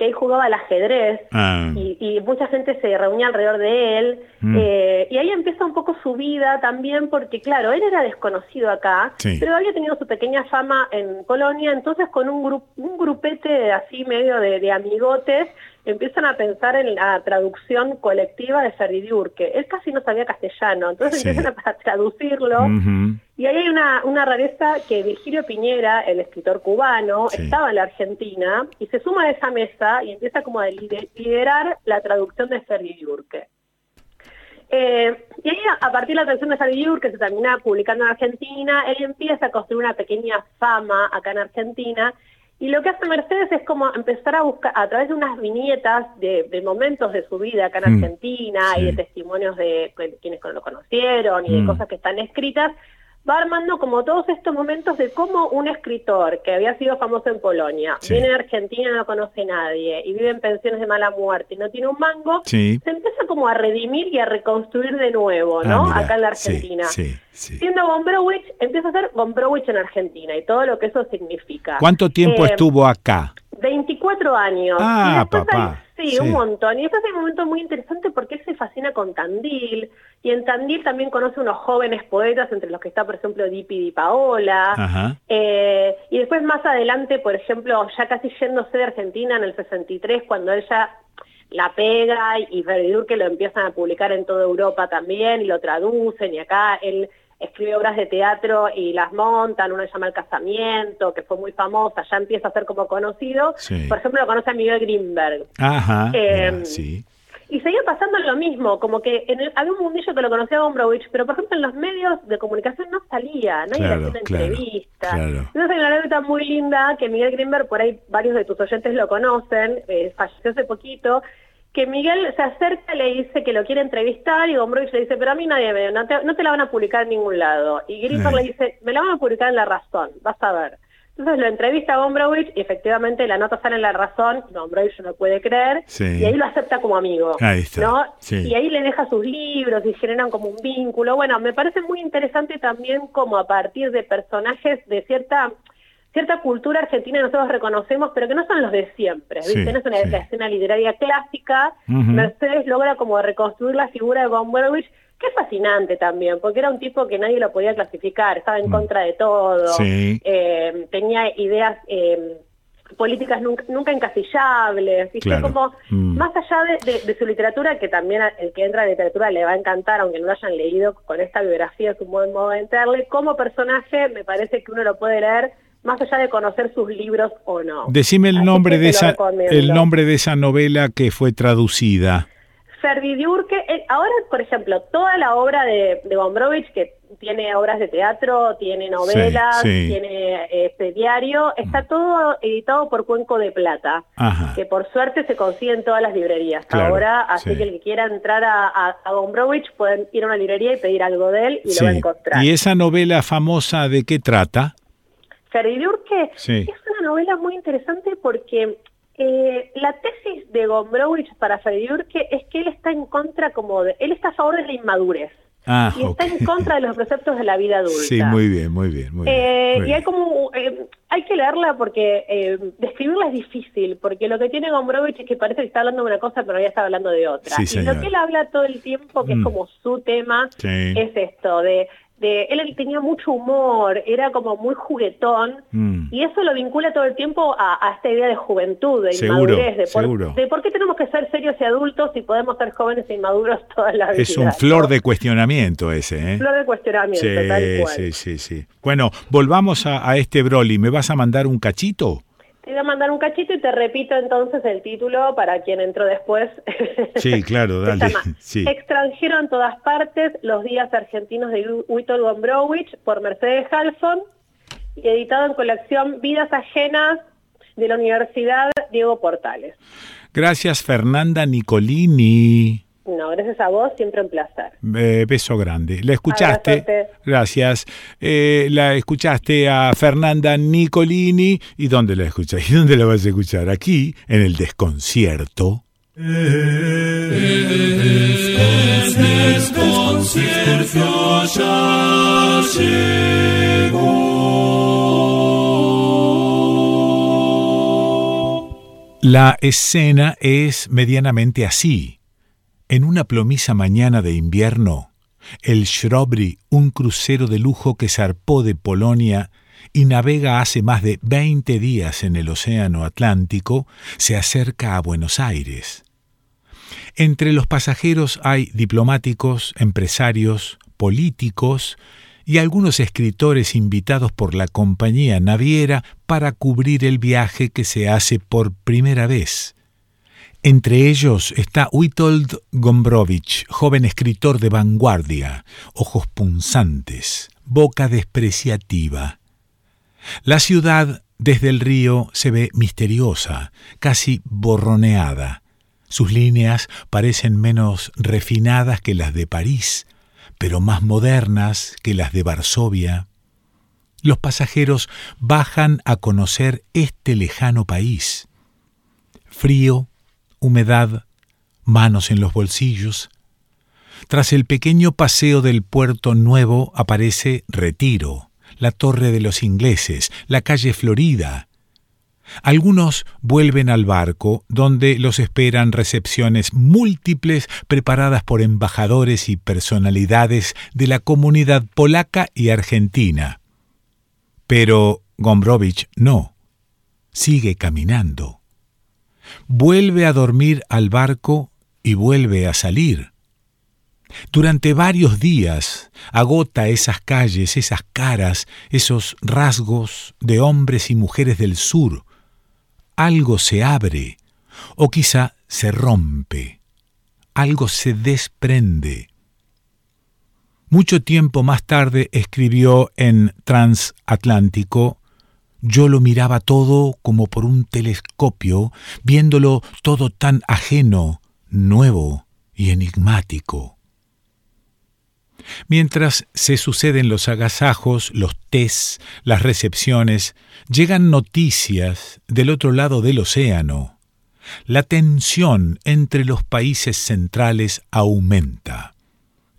que él jugaba al ajedrez. Ah, y, y mucha gente se reunía alrededor de él. Mm. eh, y ahí empieza un poco su vida también, porque claro, él era desconocido acá, Sí. pero había tenido su pequeña fama en Colonia, entonces con un, gru- un grupete así medio de, de amigotes, empiezan a pensar en la traducción colectiva de Ferdidiurque. Él casi no sabía castellano, entonces Sí. empiezan a traducirlo. Y ahí hay una, una rareza que Virgilio Piñera, el escritor cubano, Sí. estaba en la Argentina y se suma a esa mesa y empieza como a lider- liderar la traducción de Ferdi Diurque. Eh, y ahí a, partir de la traducción de Ferdi Diurque se termina publicando en Argentina, él empieza a construir una pequeña fama acá en Argentina y lo que hace Mercedes es como empezar a buscar, a través de unas viñetas de, de momentos de su vida acá en Mm, Argentina y de testimonios de que- quienes lo conocieron y de Mm. cosas que están escritas, va armando como todos estos momentos de cómo un escritor que había sido famoso en Polonia, Sí. viene a Argentina no conoce nadie, y vive en pensiones de mala muerte y no tiene un mango, Sí. se empieza como a redimir y a reconstruir de nuevo, Ah, ¿no? mira, Acá en la Argentina. sí. Siendo Gombrowicz, empieza a ser Gombrowicz en Argentina y todo lo que eso significa. ¿Cuánto tiempo Eh, estuvo acá? 24 años. Ah, papá. hay- sí, Sí. un montón. Y después hay un momento muy interesante porque él se fascina con Tandil. Y en Tandil también conoce unos jóvenes poetas, entre los que está, por ejemplo, Dipi Di Paola. Eh, y después más adelante, por ejemplo, ya casi yéndose de Argentina en el 63, cuando ella la pega y Ferdi que lo empiezan a publicar en toda Europa también y lo traducen y acá él escribe obras de teatro y las montan, una se llama El Casamiento, que fue muy famosa, ya empieza a ser como conocido. Sí. Por ejemplo, lo conoce a Miguel Greenberg. Ajá. Eh, sí. Y seguía pasando lo mismo, como que en el- había un mundillo que lo conocía a Gombrowicz, pero por ejemplo en los medios de comunicación no salía, nadie le Claro, hacía una claro, entrevista. claro. Entonces hay una anécdota muy linda que Miguel Greenberg, por ahí varios de tus oyentes lo conocen, eh, falleció hace poquito, que Miguel se acerca y le dice que lo quiere entrevistar y Gombrowicz le dice, pero a mí nadie me, no te, no te la van a publicar en ningún lado. Y Greenberg le dice, me la van a publicar en La Razón, vas a ver. Entonces lo entrevista a Gombrowicz y efectivamente la nota sale en La Razón, Gombrowicz no puede creer, Sí. y ahí lo acepta como amigo. Ahí está, ¿no? sí. Y ahí le deja sus libros y generan como un vínculo. Bueno, me parece muy interesante también como a partir de personajes de cierta cierta cultura argentina que nosotros reconocemos, pero que no son los de siempre, Sí, ¿viste? no es una sí. escena literaria clásica. Ujú. Mercedes logra como reconstruir la figura de Gombrowicz, es fascinante también, porque era un tipo que nadie lo podía clasificar, estaba en contra de todo, Mm. Sí. eh, tenía ideas eh, políticas nunca, nunca encasillables. Claro. Como Mm. más allá de, de- de su literatura, que también el que entra la literatura le va a encantar, aunque no lo hayan leído con esta biografía, es un buen modo de entrarle, como personaje me parece que uno lo puede leer más allá de conocer sus libros o no. Decime el Así nombre de esa el nombre de esa novela que fue traducida. Ferdi Diurque, eh, ahora, por ejemplo, toda la obra de, de Gombrowicz, que tiene obras de teatro, tiene novelas, sí. tiene este diario, está todo editado por Cuenco de Plata, Ajá. que por suerte se consigue en todas las librerías Claro, ahora, así sí. que el que quiera entrar a, a, a Gombrowicz pueden ir a una librería y pedir algo de él y lo va a encontrar. ¿Y esa novela famosa de qué trata? Ferdi Diurque Sí. es una novela muy interesante porque eh, la tesis de Gombrowicz para Ferdi Diurque es que él está en contra como de, él está a favor de la inmadurez Ah, y está en contra de los preceptos de la vida adulta. Sí, muy bien, muy bien. Muy bien, Eh, muy y hay como, eh, hay que leerla porque eh, describirla es difícil, porque lo que tiene Gombrowicz es que parece que está hablando de una cosa, pero ya está hablando de otra. Sí, y lo que él habla todo el tiempo, que Mm. es como su tema, Sí. es esto, de, de él tenía mucho humor, era como muy juguetón, Mm. y eso lo vincula todo el tiempo a, a esta idea de juventud, de Seguro, inmadurez, de por, de por qué tenemos que ser serios y adultos si podemos ser jóvenes e inmaduros toda la vida. Es un flor de cuestionamiento ese, ¿eh? Flor de cuestionamiento, Sí, tal cual. sí, sí, sí. Bueno, volvamos a, a este Broly. ¿Me vas a mandar un cachito? Te voy a mandar un cachito y te repito entonces el título para quien entró después. Sí, claro, dale. Sí. Extranjero en todas partes, los días argentinos de Witold Gombrowicz por Mercedes Halfon y editado en colección Vidas Ajenas de la Universidad Diego Portales. Gracias, Fernanda Nicolini. No, gracias a vos, siempre un placer. Eh, beso grande. ¿La escuchaste? Gracias. Eh, la escuchaste a Fernanda Nicolini. ¿Y dónde la escuchas? ¿Y dónde la vas a escuchar? Aquí, en el desconcierto. desconcierto ya La escena es medianamente así. En una plomiza mañana de invierno, el Shrobry, un crucero de lujo que zarpó de Polonia y navega hace más de 20 días en el Océano Atlántico, se acerca a Buenos Aires. Entre los pasajeros hay diplomáticos, empresarios, políticos y algunos escritores invitados por la compañía naviera para cubrir el viaje que se hace por primera vez. Entre ellos está Witold Gombrowicz, joven escritor de vanguardia, ojos punzantes, boca despreciativa. La ciudad desde el río se ve misteriosa, casi borroneada. Sus líneas parecen menos refinadas que las de París, pero más modernas que las de Varsovia. Los pasajeros bajan a conocer este lejano país. Frío, humedad, manos en los bolsillos. Tras el pequeño paseo del puerto nuevo aparece Retiro, la Torre de los Ingleses, la calle Florida. Algunos vuelven al barco, donde los esperan recepciones múltiples preparadas por embajadores y personalidades de la comunidad polaca y argentina. Pero Gombrowicz no. Sigue caminando. Vuelve a dormir al barco y vuelve a salir. Durante varios días agota esas calles, esas caras, esos rasgos de hombres y mujeres del sur. Algo se abre, o quizá se rompe, algo se desprende. Mucho tiempo más tarde escribió en Transatlántico yo lo miraba todo como por un telescopio, viéndolo todo tan ajeno, nuevo y enigmático. Mientras se suceden los agasajos, los tés, las recepciones, llegan noticias del otro lado del océano. La tensión entre los países centrales aumenta.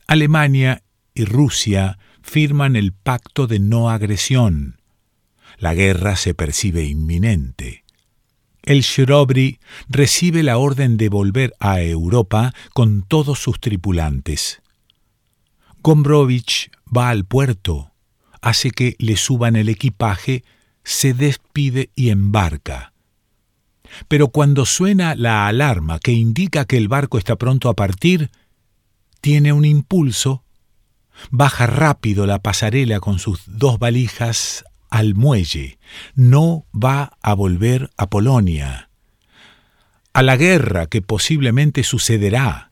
Alemania y Rusia firman el pacto de no agresión. La guerra se percibe inminente. El Shrobry recibe la orden de volver a Europa con todos sus tripulantes. Gombrowicz va al puerto, hace que le suban el equipaje, se despide y embarca. Pero cuando suena la alarma que indica que el barco está pronto a partir, tiene un impulso, baja rápido la pasarela con sus dos valijas al muelle, no va a volver a Polonia, a la guerra que posiblemente sucederá.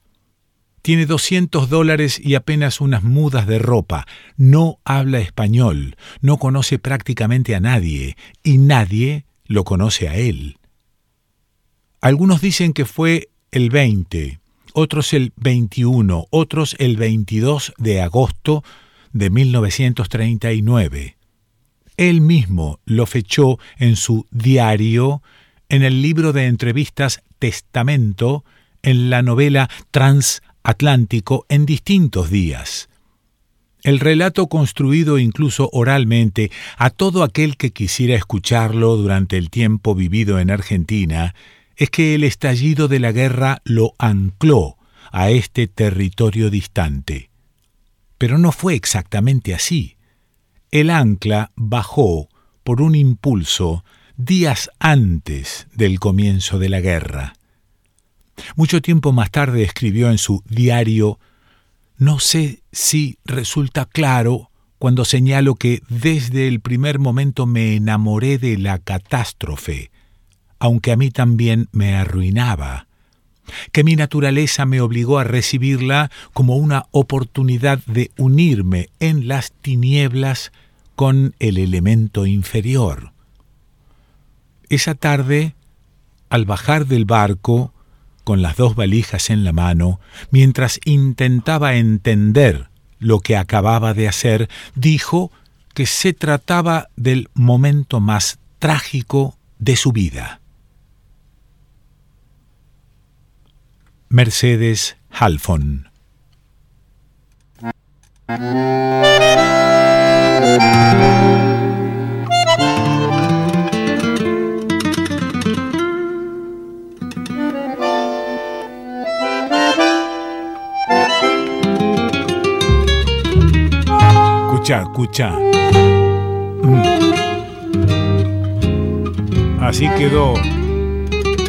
Tiene 200 dólares y apenas unas mudas de ropa. No habla español, no conoce prácticamente a nadie y nadie lo conoce a él. Algunos dicen que fue el 20, otros el 21, otros el 22 de agosto de 1939. Él mismo lo fechó en su diario, en el libro de entrevistas Testamento, en la novela Transatlántico en distintos días. El relato construido incluso oralmente a todo aquel que quisiera escucharlo durante el tiempo vivido en Argentina es que el estallido de la guerra lo ancló a este territorio distante. Pero no fue exactamente así. El ancla bajó por un impulso días antes del comienzo de la guerra. Mucho tiempo más tarde escribió en su diario No sé si resulta claro cuando señalo que desde el primer momento me enamoré de la catástrofe, aunque a mí también me arruinaba, que mi naturaleza me obligó a recibirla como una oportunidad de unirme en las tinieblas con el elemento inferior. Esa tarde, al bajar del barco, con las dos valijas en la mano, mientras intentaba entender lo que acababa de hacer, dijo que se trataba del momento más trágico de su vida. Mercedes Halfon Escucha, escucha. Mm. Así quedó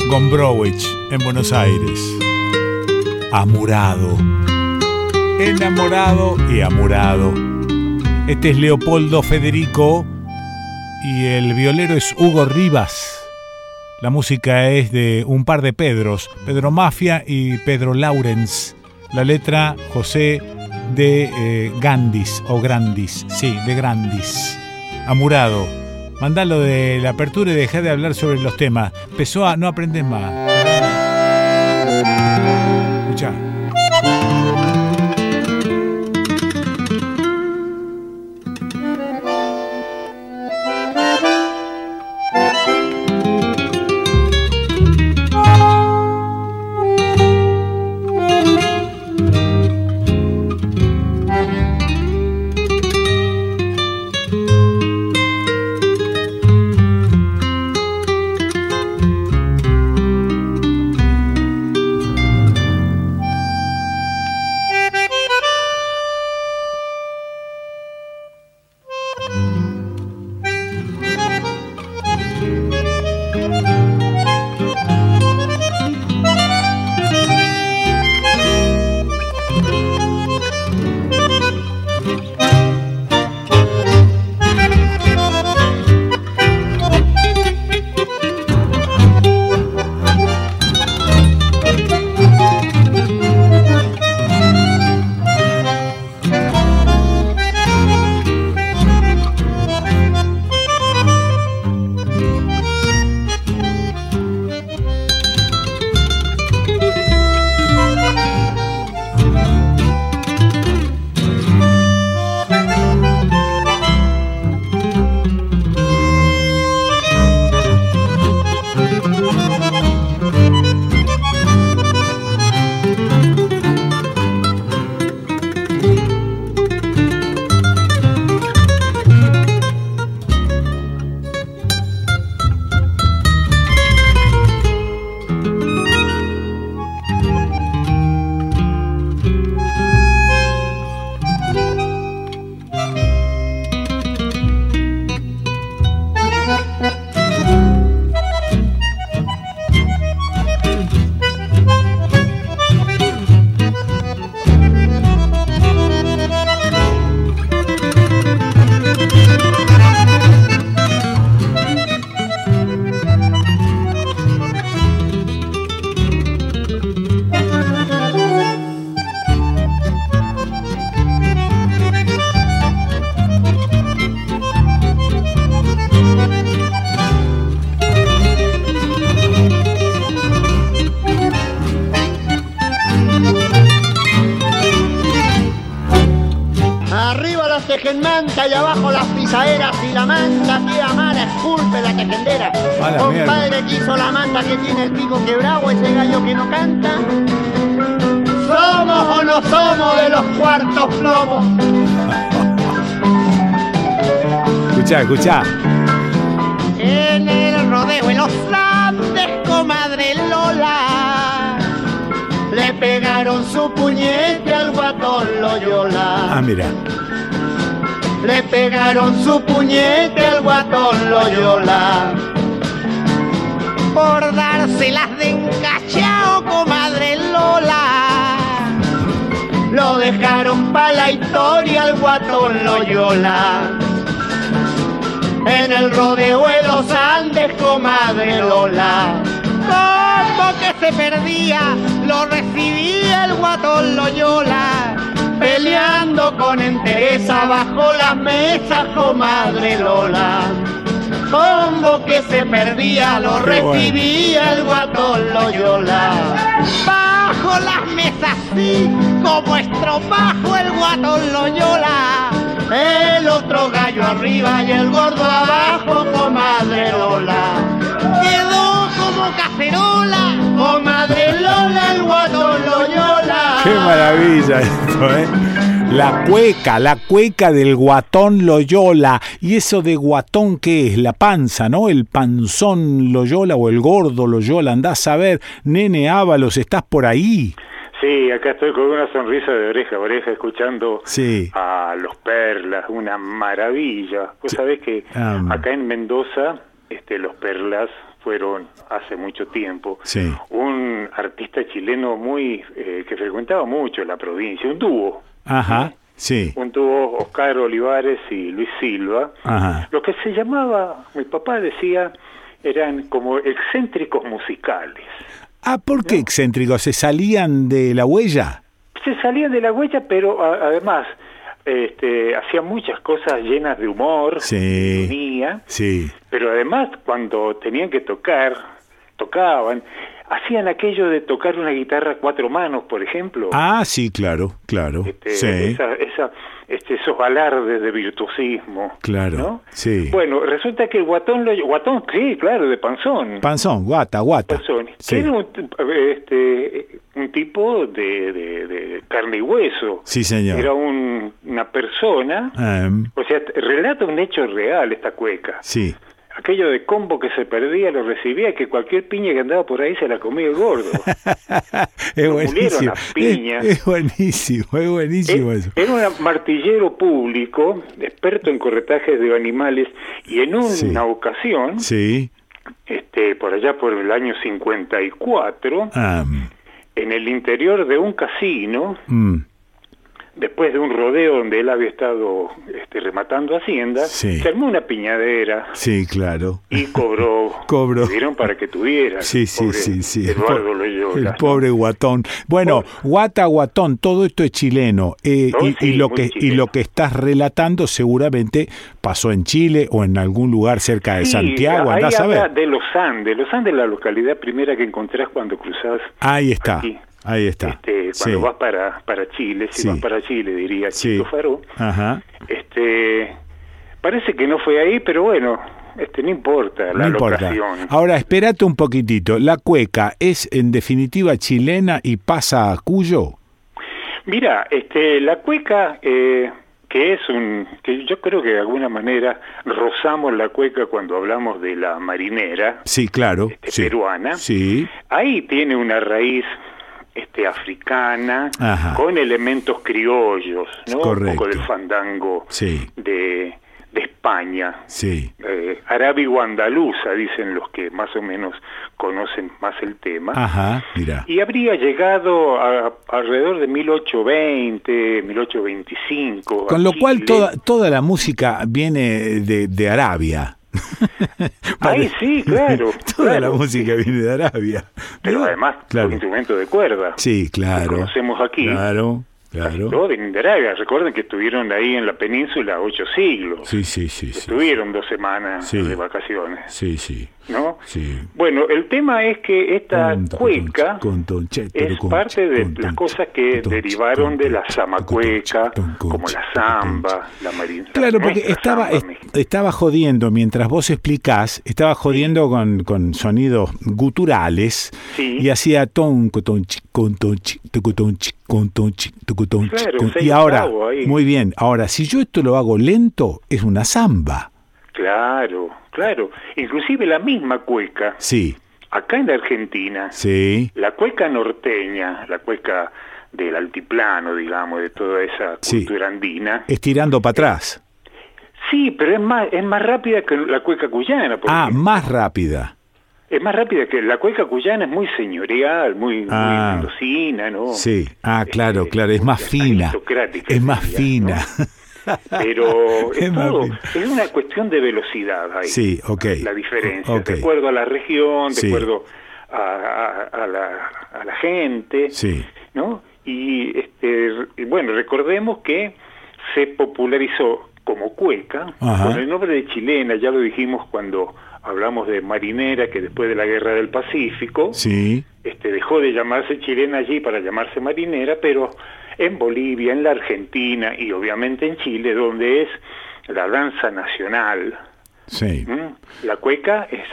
Gombrowicz en Buenos Aires. Amurado. Enamorado y amurado. Este es Leopoldo Federico y el violero es Hugo Rivas. La música es de un par de Pedros, Pedro Mafia y Pedro Laurens. La letra José de eh, Gandis o Grandis, sí, de Grandis. Amurado. Mandalo de la apertura y deja de hablar sobre los temas. Pessoa, no aprendes más. Escucha. Guatón Loyola. En el rodeo de los Andes, comadre Lola. Como que se perdía, lo recibía el guatón Loyola. Peleando con entereza bajo las mesas, comadre Lola. Como que se perdía, lo Qué bueno. recibía el guatón Loyola. Bajo las mesas, sí, como estropajo el guatón Loyola. El otro gallo arriba y el gordo abajo, comadre Lola. Quedó como cacerola, comadre Lola, el guatón Loyola. Qué maravilla esto, ¿eh? La cueca, la cueca del guatón Loyola. ¿Y eso de guatón qué es? La panza, ¿no? El panzón Loyola o el gordo Loyola. Andás a ver, nene Ábalos, ¿estás por ahí? Sí, acá estoy con una sonrisa de oreja a oreja escuchando Sí. a los Perlas, una maravilla. Vos sabés que Ah, acá en Mendoza este, los Perlas fueron hace mucho tiempo Sí. un artista chileno muy eh, que frecuentaba mucho la provincia, un dúo, Ajá, sí. un dúo Oscar Olivares y Luis Silva. Ajá. Lo que se llamaba, mi papá decía, eran como excéntricos musicales. Ah, ¿por qué excéntricos? ¿Se salían de la huella? se salían de la huella, pero a- además este, hacían muchas cosas llenas de humor, Sí. de ironía, Sí. pero además cuando tenían que tocar, tocaban, hacían aquello de tocar una guitarra a cuatro manos, por ejemplo. Ah, sí, claro, claro. Este, sí, esa, esa, este, esos alardes de virtuosismo. claro. ¿no? Sí. Bueno, resulta que el guatón, lo, guatón, sí, claro, de panzón. Panzón, guata, guata. Panzón. Sí. Era un, este, un tipo de, de- de carne y hueso. Sí, señor. Era un- una persona, Em, o sea, relata un hecho real esta cueca. sí. Aquello de combo que se perdía, lo recibía, que cualquier piña que andaba por ahí se la comía el gordo. Es Lo buenísimo. mulieron a piña. Es, es buenísimo, es buenísimo eso. Era un martillero público, experto en corretajes de animales, y en una Sí. ocasión, Sí. este, por allá por el año 54, Ah, en el interior de un casino, mm, después de un rodeo donde él había estado este, rematando hacienda, Sí. se armó una piñadera sí, claro. y cobró, Cobró. dieron para que tuviera. Sí, sí, pobre sí, sí. El Eduardo po- Loyola. El pobre guatón. Bueno, guata, guatón, todo esto es chileno. eh, y, sí, y lo que, y lo que estás relatando seguramente pasó en Chile o en algún lugar cerca de Sí, Santiago, andás a ver. de Los Andes. Los Andes es la localidad primera que encontrás cuando cruzás Ahí está, aquí. Ahí está. este, Sí. cuando vas para, para Chile, si Sí. vas para Chile, diría. Chico Faro. Ajá. Este, parece que no fue ahí, pero bueno, este, no importa la No importa. Ahora, espérate un poquitito. La cueca es en definitiva chilena y pasa a Cuyo. Mira, este, la cueca, eh, que es un, que yo creo que de alguna manera rozamos la cueca cuando hablamos de la marinera Sí, claro. este, sí. peruana. Sí. Ahí tiene una raíz este, africana Ajá. con elementos criollos, ¿no? Un poco del fandango Sí, de, de España. sí. Eh, arábigo andaluza, dicen los que más o menos conocen más el tema. Ajá, mira. Y habría llegado a, alrededor de 1820, 1825. Con lo cual toda, toda la música viene de, de Arabia. Ahí sí, claro. Toda claro. la música viene de Arabia. Pero además, Claro. un instrumento de cuerda. Sí, claro. conocemos aquí. Claro, claro. Todo viene de Arabia. Recuerden que estuvieron ahí en la península ocho siglos. Sí, sí, sí, sí. Estuvieron dos semanas Sí. de vacaciones, Sí, sí. ¿No? Sí. Bueno, el tema es que esta cueca ton- es parte de las ton- cosas que derivaron de la zamacueca, como la zamba, la marina. Claro, porque estaba, es- estaba jodiendo, mientras vos explicás, estaba jodiendo con, con sonidos guturales Sí. y hacía Claro, con- Y ahora, muy bien, ahora, si yo esto lo hago lento, es una samba. Claro, claro. Inclusive la misma cueca, Sí, acá en la Argentina, sí, la cueca norteña, la cueca del altiplano, digamos, de toda esa Sí. cultura andina, estirando para atrás. sí, pero es más, es más rápida que la cueca cuyana. Ah, más rápida. Es más rápida que la cueca cuyana, es muy señorial, muy, Ah. muy mendocina, ¿no? Sí, ah, claro, claro, es más fina. Es más fina. Pero Es todo, es una cuestión de velocidad ahí. Sí, ok. La diferencia, de acuerdo a la región, de Sí. acuerdo a, a- a la, a la gente, Sí, ¿no? Y este, bueno, recordemos que se popularizó como cueca Ajá. con el nombre de chilena, ya lo dijimos cuando hablamos de marinera, que después de la guerra del Pacífico, sí, este, dejó de llamarse chilena allí para llamarse marinera, pero en Bolivia, en la Argentina y obviamente en Chile, donde es la danza nacional, sí. la cueca es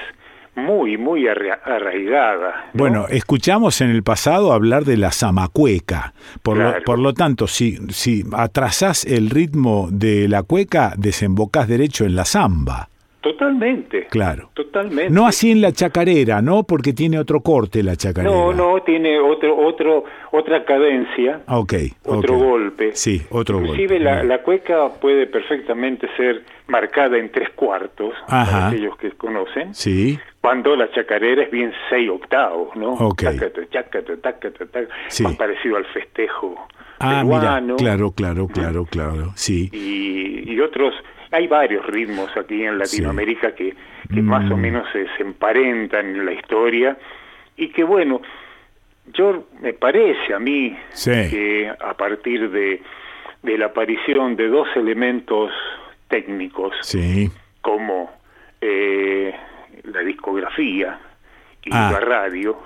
muy, muy arra- arraigada. ¿no? Bueno, escuchamos en el pasado hablar de la zamacueca. Por, lo, por lo tanto, si, si atrasás el ritmo de la cueca, desembocás derecho en la zamba. Totalmente. Claro. Totalmente. No así en la chacarera, ¿no? Porque tiene otro corte la chacarera. no, no, tiene otro, otro, otra cadencia, Ah, Ok, otro golpe. Sí, otro Inclusive golpe. la, la cueca puede perfectamente ser marcada en tres cuartos, Ajá. para aquellos que conocen, Sí, cuando la chacarera es bien seis octavos, ¿no? Ok. Tácata, chácata, tácata, tácata, Sí. más parecido al festejo ah, mira, peruano. claro, claro, claro, claro, sí. y, y otros, hay varios ritmos aquí en Latinoamérica que, que más o Mm. menos se, se emparentan en la historia y que bueno, yo me parece a mí Sí. que a partir de, de la aparición de dos elementos técnicos Sí, como eh, la discografía y Ah. la radio,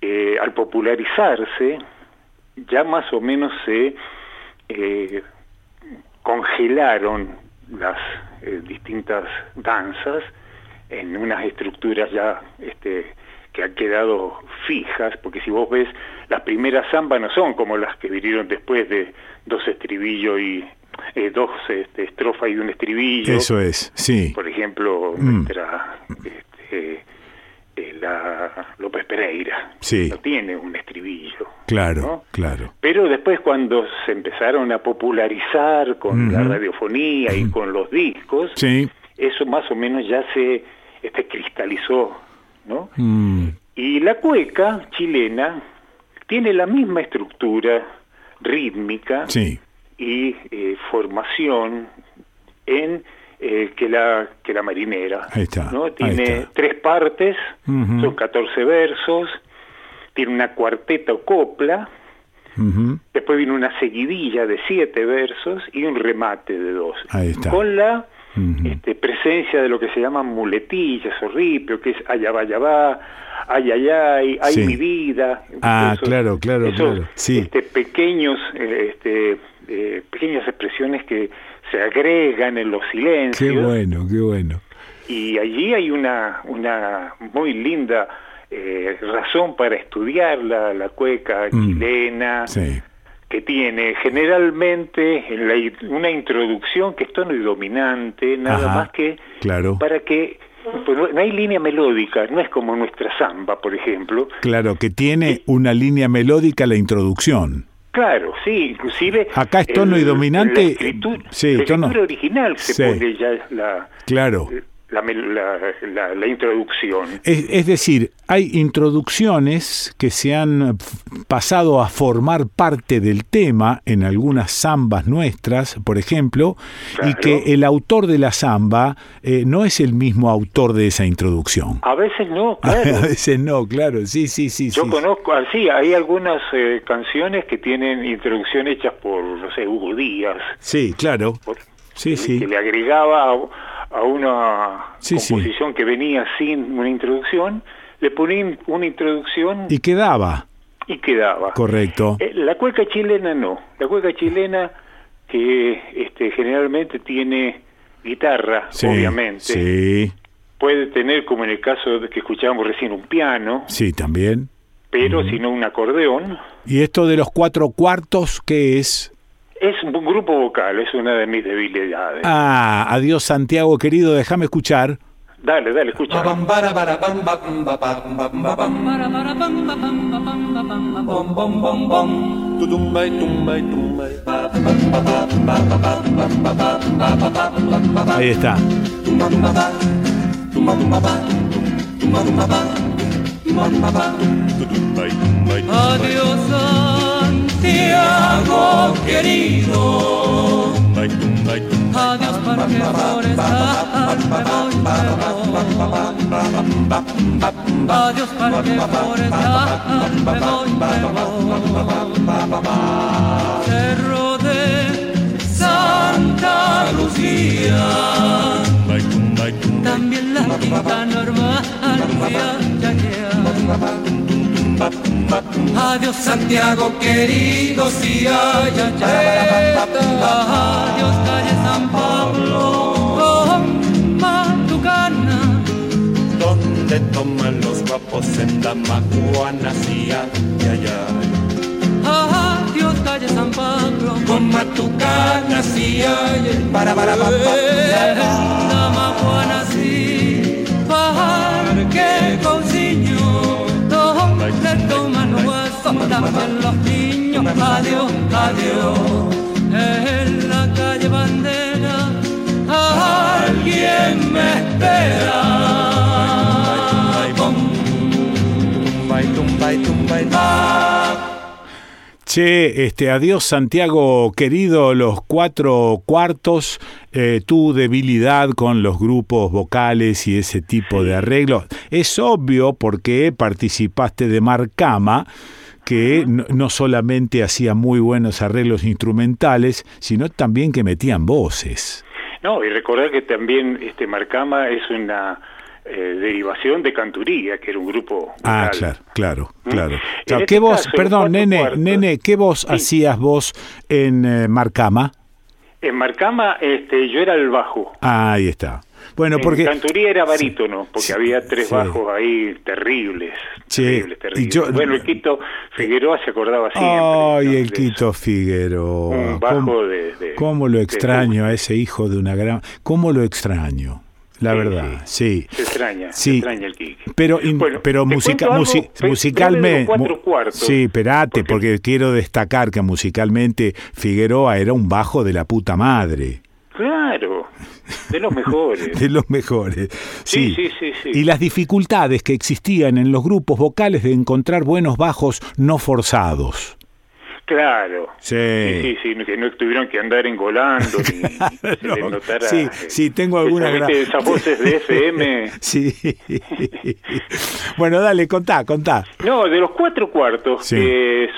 eh, al popularizarse, ya más o menos se eh, congelaron las eh, distintas danzas en unas estructuras ya este, que han quedado fijas, porque si vos ves, las primeras zambas no son como las que vinieron después de dos estribillos y eh, dos este, estrofas y un estribillo. eso es, sí. Por ejemplo, Mm. nuestra este, la López Pereira Sí. no tiene un estribillo. Claro, ¿no? claro. Pero después cuando se empezaron a popularizar con la radiofonía y con los discos, Sí. eso más o menos ya se este, cristalizó, ¿no? Mm, Y la cueca chilena tiene la misma estructura rítmica sí, y eh, formación en eh, que la que la marinera Ahí está, no ahí tiene está. tres partes Ujú. son 14 versos tiene una cuarteta o copla después viene una seguidilla de siete versos y un remate de dos Ahí está. con la este, presencia de lo que se llaman muletillas o ripio que es allá va allá va ay ay ay ay Sí. mi vida Ah, Esos- claro, claro, esos, claro. Sí, este, pequeños eh, este, eh, pequeñas expresiones que se agregan en los qué silencios bueno, qué bueno. y allí hay una una muy linda eh, razón para estudiar la, la cueca Mm. chilena Sí, que tiene generalmente en la una introducción que es tono y dominante nada Ajá, más que claro. para que pues, no hay línea melódica no es como nuestra samba por ejemplo Claro, que tiene una línea melódica la introducción. Claro, sí, inclusive... Acá es tono y dominante, La escritura, sí, la tono- escritura original se Sí. pone ya la, Claro. La, la, la- introducción. Es, es decir, hay introducciones que se han pasado a formar parte del tema en algunas zambas nuestras, por ejemplo, y que el autor de la zamba eh, no es el mismo autor de esa introducción. A veces no, A claro. veces no, claro, sí, sí, sí. Yo sí. conozco, así, hay algunas eh, canciones que tienen introducción hechas por, no sé, Hugo Díaz, Sí, claro. Sí, que sí. le agregaba a, una Sí, sí. composición que venía sin una introducción, le ponía una introducción Y quedaba, y quedaba. correcto. Eh, La cueca chilena no. La cueca chilena que este, generalmente tiene guitarra, Sí, obviamente. Sí, Puede tener, como en el caso de que escuchábamos recién, un piano, sí, también. pero sino un acordeón. ¿Y esto de los cuatro cuartos qué es? Es un grupo vocal, es una de mis debilidades. Ah, adiós Santiago querido, déjame escuchar. Dale, dale, escucha. Ahí está. Adiós Santiago querido. Adiós Parque Forestal me voy, me voy me voy, me voy. Cerro de Santa Lucía. También la quinta normal. Adiós Santiago querido, sí, ay, ay, ay. Adiós calle San Pablo, oh, Matucana. Donde toman los guapos en Damajuana, sí, ay, ay, ay. Adiós calle San Pablo, Con Matucana, sí, ay, ay. Para, para, para, Che, este, adiós Santiago querido, los cuatro cuartos, eh, tu debilidad con los grupos vocales y ese tipo de arreglos. Es obvio porque participaste de Marcama, que no, no solamente hacía muy buenos arreglos instrumentales, sino también que metían voces. No, y recordar que también este Marcama es una eh, derivación de Canturía, que era un grupo Ah, claro, claro, ¿Mm? claro. Este ¿Qué caso, los perdón, nene, cuartos. nene, qué voz hacías vos en eh, Marcama? En Marcama este, yo era el bajo. Ah, ahí está. Bueno, en porque... Canturía era barítono, porque había tres sí. bajos ahí terribles. Sí, terribles, terribles. yo- bueno, el Quito Figueroa se acordaba siempre. Ay, el Quito Figueroa. Un bajo ¿Cómo, de- de- cómo lo de extraño a ese hijo de una gran... ¿Cómo lo extraño? La verdad, sí. Se extraña, se Sí. extraña el Quique. Pero, Bueno, pero musica- musicalmente... Sí, espérate, porque quiero destacar que musicalmente Figueroa era un bajo de la puta madre. Claro, de los mejores. de los mejores. Sí, sí, sí, sí. Y las dificultades que existían en los grupos vocales de encontrar buenos bajos no forzados. Claro. Sí. Sí, sí, sí, que no tuvieron que andar engolando ni ni se les notara. Sí, sí, tengo alguna esa- gra- esas voces de FM. Sí. bueno, dale, contá, contá. No, de los cuatro cuartos Sí. que es-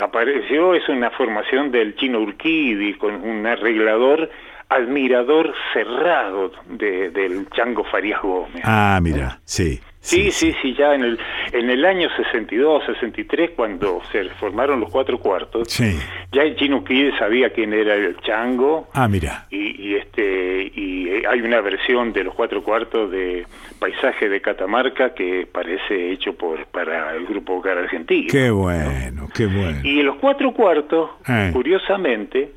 apareció es una formación del chino Urquidi con un arreglador admirador cerrado de, del Chango Farías Gómez. Ah, mira, sí. Sí, sí, sí, ya en el, en el año 62, 63, cuando se formaron los cuatro cuartos, Sí. ya el chino Urquidi sabía quién era el Chango, Ah, mira. y, y este y eh, hay una versión de los cuatro cuartos de Paisaje de Catamarca que parece hecho por para el grupo vocal argentino. Qué bueno, qué bueno. Y los cuatro cuartos, Eh. curiosamente,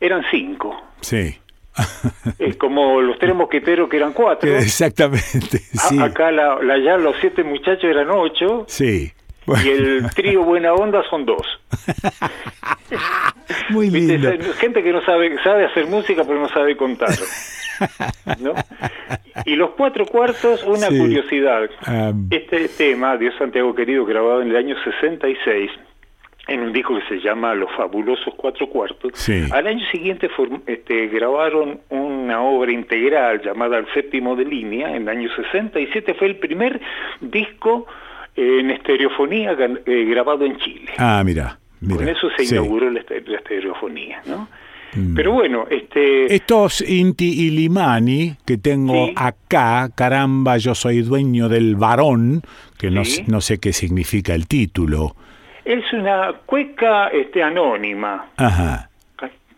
eran cinco. Sí. Es como los tres mosqueteros que eran cuatro. Exactamente, A-. Acá la, la- ya los siete muchachos eran ocho. Sí. Y el trío Buena Onda son dos. Muy lindo. Gente que no sabe sabe hacer música pero no sabe contar. ¿no? Y los cuatro cuartos, una Sí. curiosidad. Ah, Este tema, Dios Santiago Querido, grabado en el año 66, en un disco que se llama Los Fabulosos Cuatro Cuartos, Sí. al año siguiente este, grabaron una obra integral llamada El Séptimo de Línea, en el año 67 fue el primer disco en estereofonía eh, grabado en Chile. Ah, mira, mira. Con eso se sí. inauguró la, este- la estereofonía, ¿no? Mm. Pero bueno, este... Estos Inti y Limani que tengo acá, caramba, yo soy dueño del varón, que no sé qué significa el título. Es una cueca este, anónima. Ajá.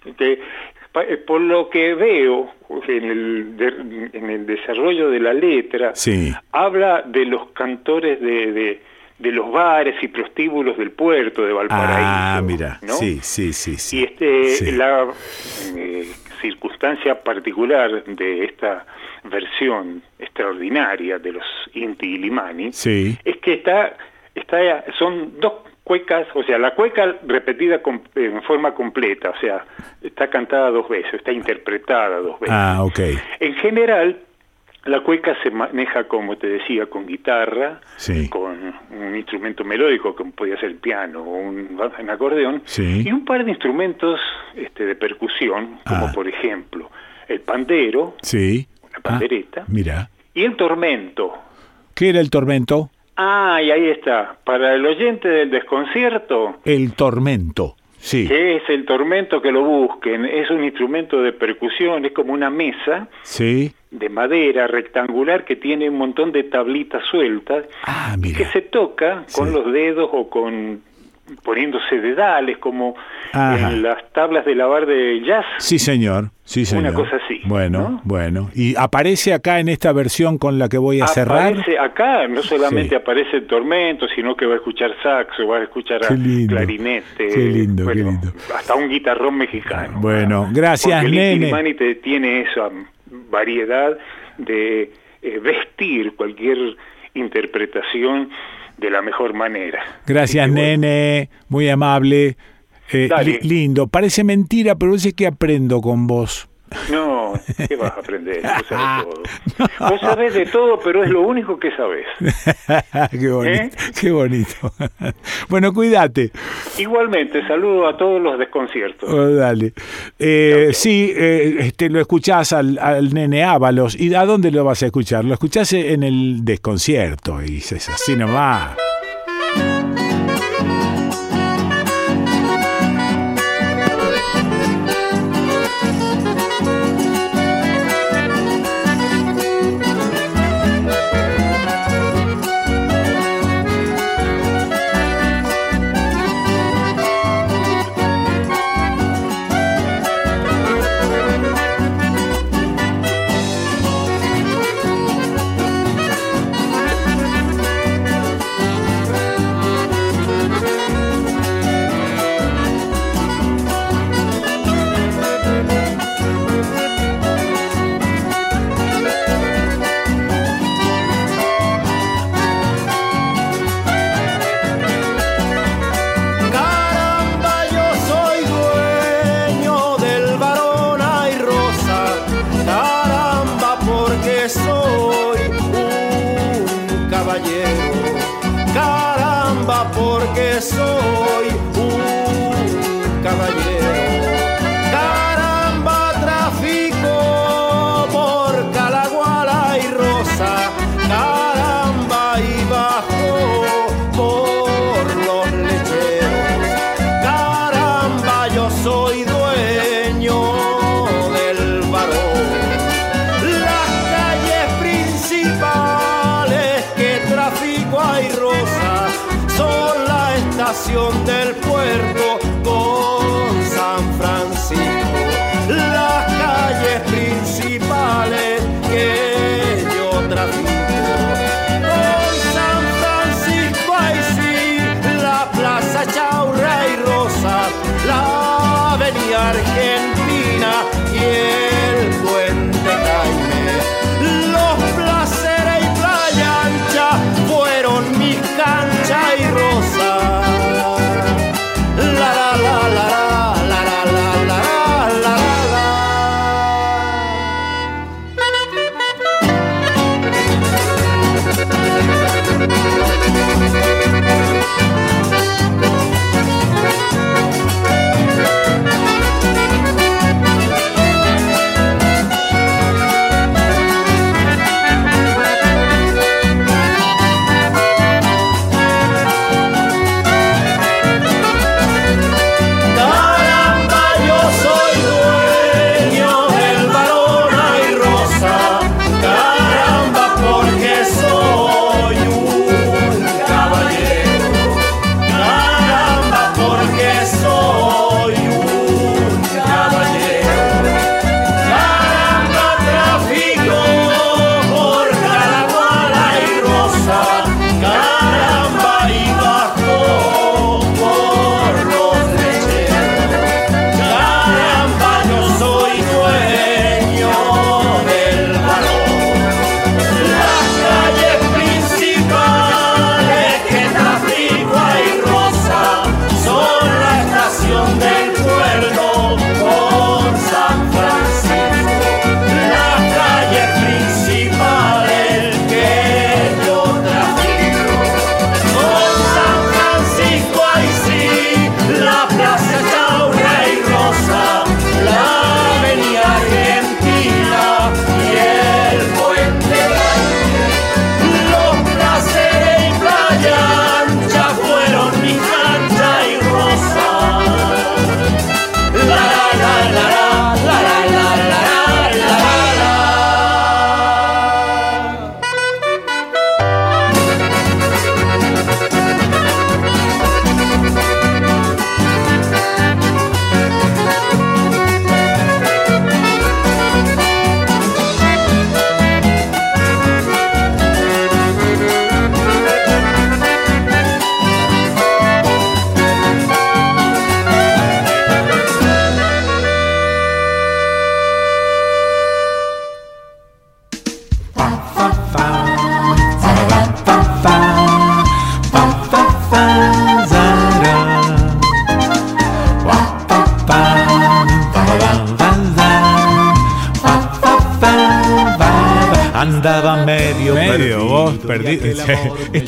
Este, eh, por lo que veo en el, de- en el desarrollo de la letra, Sí. habla de los cantores de, de, de los bares y prostíbulos del puerto de Valparaíso. Ah, mira, ¿no? sí, sí, sí, sí. Y este, Sí. la eh, circunstancia particular de esta versión extraordinaria de los Inti Limani Sí. es que está, está, son dos cuecas, o sea, la cueca repetida en forma completa, o sea, está cantada dos veces, está interpretada dos veces. Ah, ok. En general, la cueca se maneja, como te decía, con guitarra, Sí. con un instrumento melódico, como podía ser el piano o un, un acordeón, Sí. y un par de instrumentos este, de percusión, como Ah. por ejemplo el pandero, Sí. la pandereta, Mira. y el tormento. ¿Qué era el tormento? Ah, y ahí está. Para el oyente del desconcierto, El tormento. Sí. ¿qué es el tormento? Que lo busquen. Es un instrumento de percusión, es como una mesa Sí. de madera rectangular que tiene un montón de tablitas sueltas Ah, mira. que se toca con los dedos o con poniéndose dedales como Ajá. en las tablas de lavar de jazz. Sí, señor. Sí, señor. Una cosa así, Bueno, bueno. Y aparece acá en esta versión con la que voy a cerrar. Aparece acá, no solamente aparece el tormento, sino que va a escuchar saxo, va a escuchar a Qué lindo, clarinete, qué lindo, qué bueno, lindo. hasta un guitarrón mexicano. Bueno, gracias, Porque nene. Te- tiene esa variedad de eh, vestir cualquier interpretación de la mejor manera. Gracias, nene. Muy amable. Eh, li- lindo. Parece mentira, pero sé que aprendo con vos. No, ¿qué vas a aprender? Vos sabés todo. Vos sabés de todo, pero es lo único que sabés. qué bonito. ¿Eh? Qué bonito. bueno, cuídate. Igualmente, saludo a todos los desconciertos. Oh, dale. Eh, Sí, eh, este, lo escuchás al, al nene Ábalos. ¿Y a dónde lo vas a escuchar? Lo escuchás en el desconcierto. Y es así nomás.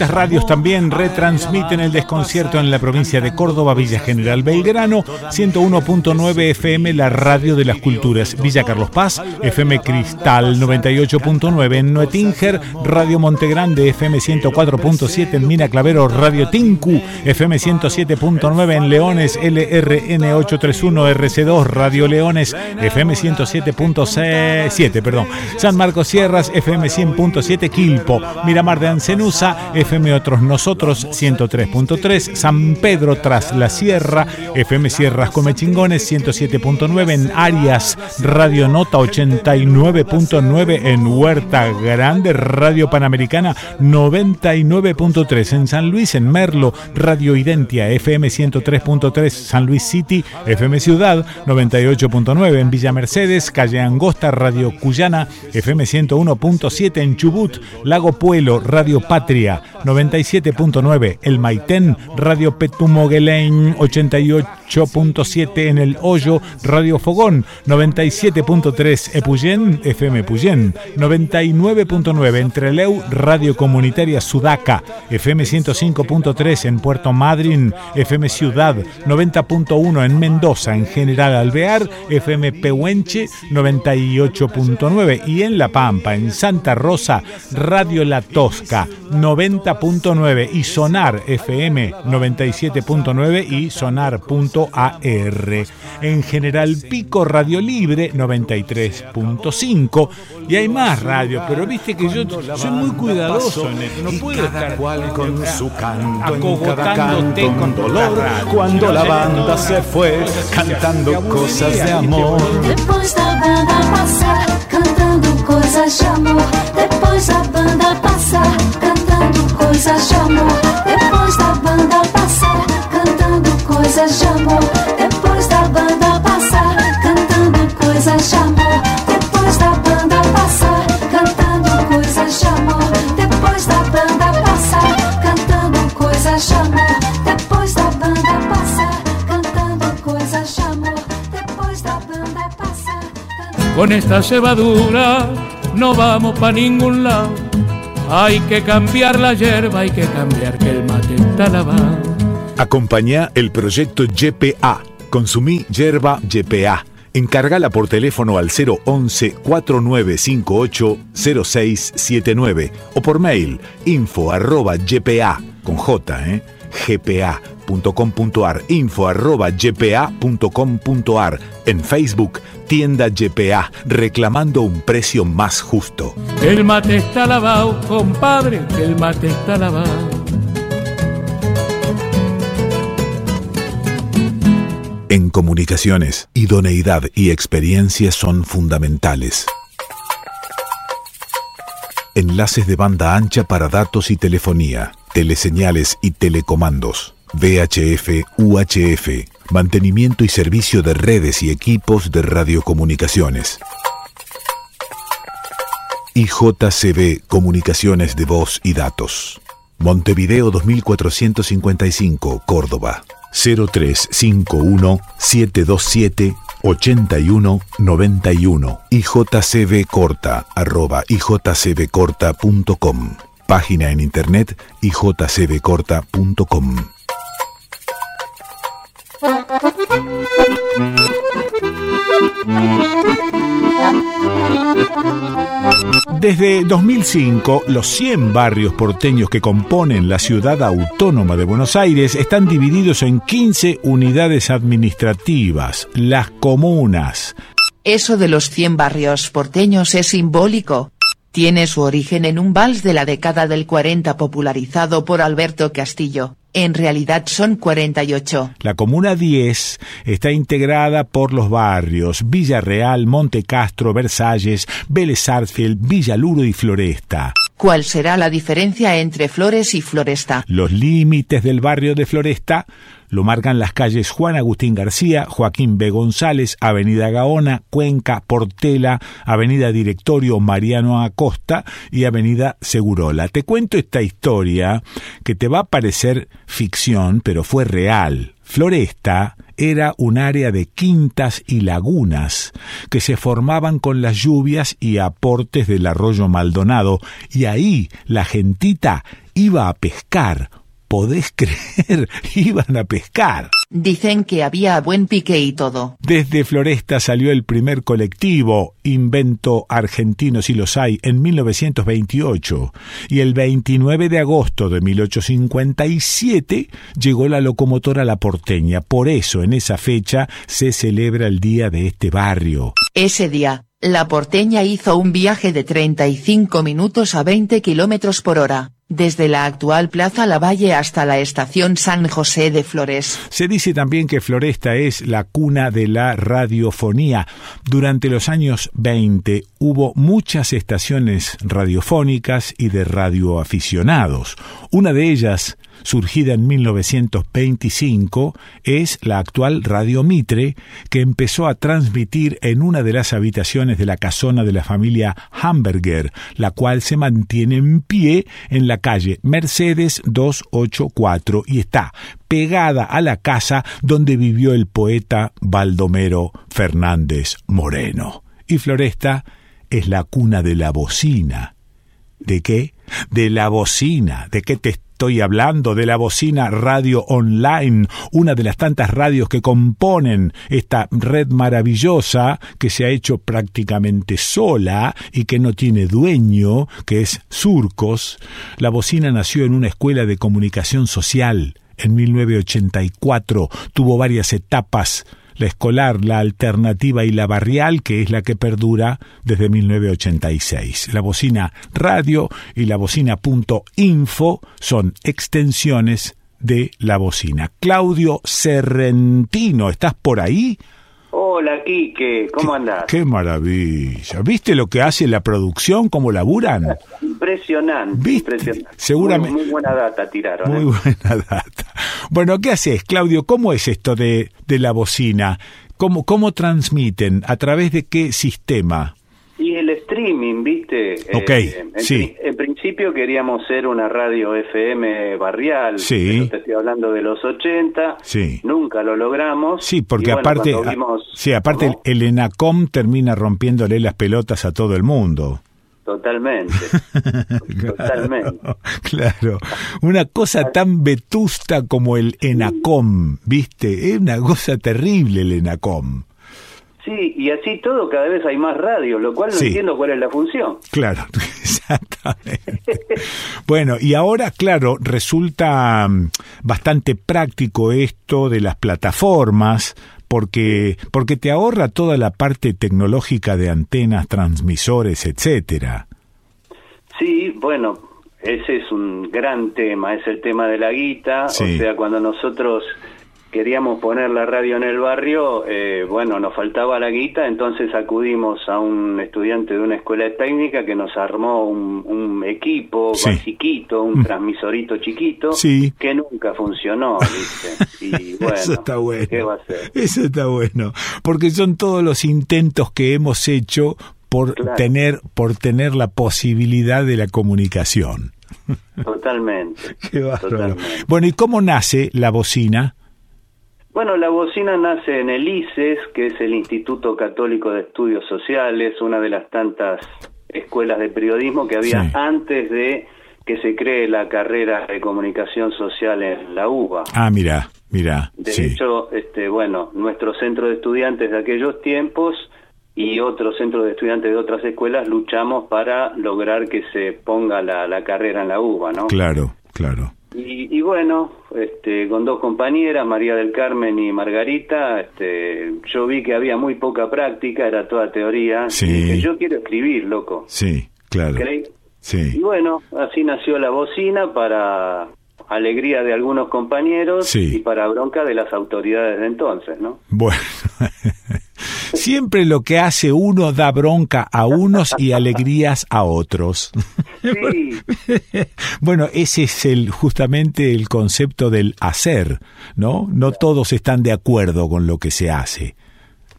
Radios también retransmiten el desconcierto en la provincia de Córdoba, Villa General Belgrano, 101.9 FM, la radio de las culturas. Villa Carlos Paz, FM Cristal 98.9 en Nuetinger, Radio Montegrande, FM 104.7 en Mina Clavero, Radio Tinku, FM 107.9 en Leones, LRN 831 RC2, Radio Leones, FM 107.7, perdón. San Marcos Sierras, FM 100.7 Quilpo, Miramar de Ancenusa, FM Otros Nosotros 103.3, San Pedro tras la Sierra, FM Sierras Comechingones 107.9 en Arias, Radio Nota 89.9 en Huerta Grande, Radio Panamericana 99.3 en San Luis, en Merlo, Radio Identia, FM 103.3 San Luis City, FM Ciudad 98.9 en Villa Mercedes, Calle Angosta, Radio Cuyana, FM 101.7 en Chubut, Lago Puelo, Radio Patria 97.9, El Maitén, Radio Petumoguelein 88.7 en El Hoyo, Radio Fogón 97.3 Epuyén, FM Epuyén 99.9 en Treleu, Radio Comunitaria Sudaca, FM 105.3 en Puerto Madryn, FM Ciudad 90.1 en Mendoza, en General Alvear, FM Pehuenche 98.9 y en La Pampa, en Santa Rosa, Radio La Tosca 90.9 y Sonar FM 97.9 y Sonar.ar. En General Pico Radio Libre 93.5 y hay más radios, pero viste que yo soy muy cuidadoso en esto, no puedo estar cual con su canto en cada canto con dolor radio. cuando la banda se fue cantando cosas de amor Depois da banda passar, cantando coisas de amor. Depois da banda passar, cantando coisas de amor. Depois da banda passar, cantando coisas de amor. Depois da banda passar, cantando coisas de amor. Depois da banda passar, cantando coisas de amor. Depois da banda passar, cantando coisas de amor. Depois da banda passar, cantando coisas de amor. Depois da banda passar. Con esta cebadura no vamos pa' ningún lado. Hay que cambiar la hierba, hay que cambiar que el mate está lavado. Acompañá el proyecto YPA. Consumí yerba YPA. Encargala por teléfono al 011-4958-0679 o por mail info arroba ypa con j, ¿eh? gpa.com.ar info arroba ypa.com.ar en Facebook tienda YPA reclamando un precio más justo. El mate está lavado, compadre, el mate está lavado. En comunicaciones, idoneidad y experiencia son fundamentales. Enlaces de banda ancha para datos y telefonía, teleseñales y telecomandos, VHF, UHF, mantenimiento y servicio de redes y equipos de radiocomunicaciones. IJCB Comunicaciones de Voz y Datos. Montevideo 2455, Córdoba. 0351 727 8191 ijcbcorta arroba ijcbcorta.com Página en internet ijcbcorta.com Desde 2005, los 100 barrios porteños que componen la ciudad autónoma de Buenos Aires están divididos en 15 unidades administrativas, las comunas. Eso de los 100 barrios porteños es simbólico. Tiene su origen en un vals de la década del 40 popularizado por Alberto Castillo. En realidad son 48. La comuna 10 está integrada por los barrios Villarreal, Monte Castro, Versalles, Vélez Sarsfield, Villaluro y Floresta. ¿Cuál será la diferencia entre Flores y Floresta? Los límites del barrio de Floresta lo marcan las calles Juan Agustín García, Joaquín B. González, Avenida Gaona, Cuenca, Portela, Avenida Directorio Mariano Acosta y Avenida Segurola. Te cuento esta historia que te va a parecer ficción, pero fue real. Floresta era un área de quintas y lagunas que se formaban con las lluvias y aportes del arroyo Maldonado, y ahí la gentita iba a pescar podés creer, iban a pescar. Dicen que había buen pique y todo. Desde Floresta salió el primer colectivo, invento argentino si los hay, en 1928, y el 29 de agosto de 1857 llegó la locomotora La Porteña. Por eso, en esa fecha, se celebra el día de este barrio. Ese día, la porteña hizo un viaje de 35 minutos a 20 kilómetros por hora desde la actual Plaza Lavalle hasta la estación San José de Flores. Se dice también que Floresta es la cuna de la radiofonía. Durante los años 20 hubo muchas estaciones radiofónicas y de radioaficionados. Una de ellas surgida en 1925, es la actual Radio Mitre, que empezó a transmitir en una de las habitaciones de la casona de la familia Hamburger, la cual se mantiene en pie en la calle Mercedes 284 y está pegada a la casa donde vivió el poeta Baldomero Fernández Moreno. Y Floresta es la cuna de la bocina. ¿De qué? De la bocina. ¿De qué te Estoy hablando de la bocina Radio Online, una de las tantas radios que componen esta red maravillosa que se ha hecho prácticamente sola y que no tiene dueño, que es Surcos. La bocina nació en una escuela de comunicación social en 1984, tuvo varias etapas la escolar, la alternativa y la barrial, que es la que perdura desde 1986. La bocina radio y la bocina info son extensiones de la bocina. Claudio Serrentino, ¿estás por ahí? Hola, Quique, ¿cómo andás? Qué maravilla. ¿Viste lo que hace la producción? ¿Cómo laburan? Impresionante, impresionante. Seguramente. Muy, buena data tiraron. Muy ¿eh? buena data. Bueno, ¿qué haces, Claudio? ¿Cómo es esto de, de la bocina? ¿Cómo, ¿Cómo transmiten? ¿A través de qué sistema? Y el streaming, ¿viste? Ok, Eh, en, sí. En principio queríamos ser una radio FM barrial. Sí. pero Te estoy hablando de los 80. Sí. Nunca lo logramos. Sí, porque bueno, aparte, vimos- sí, aparte el, el ENACOM termina rompiéndole las pelotas a todo el mundo. Totalmente. Totalmente. Claro, una cosa tan vetusta como el ENACOM, ¿viste? Es una cosa terrible el ENACOM. Sí, y así todo, cada vez hay más radios, lo cual no Sí. entiendo cuál es la función. Claro, exactamente. Bueno, y ahora, claro, resulta mm, bastante práctico esto de las plataformas porque porque te ahorra toda la parte tecnológica de antenas, transmisores, etcétera. Sí, bueno, ese es un gran tema, es el tema de la guita, Sí. o sea, cuando nosotros queríamos poner la radio en el barrio, eh, bueno, nos faltaba la guita, entonces acudimos a un estudiante de una escuela técnica que nos armó un, un equipo Sí. chiquito, un transmisorito chiquito, Sí. que nunca funcionó, ¿viste? Y bueno, Eso está bueno. ¿qué va a ser? Eso está bueno, porque son todos los intentos que hemos hecho por Claro. tener por tener la posibilidad de la comunicación. Totalmente. Qué. Totalmente. Bueno, ¿y cómo nace la bocina? Bueno, la bocina nace en el ICES, que es el Instituto Católico de Estudios Sociales, una de las tantas escuelas de periodismo que había Sí. antes de que se cree la carrera de comunicación social en la UBA. Ah, mira, mira, De sí. hecho, este, bueno, nuestro centro de estudiantes de aquellos tiempos y otros centros de estudiantes de otras escuelas luchamos para lograr que se ponga la, la carrera en la UBA, ¿no? Claro, claro. Y, y bueno, este, con dos compañeras, María del Carmen y Margarita, este, yo vi que había muy poca práctica, era toda teoría. Sí. Y dije, yo quiero escribir, loco. Sí, claro. ¿Creí? Sí. Y bueno, así nació la bocina para alegría de algunos compañeros Sí. y para bronca de las autoridades de entonces, ¿no? Bueno, siempre lo que hace uno da bronca a unos y alegrías a otros. Sí, Bueno, ese es el justamente el concepto del hacer, ¿no? No todos están de acuerdo con lo que se hace,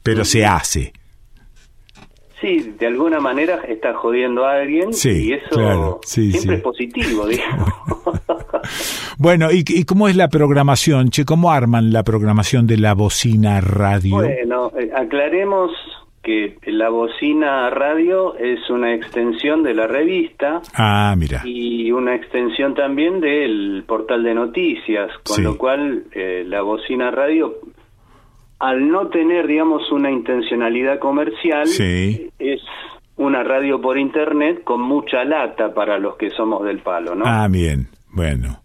pero se hace. Sí, de alguna manera está jodiendo a alguien Sí, y eso claro, sí, siempre sí. es positivo, digamos. Bueno, ¿y, ¿y cómo es la programación, che? ¿Cómo arman la programación de la bocina radio? Bueno, eh, aclaremos que la bocina radio es una extensión de la revista Ah, mira. y una extensión también del portal de noticias, con lo cual eh, la bocina radio, al no tener, digamos, una intencionalidad comercial, Sí. es una radio por internet con mucha lata para los que somos del palo, ¿no? Ah, bien. Bueno.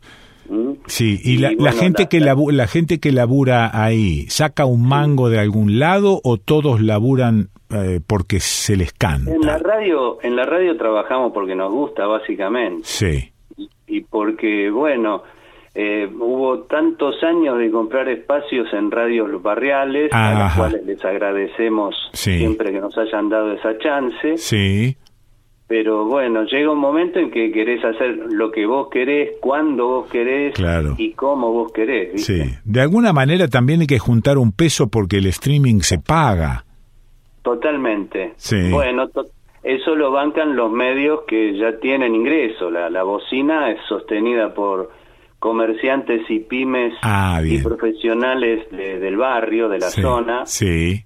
¿Mm? Sí, y, la, la bueno, gente la- que labu- la gente que labura ahí, ¿saca un mango de algún lado o todos laburan eh, porque se les canta? En la radio, en la radio trabajamos porque nos gusta, básicamente. Sí. y porque, bueno, eh, hubo tantos años de comprar espacios en radios barriales, a los Ajá. cuales les agradecemos Sí. siempre que nos hayan dado esa chance, Sí. pero bueno, llega un momento en que querés hacer lo que vos querés, cuando vos querés Claro. y cómo vos querés. ¿viste? Sí. De alguna manera también hay que juntar un peso porque el streaming se paga. Totalmente. Sí. Bueno, to- eso lo bancan los medios que ya tienen ingreso. La, la bocina es sostenida por comerciantes y pymes Ah, y profesionales de- del barrio, de la Sí. zona, Sí.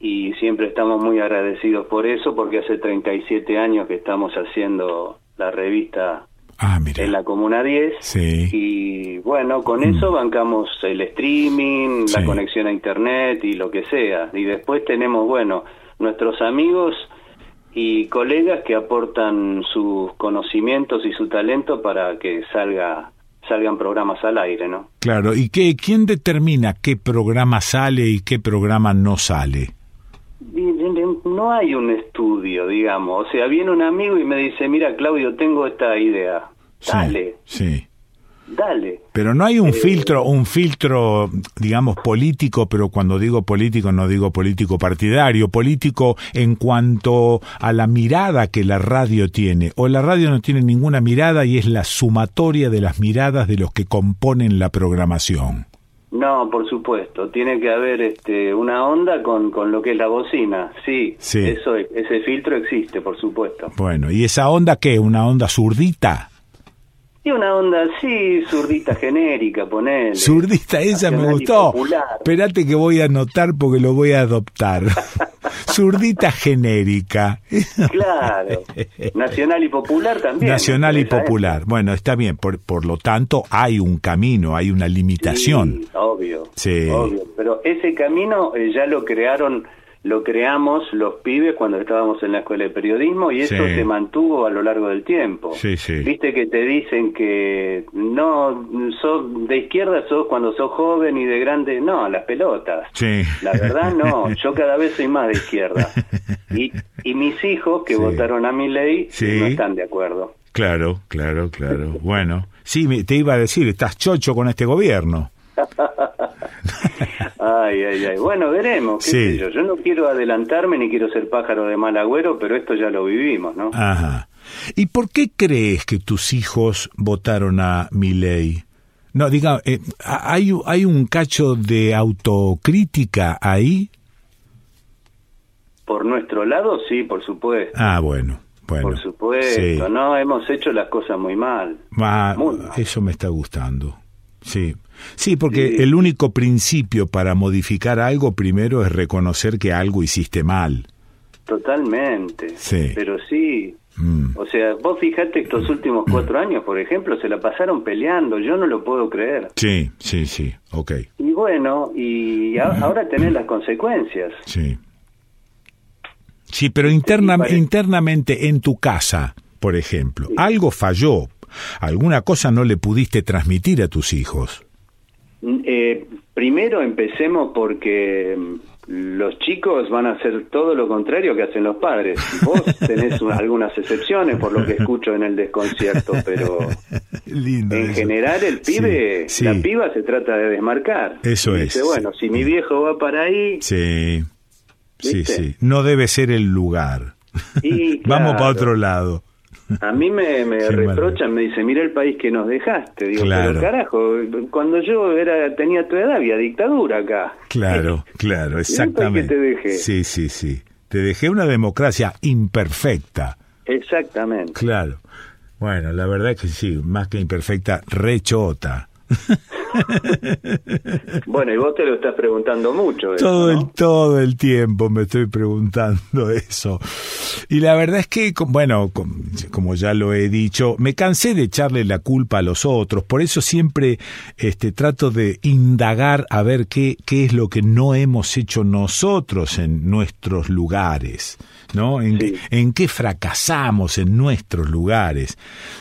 y siempre estamos muy agradecidos por eso, porque hace 37 años que estamos haciendo la revista Ah, en la Comuna 10, Sí. y bueno, con eso bancamos el streaming, la conexión a internet y lo que sea. Y después tenemos, bueno, nuestros amigos y colegas que aportan sus conocimientos y su talento para que salga salgan programas al aire, ¿no? Claro. ¿Y qué, quién determina qué programa sale y qué programa no sale? No hay un estudio, digamos. O sea, viene un amigo y me dice, mira, Claudio, tengo esta idea. Dale, Sí. Dale. Pero no hay un filtro, un filtro, digamos, político, pero cuando digo político no digo político partidario, político en cuanto a la mirada que la radio tiene. O la radio no tiene ninguna mirada y es la sumatoria de las miradas de los que componen la programación. No, por supuesto, tiene que haber este, una onda con, con lo que es la bocina, sí, Sí. Eso, ese filtro existe, por supuesto. Bueno, ¿y esa onda qué? ¿Una onda zurdita? Y una onda así, zurdita genérica, ponele. Zurdita, esa me gustó. Espérate que voy a anotar porque lo voy a adoptar. Zurdita genérica. Claro, nacional y popular también. Nacional y popular. Bueno, está bien. Por, por lo tanto, hay un camino, hay una limitación. Sí, obvio, Sí. obvio. Pero ese camino eh, ya lo crearon, lo creamos los pibes cuando estábamos en la escuela de periodismo y eso Sí. se mantuvo a lo largo del tiempo. Sí, sí. Viste que te dicen que no, sos de izquierda sos cuando sos joven y de grande, no, las pelotas. Sí. La verdad no, yo cada vez soy más de izquierda. Y, y mis hijos que votaron a mi ley no están de acuerdo. Claro, claro, claro. Bueno, sí, te iba a decir, estás chocho con este gobierno. Ay, ay, ay. Bueno, veremos. qué Sí. sé yo. yo no quiero adelantarme ni quiero ser pájaro de mal agüero, pero esto ya lo vivimos, ¿no? Ajá. ¿Y por qué crees que tus hijos votaron a Milei? No, diga, eh, ¿hay, ¿hay un cacho de autocrítica ahí? Por nuestro lado, sí, por supuesto. Ah, bueno, bueno. por supuesto, sí. ¿no? Hemos hecho las cosas muy mal. Ah, Muy mal. eso me está gustando. Sí. Sí, porque el único principio para modificar algo primero es reconocer que algo hiciste mal. Totalmente. Sí. Pero sí. Mm. O sea, vos fijate estos últimos cuatro años, por ejemplo, se la pasaron peleando. Yo no lo puedo creer. Sí, sí, sí, ok. Y bueno, y a- ahora tenés las consecuencias. Sí. Sí, pero interna- internamente en tu casa, por ejemplo, algo falló. Alguna cosa no le pudiste transmitir a tus hijos. Eh, primero empecemos porque mm, los chicos van a hacer todo lo contrario que hacen los padres. Vos tenés un- algunas excepciones por lo que escucho en el desconcierto, pero Lindo. en eso. general el pibe, Sí, la piba se trata de desmarcar. Eso Y es, Dice, bueno, si mi viejo va para ahí, Sí, sí, ¿Viste? sí. No debe ser el lugar. y Vamos para otro lado. A mí me, me reprochan, me dicen, mira el país que nos dejaste. Digo, Claro. pero carajo, cuando yo era tenía tu edad había dictadura acá. Claro, claro, país que exactamente. te dejé. Sí, sí, sí. Te dejé una democracia imperfecta. Exactamente. Claro. Bueno, la verdad es que sí, más que imperfecta, rechota. Bueno, y vos te lo estás preguntando mucho. eso, Todo ¿no? el, todo el tiempo me estoy preguntando eso. Y la verdad es que, bueno, com- como ya lo he dicho, me cansé de echarle la culpa a los otros. Por eso siempre este, trato de indagar a ver qué, qué es lo que no hemos hecho nosotros en nuestros lugares. ¿No? ¿En, en qué fracasamos en nuestros lugares?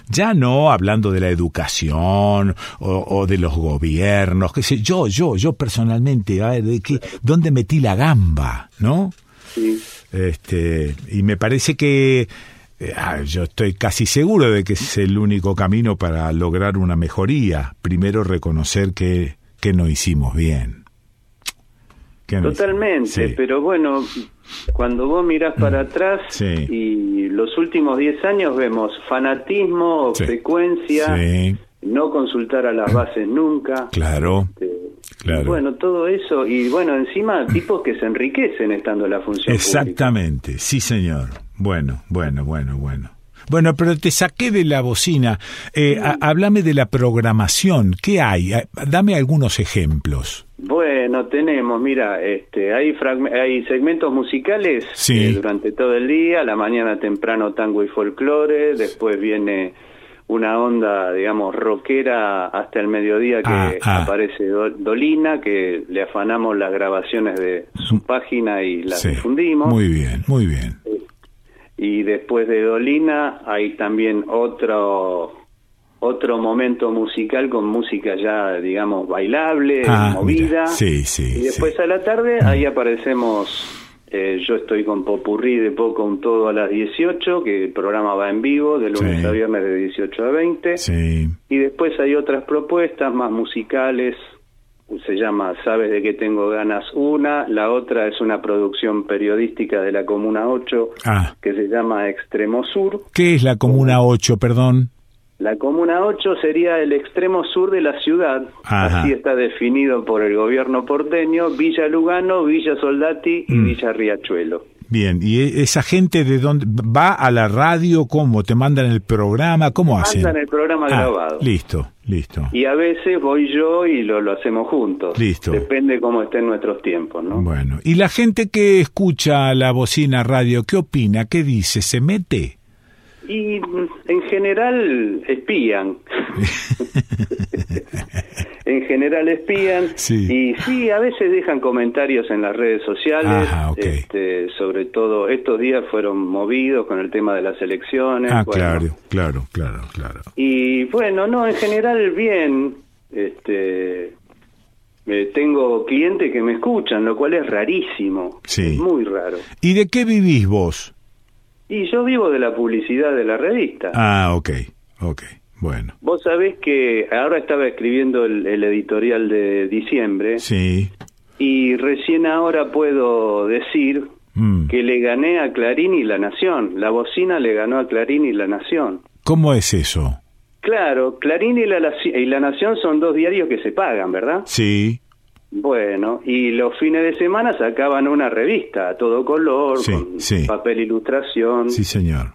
Ya no hablando de la educación o, o de los gobiernos, qué sé yo, yo, yo personalmente, a ver, de qué, ¿dónde metí la gamba? ¿No? Este, y me parece que eh, ah, yo estoy casi seguro de que es el único camino para lograr una mejoría. Primero reconocer que, que no hicimos bien. Totalmente, Sí. Mm. pero bueno, cuando vos mirás para atrás Sí. y los últimos 10 años vemos fanatismo, Sí. frecuencia, no consultar a las bases nunca. claro. Claro. Bueno, todo eso, y bueno, encima tipos que se enriquecen estando en la función pública. Exactamente, sí señor. Bueno, bueno, bueno, bueno. Bueno, pero te saqué de la bocina. Eh, háblame de la programación. ¿Qué hay? Dame algunos ejemplos. Bueno, tenemos, mira, este, hay, hay segmentos musicales Sí. eh, durante todo el día, la mañana temprano tango y folclore, después viene una onda, digamos, rockera hasta el mediodía que Ah, ah. aparece Do- Dolina, que le afanamos las grabaciones de su página y las Sí, difundimos. Muy bien, muy bien. Y después de Dolina hay también otro otro momento musical con música ya, digamos, bailable, Ah, movida. mira, sí, sí, Y después a la tarde, ahí aparecemos, eh, yo estoy con Popurrí de Poco un Todo a las 18, que el programa va en vivo, de lunes Sí. a viernes de 18 a 20. Sí. Y después hay otras propuestas más musicales, se llama Sabes de qué tengo ganas una, la otra es una producción periodística de la Comuna 8 Ah, que se llama Extremo Sur. ¿qué es la Comuna 8, perdón? La Comuna 8 sería el extremo sur de la ciudad, Ajá. así está definido por el gobierno porteño, Villa Lugano, Villa Soldati y Mm. Villa Riachuelo. Bien, ¿y e- esa gente de dónde va a la radio? ¿Cómo? ¿Te mandan el programa? ¿Cómo hacen? Mandan el programa Ah, grabado. Listo, listo. Y a veces voy yo y lo, lo hacemos juntos. Listo. Depende cómo estén nuestros tiempos, ¿no? Bueno, ¿y la gente que escucha la bocina radio, qué opina? ¿Qué dice? ¿Se mete? Y mm, en general espían. en general espían. Sí. Y sí, a veces dejan comentarios en las redes sociales. Ajá, ok. este, sobre todo, estos días fueron movidos con el tema de las elecciones. Ah, bueno. claro, claro, claro, claro. Y bueno, no, en general bien. Este, eh, tengo clientes que me escuchan, lo cual es rarísimo. Sí. Es muy raro. ¿Y de qué vivís vos? Y yo vivo de la publicidad de la revista. Ah, ok, ok, bueno. Vos sabés que ahora estaba escribiendo el, el editorial de diciembre Sí. y recién ahora puedo decir Mm. que le gané a Clarín y La Nación. La bocina le ganó a Clarín y La Nación. ¿Cómo es eso? Claro, Clarín y la, y la Nación son dos diarios que se pagan, ¿verdad? Sí, Bueno, y los fines de semana sacaban una revista a todo color, Sí, con sí. papel ilustración. sí, señor.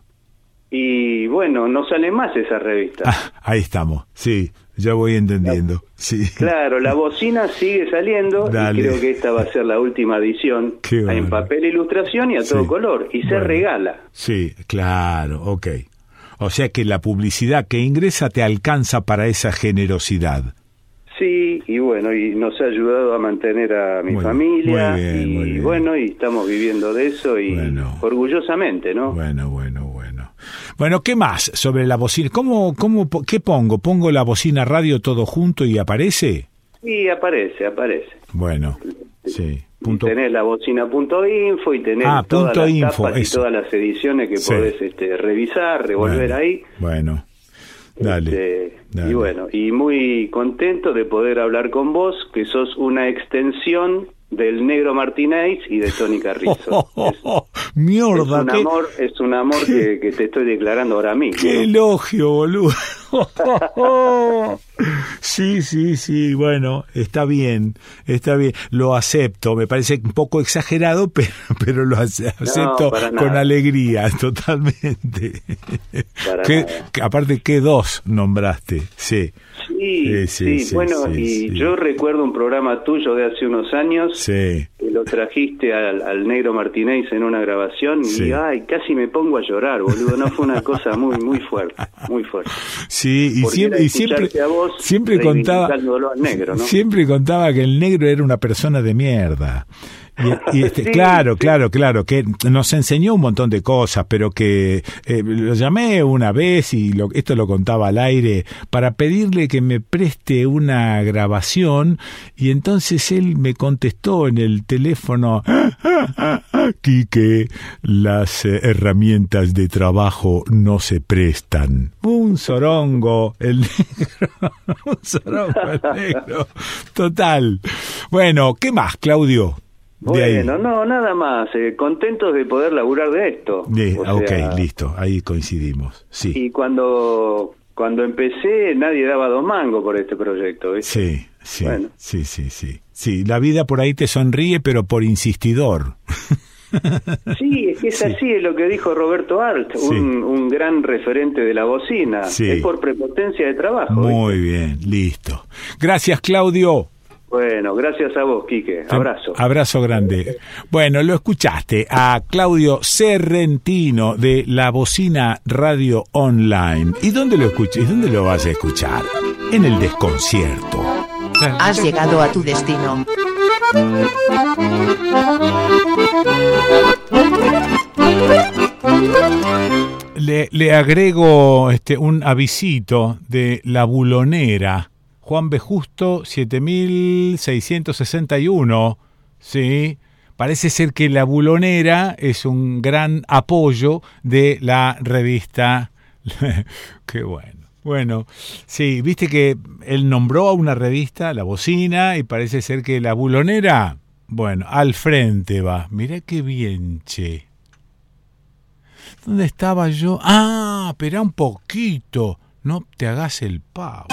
Y bueno, no sale más esa revista. Ah, ahí estamos. Sí, ya voy entendiendo. Sí. Claro, la bocina sigue saliendo Dale. y creo que esta va a ser la última edición Qué en papel ilustración y a todo Sí. color y se Bueno. regala. Sí, claro, ok. O sea que la publicidad que ingresa te alcanza para esa generosidad. Sí, y bueno, y nos ha ayudado a mantener a mi Muy- familia muy bien, y muy bien. bueno, y estamos viviendo de eso y orgullosamente, ¿no? Bueno, bueno, bueno. Bueno, ¿qué más sobre la bocina? ¿Cómo, cómo, qué pongo? ¿Pongo la bocina radio todo junto y aparece? Y aparece, aparece. Bueno, sí. Y tenés la bocina.info y tenés Ah, todas punto las info, tapas y eso. todas las ediciones que Sí. podés este, revisar, revolver Bueno, ahí. Bueno, dale. Este, dale. Y bueno, y muy contento de poder hablar con vos, que sos una extensión del Negro Martínez y de Tony Carrizo. es Mierda, un qué, amor, es un amor que, que te estoy declarando ahora mismo. qué elogio, boludo. Sí, sí, sí, bueno, está bien, está bien, lo acepto, me parece un poco exagerado, pero, pero lo ace- acepto con alegría, totalmente. ¿Qué- aparte, ¿qué dos nombraste? Sí. Sí, sí, sí, bueno, sí, y sí. yo recuerdo un programa tuyo de hace unos años Sí. Que lo trajiste al, al negro Martínez en una grabación Sí. y ay, casi me pongo a llorar, boludo, no fue una cosa muy muy fuerte, muy fuerte. Sí, y Porque siempre, y siempre, escucharte a vos siempre contaba, al negro, ¿no? siempre contaba que el negro era una persona de mierda. Y, y este, Sí, claro, claro, claro, que nos enseñó un montón de cosas, pero que eh, lo llamé una vez y lo, esto lo contaba al aire para pedirle que me preste una grabación y entonces él me contestó en el teléfono, Quique, las eh, herramientas de trabajo no se prestan. Un sorongo, el negro, un sorongo el negro. Total. Bueno, ¿qué más, Claudio? Bueno, no, nada más, eh, contentos de poder laburar de esto. De- O ok, sea, listo, ahí coincidimos. Sí, Y cuando cuando empecé nadie daba dos mangos por este proyecto, ¿viste? sí, sí, Bueno. sí, sí, sí. Sí, la vida por ahí te sonríe, pero por insistidor. Sí, es que es Sí. así, es lo que dijo Roberto Sí. un, un gran referente de la bocina. Sí. Es por prepotencia de trabajo. Muy bien, listo. Gracias, Claudio. Bueno, gracias a vos, Quique. Abrazo. Abrazo grande. Bueno, lo escuchaste a Claudio Serrentino de La Bocina Radio Online. ¿Y dónde lo escuchas? ¿Y dónde lo vas a escuchar? En el desconcierto. Has llegado a tu destino. Le, le agrego este, un avisito de La Bulonera. Juan B. Justo, 7661. Sí. Parece ser que La Bulonera es un gran apoyo de la revista. Qué bueno. Bueno, sí, viste que él nombró a una revista, La Bocina, y parece ser que La Bulonera, bueno, al frente va. Mirá qué bien, che. ¿Dónde estaba yo? Ah, espera un poquito. No te hagas el pavo.